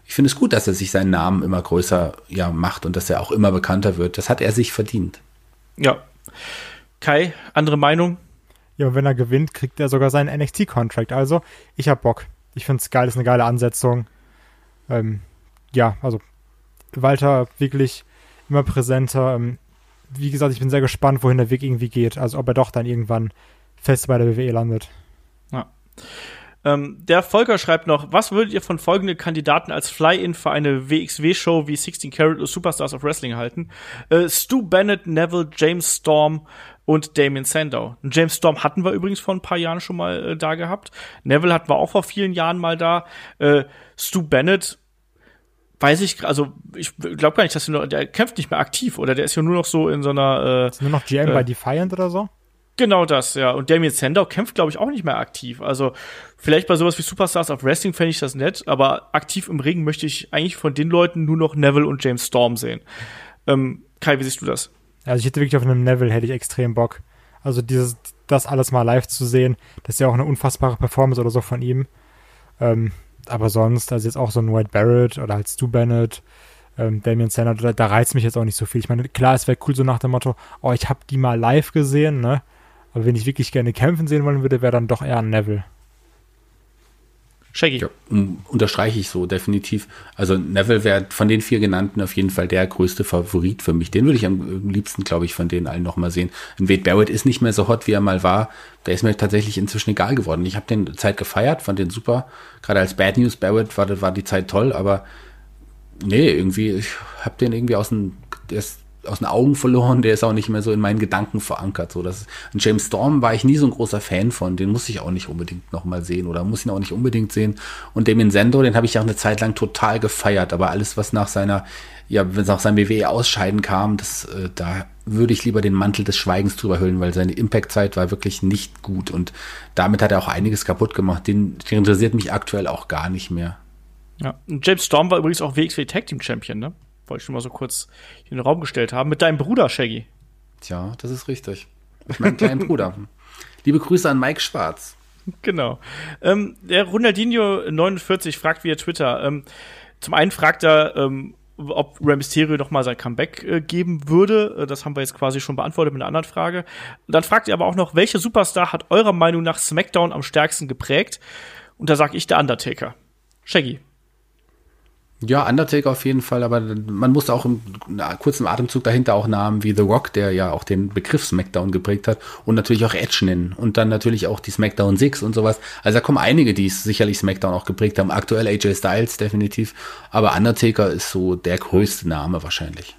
ich finde es gut, dass er sich seinen Namen immer größer ja, macht und dass er auch immer bekannter wird. Das hat er sich verdient. Ja. Kai, andere Meinung? Ja, und wenn er gewinnt, kriegt er sogar seinen NXT-Contract. Also, ich hab Bock. Ich find's geil, ist eine geile Ansetzung. Ähm, ja, also Walter wirklich immer präsenter. Ähm, wie gesagt, ich bin sehr gespannt, wohin der Weg irgendwie geht. Also ob er doch dann irgendwann fest bei der WWE landet. Ja. Ähm, der Volker schreibt noch, was würdet ihr von folgenden Kandidaten als Fly-In für eine WXW-Show wie 16 Carat oder Superstars of Wrestling halten? Äh, Stu Bennett, Neville, James Storm, und Damien Sandow. James Storm hatten wir übrigens vor ein paar Jahren schon mal äh, da gehabt. Neville hatten wir auch vor vielen Jahren mal da. Äh, Stu Bennett weiß ich, also ich glaube gar nicht, dass er nur, der kämpft nicht mehr aktiv oder der ist ja nur noch so in so einer. Äh, ist nur noch GM äh, bei Defiant oder so? Genau das, ja. Und Damien Sandow kämpft, glaube ich, auch nicht mehr aktiv. Also vielleicht bei sowas wie Superstars of Wrestling fände ich das nett, aber aktiv im Ring möchte ich eigentlich von den Leuten nur noch Neville und James Storm sehen. Ähm, Kai, wie siehst du das? Also ich hätte wirklich auf einem Level hätte ich extrem Bock. Also dieses, das alles mal live zu sehen, das ist ja auch eine unfassbare Performance oder so von ihm. Ähm, aber sonst, also jetzt auch so ein White Barrett oder halt Stu Bennett, ähm, Damien Sanner, da, da reizt mich jetzt auch nicht so viel. Ich meine, klar, es wäre cool so nach dem Motto, oh, ich habe die mal live gesehen, ne? Aber wenn ich wirklich gerne kämpfen sehen wollen würde, wäre dann doch eher ein Neville. Shaggy. Ja, unterstreiche ich so, definitiv. Also Neville wäre von den vier genannten auf jeden Fall der größte Favorit für mich. Den würde ich am liebsten, glaube ich, von denen allen nochmal sehen. Und Wade Barrett ist nicht mehr so hot, wie er mal war. Der ist mir tatsächlich inzwischen egal geworden. Ich habe den Zeit gefeiert, fand den super. Gerade als Bad News Barrett war, war die Zeit toll, aber nee, irgendwie, ich habe den irgendwie aus dem, der ist aus den Augen verloren, der ist auch nicht mehr so in meinen Gedanken verankert. So, das und James Storm war ich nie so ein großer Fan von, den muss ich auch nicht unbedingt nochmal sehen oder muss ihn auch nicht unbedingt sehen. Und Damien Sendo, den habe ich auch eine Zeit lang total gefeiert, aber alles, was nach seiner, ja, wenn es nach seinem WWE ausscheiden kam, das, äh, da würde ich lieber den Mantel des Schweigens drüber hüllen, weil seine Impact-Zeit war wirklich nicht gut und damit hat er auch einiges kaputt gemacht. Den, den interessiert mich aktuell auch gar nicht mehr. Ja, James Storm war übrigens auch WXW Tag Team Champion, ne? Wollte ich schon mal so kurz in den Raum gestellt haben. Mit deinem Bruder, Shaggy. Tja, das ist richtig. Mit meinem kleinen Bruder. Liebe Grüße an Mike Schwarz. genau. Ähm, der Ronaldinho49 fragt via Twitter. Ähm, zum einen fragt er, ähm, ob Rey Mysterio noch mal sein Comeback äh, geben würde. Äh, das haben wir jetzt quasi schon beantwortet mit einer anderen Frage. Dann fragt er aber auch noch, welcher Superstar hat eurer Meinung nach SmackDown am stärksten geprägt? Und da sag ich der Undertaker. Shaggy. Ja, Undertaker auf jeden Fall, aber man muss auch im na, kurzen Atemzug dahinter auch Namen wie The Rock, der ja auch den Begriff SmackDown geprägt hat, und natürlich auch Edge nennen und dann natürlich auch die SmackDown Six und sowas. Also da kommen einige, die es sicherlich SmackDown auch geprägt haben. Aktuell AJ Styles definitiv, aber Undertaker ist so der größte Name wahrscheinlich.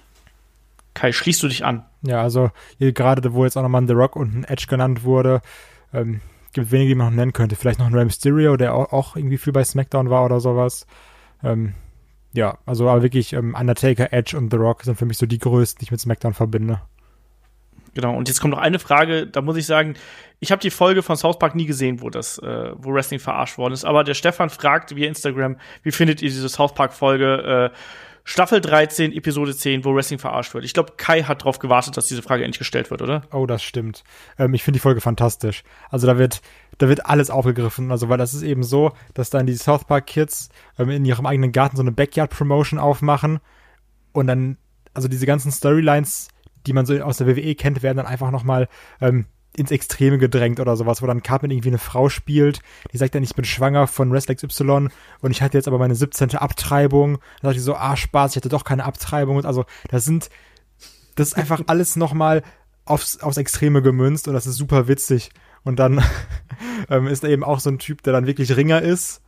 Kai, schließt du dich an? Ja, also gerade wo jetzt auch nochmal The Rock und ein Edge genannt wurde, ähm, gibt wenige, die man noch nennen könnte. Vielleicht noch ein Rey Mysterio, der auch, auch irgendwie viel bei SmackDown war oder sowas. Ähm, ja, also aber wirklich ähm, Undertaker, Edge und The Rock sind für mich so die größten, die ich mit SmackDown verbinde. Genau, und jetzt kommt noch eine Frage, da muss ich sagen, ich habe die Folge von South Park nie gesehen, wo das, äh, wo Wrestling verarscht worden ist, aber der Stefan fragt via Instagram, wie findet ihr diese South Park Folge? Äh, Staffel 13, Episode 10, wo Wrestling verarscht wird. Ich glaube, Kai hat darauf gewartet, dass diese Frage endlich gestellt wird, oder? Oh, das stimmt. Ähm, ich finde die Folge fantastisch. Also da wird, da wird alles aufgegriffen. Also, weil das ist eben so, dass dann die South Park Kids ähm, in ihrem eigenen Garten so eine Backyard Promotion aufmachen und dann, also diese ganzen Storylines, die man so aus der WWE kennt, werden dann einfach nochmal ähm, ins Extreme gedrängt oder sowas, wo dann Cartman irgendwie eine Frau spielt, die sagt dann, ich bin schwanger von Wrestler XY und ich hatte jetzt aber meine 17. Abtreibung. Dann sagt die so, ah, Spaß, ich hatte doch keine Abtreibung. Und also, das sind, das ist einfach alles nochmal aufs, aufs Extreme gemünzt und das ist super witzig. Und dann ähm, ist da eben auch so ein Typ, der dann wirklich Ringer ist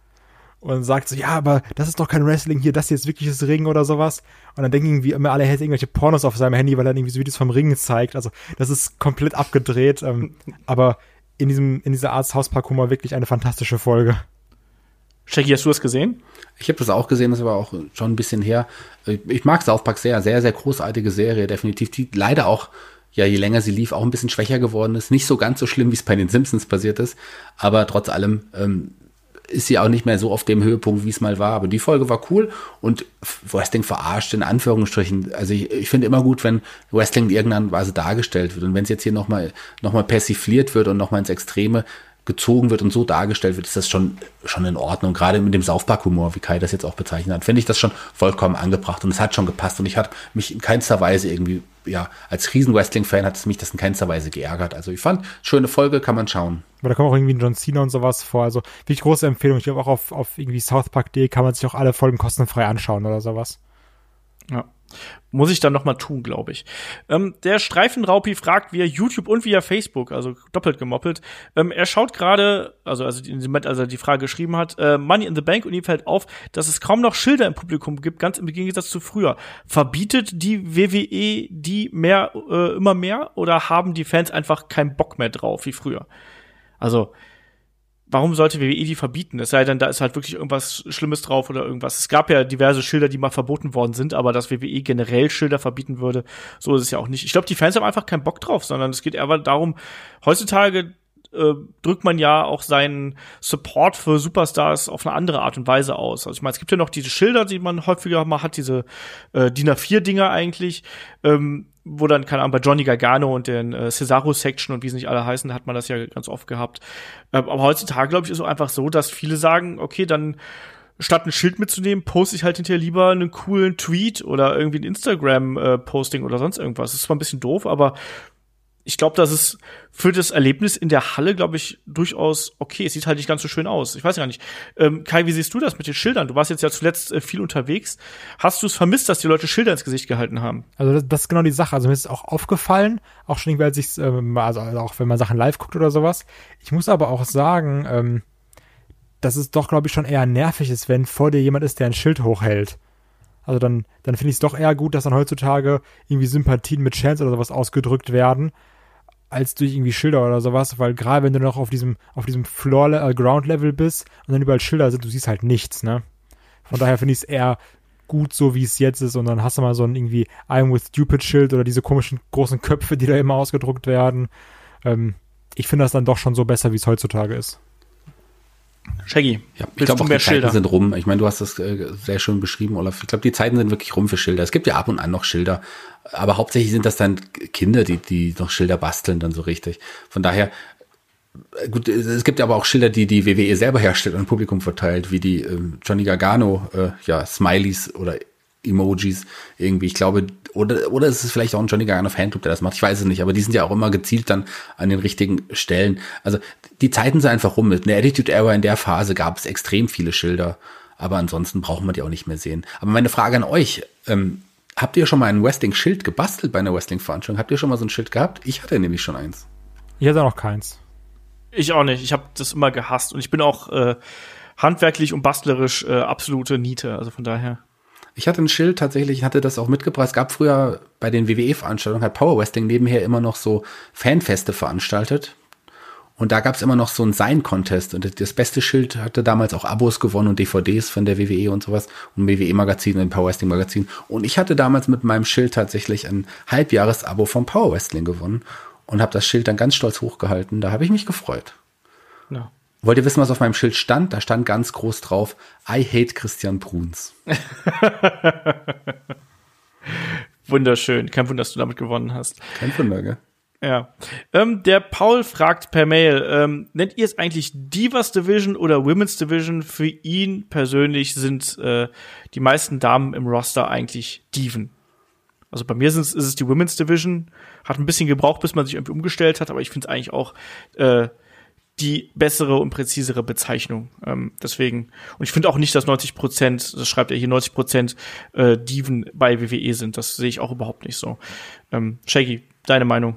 und sagt so, ja, aber das ist doch kein Wrestling hier, das hier ist wirkliches Ring oder sowas. Und dann denken irgendwie immer alle, er hätte irgendwelche Pornos auf seinem Handy, weil er irgendwie so Videos vom Ring zeigt. Also das ist komplett abgedreht. Ähm, aber in diesem, in dieser Art Hauspark-Humor wirklich eine fantastische Folge. Shaggy, hast du das gesehen? Ich habe das auch gesehen, das war auch schon ein bisschen her. Ich mag South Park sehr, sehr, sehr großartige Serie, definitiv, die leider auch, ja, je länger sie lief, auch ein bisschen schwächer geworden ist. Nicht so ganz so schlimm, wie es bei den Simpsons passiert ist, aber trotz allem ähm, ist sie auch nicht mehr so auf dem Höhepunkt, wie es mal war. Aber die Folge war cool und Wrestling verarscht in Anführungsstrichen. Also ich, ich finde immer gut, wenn Wrestling in irgendeiner Weise dargestellt wird. Und wenn es jetzt hier nochmal noch mal persifliert wird und nochmal ins Extreme gezogen wird und so dargestellt wird, ist das schon, schon in Ordnung. Gerade mit dem South Park Humor, wie Kai das jetzt auch bezeichnet hat, finde ich das schon vollkommen angebracht und es hat schon gepasst und ich hatte mich in keinster Weise irgendwie, ja, als riesen Wrestling-Fan hat es mich das in keinster Weise geärgert. Also ich fand, schöne Folge, kann man schauen. Aber da kommt auch irgendwie ein John Cena und sowas vor. Also wirklich große Empfehlung. Ich glaube auch auf, auf irgendwie Southpark.de kann man sich auch alle Folgen kostenfrei anschauen oder sowas. Ja. Muss ich dann noch mal tun, glaube ich. Ähm, der Streifenraupi fragt via YouTube und via Facebook, also doppelt gemoppelt. Ähm, er schaut gerade, also, also in dem Moment, als er die Frage geschrieben hat, äh, Money in the Bank und ihm fällt auf, dass es kaum noch Schilder im Publikum gibt, ganz im Gegensatz zu früher. Verbietet die WWE die mehr, äh, immer mehr oder haben die Fans einfach keinen Bock mehr drauf wie früher? Also, warum sollte WWE die verbieten? Es sei denn, da ist halt wirklich irgendwas Schlimmes drauf oder irgendwas. Es gab ja diverse Schilder, die mal verboten worden sind, aber dass WWE generell Schilder verbieten würde, so ist es ja auch nicht. Ich glaube, die Fans haben einfach keinen Bock drauf, sondern es geht eher darum, heutzutage äh, drückt man ja auch seinen Support für Superstars auf eine andere Art und Weise aus. Also ich meine, es gibt ja noch diese Schilder, die man häufiger mal hat, diese äh, DIN A4-Dinger eigentlich, ähm, wo dann, keine Ahnung, bei Johnny Gargano und den äh, Cesaro Section und wie sie nicht alle heißen, hat man das ja ganz oft gehabt. Ähm, aber heutzutage, glaube ich, ist es einfach so, dass viele sagen, okay, dann statt ein Schild mitzunehmen, poste ich halt hinterher lieber einen coolen Tweet oder irgendwie ein Instagram-Posting äh, oder sonst irgendwas. Das ist zwar ein bisschen doof, aber ich glaube, dass es für das Erlebnis in der Halle, glaube ich, durchaus okay. Es sieht halt nicht ganz so schön aus. Ich weiß ja nicht. Ähm, Kai, wie siehst du das mit den Schildern? Du warst jetzt ja zuletzt äh, viel unterwegs. Hast du es vermisst, dass die Leute Schilder ins Gesicht gehalten haben? Also das, das ist genau die Sache. Also mir ist es auch aufgefallen, auch schon irgendwie, als ich ähm, also auch wenn man Sachen live guckt oder sowas. Ich muss aber auch sagen, ähm, dass es doch, glaube ich, schon eher nervig ist, wenn vor dir jemand ist, der ein Schild hochhält. Also dann, dann finde ich es doch eher gut, dass dann heutzutage irgendwie Sympathien mit Chance oder sowas ausgedrückt werden, als durch irgendwie Schilder oder sowas, weil gerade wenn du noch auf diesem, auf diesem Floor, äh, Ground Level bist und dann überall Schilder sind, du siehst halt nichts, ne? Von daher finde ich es eher gut, so wie es jetzt ist und dann hast du mal so ein irgendwie I'm with Stupid Schild oder diese komischen großen Köpfe, die da immer ausgedruckt werden. Ähm, ich finde das dann doch schon so besser, wie es heutzutage ist. Shaggy, ja, ich glaube auch die Zeiten sind rum. Ich meine, du hast das äh, sehr schön beschrieben, Olaf. Ich glaube, die Zeiten sind wirklich rum für Schilder. Es gibt ja ab und an noch Schilder, aber hauptsächlich sind das dann Kinder, die die noch Schilder basteln dann so richtig. Von daher gut, es gibt aber auch Schilder, die die WWE selber herstellt und Publikum verteilt, wie die äh, Johnny Gargano, äh, ja, Smileys oder Emojis irgendwie. Ich glaube, oder, oder ist es vielleicht auch ein Johnny Gargano Fanclub, der das macht. Ich weiß es nicht, aber die sind ja auch immer gezielt dann an den richtigen Stellen. Also die Zeiten sind einfach rum. In der Attitude Era in der Phase gab es extrem viele Schilder, aber ansonsten brauchen wir die auch nicht mehr sehen. Aber meine Frage an euch, ähm, habt ihr schon mal ein Wrestling-Schild gebastelt bei einer Wrestling-Veranstaltung? Habt ihr schon mal so ein Schild gehabt? Ich hatte nämlich schon eins. Ich hatte noch keins. Ich auch nicht. Ich habe das immer gehasst und ich bin auch äh, handwerklich und bastlerisch äh, absolute Niete. Also von daher. Ich hatte ein Schild tatsächlich, ich hatte das auch mitgebracht. Es gab früher bei den WWE-Veranstaltungen, hat Power Wrestling nebenher immer noch so Fanfeste veranstaltet. Und da gab es immer noch so einen Sign-Contest. Und das beste Schild hatte damals auch Abos gewonnen und DVDs von der WWE und sowas. Und WWE-Magazin und Power Wrestling-Magazin. Und ich hatte damals mit meinem Schild tatsächlich ein Halbjahres-Abo vom Power Wrestling gewonnen. Und habe das Schild dann ganz stolz hochgehalten. Da habe ich mich gefreut. Wollt ihr wissen, was auf meinem Schild stand? Da stand ganz groß drauf, I hate Christian Bruns. Wunderschön. Kein Wunder, dass du damit gewonnen hast. Kein Wunder, gell? Ja. Ähm, der Paul fragt per Mail, ähm, nennt ihr es eigentlich Divas Division oder Women's Division? Für ihn persönlich sind äh, die meisten Damen im Roster eigentlich Diven. Also bei mir ist es, ist es die Women's Division. Hat ein bisschen gebraucht, bis man sich irgendwie umgestellt hat, aber ich finde es eigentlich auch äh, die bessere und präzisere Bezeichnung. Ähm, deswegen, und ich finde auch nicht, dass 90 Prozent, das schreibt er hier, 90 Prozent äh, Diven bei WWE sind. Das sehe ich auch überhaupt nicht so. Ähm, Shaggy, deine Meinung?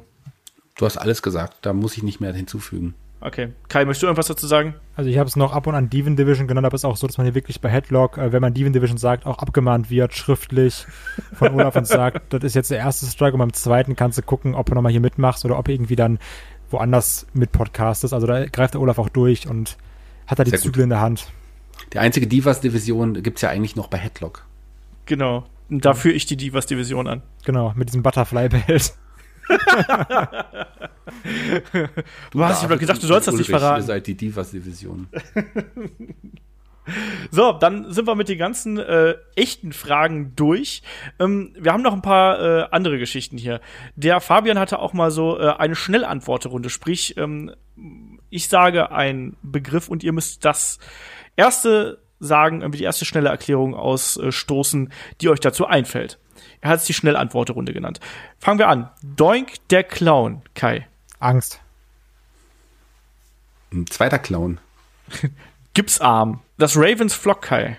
Du hast alles gesagt, da muss ich nicht mehr hinzufügen. Okay. Kai, möchtest du irgendwas dazu sagen? Also ich habe es noch ab und an Diven Division genannt, aber es ist auch so, dass man hier wirklich bei Headlock, äh, wenn man Diven Division sagt, auch abgemahnt wird, schriftlich von Olaf und sagt, das ist jetzt der erste Strike und beim zweiten kannst du gucken, ob du nochmal hier mitmachst oder ob irgendwie dann woanders mit podcastest. Also da greift der Olaf auch durch und hat da die Sehr Zügel gut. in der Hand. Die einzige Divas-Division gibt es ja eigentlich noch bei Headlock. Genau. Und da führe ich die Divas-Division an. Genau, mit diesem Butterfly-Belt. du hast ich gesagt, du sollst das nicht verraten. Ihr seid die Divas-Division. So, dann sind wir mit den ganzen äh, echten Fragen durch. Ähm, wir haben noch ein paar äh, andere Geschichten hier. Der Fabian hatte auch mal so äh, eine Schnellantworterunde, sprich, ähm, ich sage einen Begriff und ihr müsst das erste sagen, irgendwie die erste schnelle Erklärung ausstoßen, die euch dazu einfällt. Er hat es die Schnellantworterunde genannt. Fangen wir an. Doink der Clown, Kai. Angst. Ein zweiter Clown. Gipsarm. Das Ravens Flockkai.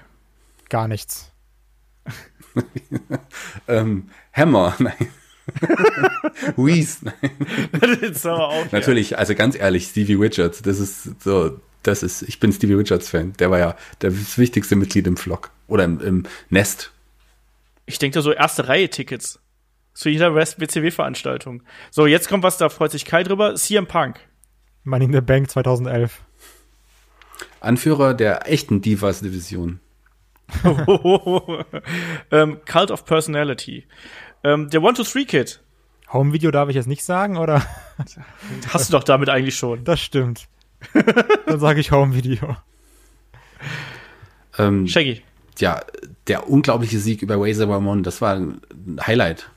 Gar nichts. ähm, Hammer, nein. Whis, nein. Natürlich, also ganz ehrlich, Stevie Richards, das ist so, das ist, ich bin Stevie Richards Fan. Der war ja das wichtigste Mitglied im Flock oder im, im Nest. Ich denke da so erste Reihe Tickets zu jeder West WCW Veranstaltung. So, jetzt kommt was, da freut sich Kai drüber. CM Punk. Money in the Bank 2011. Anführer der echten Divas-Division. ähm, Cult of Personality. Ähm, der One-Two-Three-Kid. Home-Video darf ich jetzt nicht sagen, oder? Hast du doch damit eigentlich schon. Das stimmt. Dann sage ich Home-Video. Ähm, Shaggy. Ja, der unglaubliche Sieg über Razor Ramon, das war ein Highlight.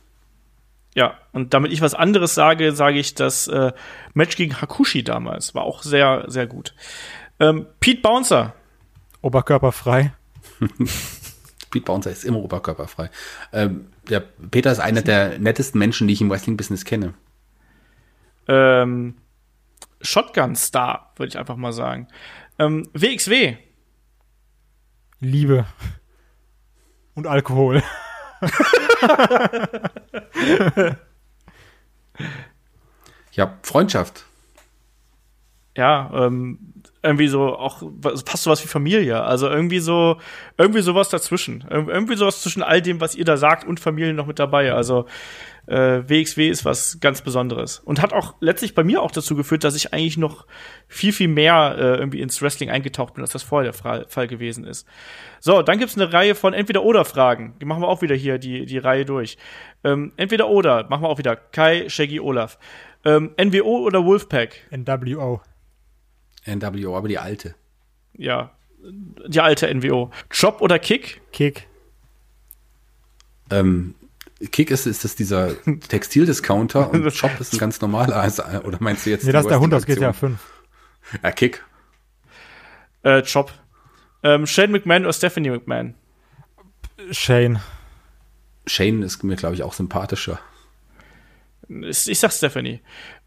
Ja, und damit ich was anderes sage, sage ich, das äh, Match gegen Hakushi damals war auch sehr, sehr gut. Ähm, Pete Bouncer. Oberkörperfrei. Pete Bouncer ist immer oberkörperfrei. Ähm, der Peter ist einer der nettesten Menschen, die ich im Wrestling-Business kenne. Ähm, Shotgun Star, würde ich einfach mal sagen. Ähm, WXW. Liebe. Und Alkohol. ja, Freundschaft. Ja, ähm, irgendwie so auch passt sowas wie Familie. Also irgendwie so irgendwie sowas dazwischen. Irgendwie sowas zwischen all dem, was ihr da sagt und Familie noch mit dabei. Also äh, WXW ist was ganz Besonderes und hat auch letztlich bei mir auch dazu geführt, dass ich eigentlich noch viel viel mehr äh, irgendwie ins Wrestling eingetaucht bin, als das vorher der Fall gewesen ist. So, dann gibt's eine Reihe von entweder oder Fragen. Die machen wir auch wieder hier die die Reihe durch. Ähm, entweder oder machen wir auch wieder Kai, Shaggy, Olaf. Ähm, NWO oder Wolfpack? NWO. NWO, aber die alte. Ja, die alte NWO. Chop oder Kick? Kick. Ähm, Kick ist, ist das dieser Textildiscounter und Chop ist ein ganz normaler, also, oder meinst du jetzt? Nee, das ist der Hund aus GTA 5. Ja, Kick. Äh, Chop. Ähm, Shane McMahon oder Stephanie McMahon? Shane. Shane ist mir, glaube ich, auch sympathischer. Ich sag Stephanie.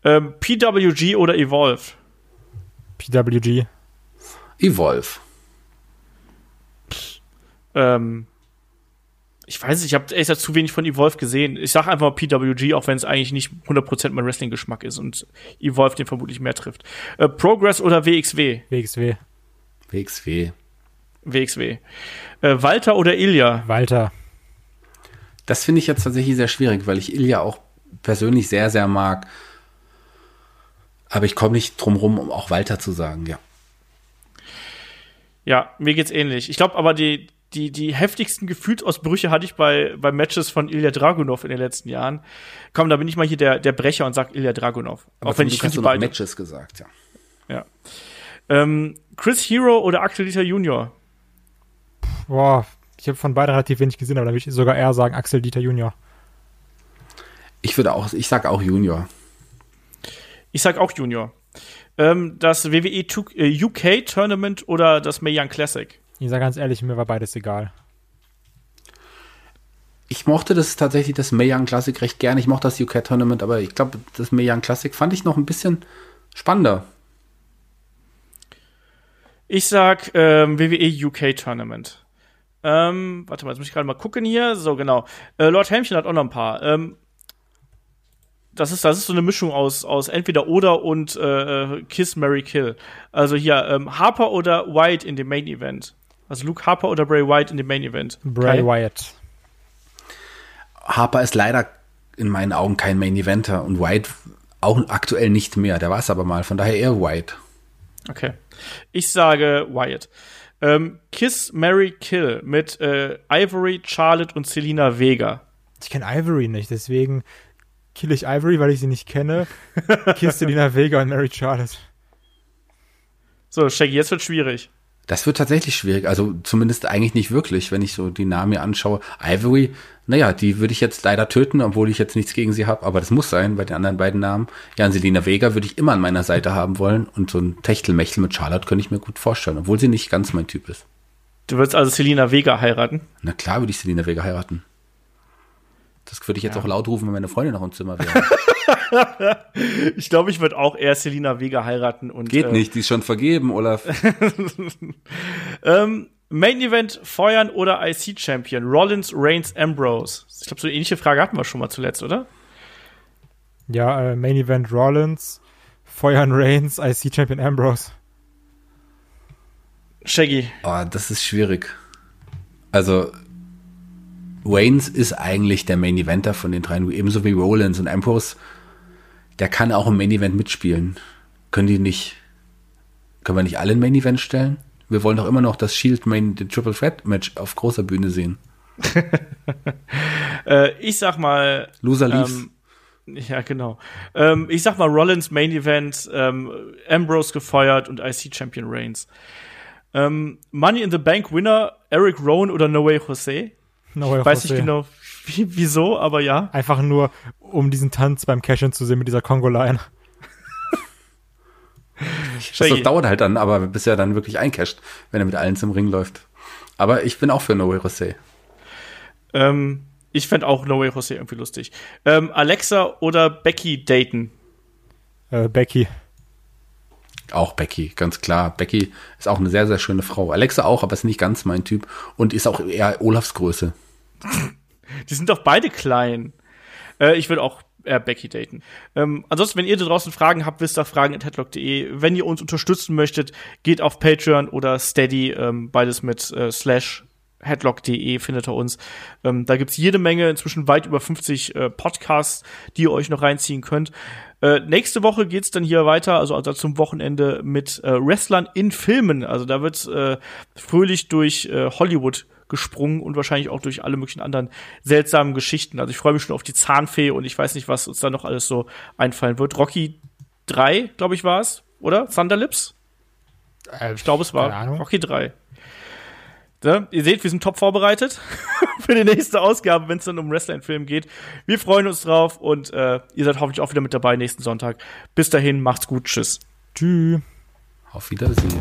Ähm, PWG oder Evolve? PWG. Evolve. Ähm, ich weiß nicht, ich habe echt zu wenig von Evolve gesehen. Ich sag einfach mal PWG, auch wenn es eigentlich nicht 100% mein Wrestling-Geschmack ist und Evolve den vermutlich mehr trifft. Äh, Progress oder WXW? WXW. WXW. WXW. Äh, Walter oder Ilya? Walter. Das finde ich jetzt tatsächlich sehr schwierig, weil ich Ilya auch persönlich sehr, sehr mag. Aber ich komme nicht drum rum, um auch Walter zu sagen, ja. Ja, mir geht's ähnlich. Ich glaube aber, die, die, die heftigsten Gefühlsausbrüche hatte ich bei, bei Matches von Ilya Dragunov in den letzten Jahren. Komm, da bin ich mal hier der, der Brecher und sag Ilya Dragunov. Aber auch wenn ich hast du noch Matches gesagt, ja. Ja. Ähm, Chris Hero oder Axel Dieter Junior? Boah, ich habe von beiden relativ wenig gesehen, aber da würde ich sogar eher sagen Axel Dieter Junior. Ich würde auch, ich sag auch Junior. Ich sag auch Junior. Ähm, das WWE UK äh, Tournament oder das Mae Young Classic? Ich sage ganz ehrlich, mir war beides egal. Ich mochte das tatsächlich, das Mae Young Classic recht gerne. Ich mochte das UK Tournament, aber ich glaube, das Mae Young Classic fand ich noch ein bisschen spannender. Ich sag ähm, WWE UK Tournament. Ähm, warte mal, jetzt muss ich gerade mal gucken hier. So, genau. Äh, Lord Hämchen hat auch noch ein paar. Ähm, das ist, das ist so eine Mischung aus, aus entweder oder und äh, Kiss, Mary Kill. Also hier, ähm, Harper oder White in dem Main Event. Also Luke Harper oder Bray White in dem Main Event. Bray Kai? Wyatt. Harper ist leider in meinen Augen kein Main Eventer und White auch aktuell nicht mehr. Der war es aber mal, von daher eher White. Okay. Ich sage Wyatt. Ähm, Kiss, Mary, Kill mit äh, Ivory, Charlotte und Selina Vega. Ich kenne Ivory nicht, deswegen kill ich Ivory, weil ich sie nicht kenne. Kiss Selina Vega und Mary Charlotte. So, Shaggy, jetzt wird schwierig. Das wird tatsächlich schwierig. Also zumindest eigentlich nicht wirklich, wenn ich so die Namen mir anschaue. Ivory, naja, die würde ich jetzt leider töten, obwohl ich jetzt nichts gegen sie habe, aber das muss sein bei den anderen beiden Namen. Jan Selina Vega würde ich immer an meiner Seite haben wollen und so ein Techtelmechtel mit Charlotte könnte ich mir gut vorstellen, obwohl sie nicht ganz mein Typ ist. Du würdest also Selina Vega heiraten? Na klar würde ich Selina Vega heiraten. Das würde ich jetzt ja. auch laut rufen, wenn meine Freundin noch im Zimmer wäre. ich glaube, ich würde auch eher Selina Vega heiraten und. Geht äh, nicht, die ist schon vergeben, Olaf. ähm, Main Event feuern oder IC Champion? Rollins, Reigns, Ambrose. Ich glaube, so eine ähnliche Frage hatten wir schon mal zuletzt, oder? Ja, äh, Main Event Rollins, feuern Reigns, IC Champion Ambrose. Shaggy. Oh, das ist schwierig. Also, Waynes ist eigentlich der Main Eventer von den dreien, ebenso wie Rollins und Ambrose. Der kann auch im Main Event mitspielen. Können die nicht, können wir nicht alle ein Main Event stellen? Wir wollen doch immer noch das Shield Main, den Triple Threat Match auf großer Bühne sehen. äh, ich sag mal. Loser Leaves. Ähm, ja, genau. Ähm, ich sag mal Rollins Main Event, ähm, Ambrose gefeuert und IC Champion Reigns. Ähm, Money in the Bank Winner, Eric Rowan oder No Way Jose? No ich weiß nicht genau, wie, wieso, aber ja. Einfach nur, um diesen Tanz beim Cashen zu sehen mit dieser Kongo-Line. das, das dauert halt dann, aber bis er dann wirklich eincasht, wenn er mit allen zum Ring läuft. Aber ich bin auch für No Way Jose. Ähm, ich fände auch No Way Jose irgendwie lustig. Ähm, Alexa oder Becky daten? Äh, Becky. Auch Becky, ganz klar. Becky ist auch eine sehr, sehr schöne Frau. Alexa auch, aber ist nicht ganz mein Typ und ist auch eher Olafs Größe. Die sind doch beide klein. Äh, ich würde auch eher Becky daten. Ähm, ansonsten, wenn ihr da draußen Fragen habt, wisst ihr fragen.headlock.de. Wenn ihr uns unterstützen möchtet, geht auf Patreon oder Steady, ähm, beides mit äh, slash headlock.de findet ihr uns. Ähm, da gibt's jede Menge, inzwischen weit über 50 äh, Podcasts, die ihr euch noch reinziehen könnt. Äh, nächste Woche geht's dann hier weiter, also, also zum Wochenende mit äh, Wrestlern in Filmen. Also da wird äh, fröhlich durch äh, Hollywood gesprungen und wahrscheinlich auch durch alle möglichen anderen seltsamen Geschichten. Also ich freue mich schon auf die Zahnfee und ich weiß nicht, was uns da noch alles so einfallen wird. Rocky 3, glaube ich, war es, oder? Thunderlips? Äh, ich glaube, es war Rocky 3. Ja, ihr seht, wir sind top vorbereitet für die nächste Ausgabe, wenn es dann um Wrestling-Film geht. Wir freuen uns drauf und äh, ihr seid hoffentlich auch wieder mit dabei nächsten Sonntag. Bis dahin, macht's gut, tschüss. Tschüss. Auf Wiedersehen.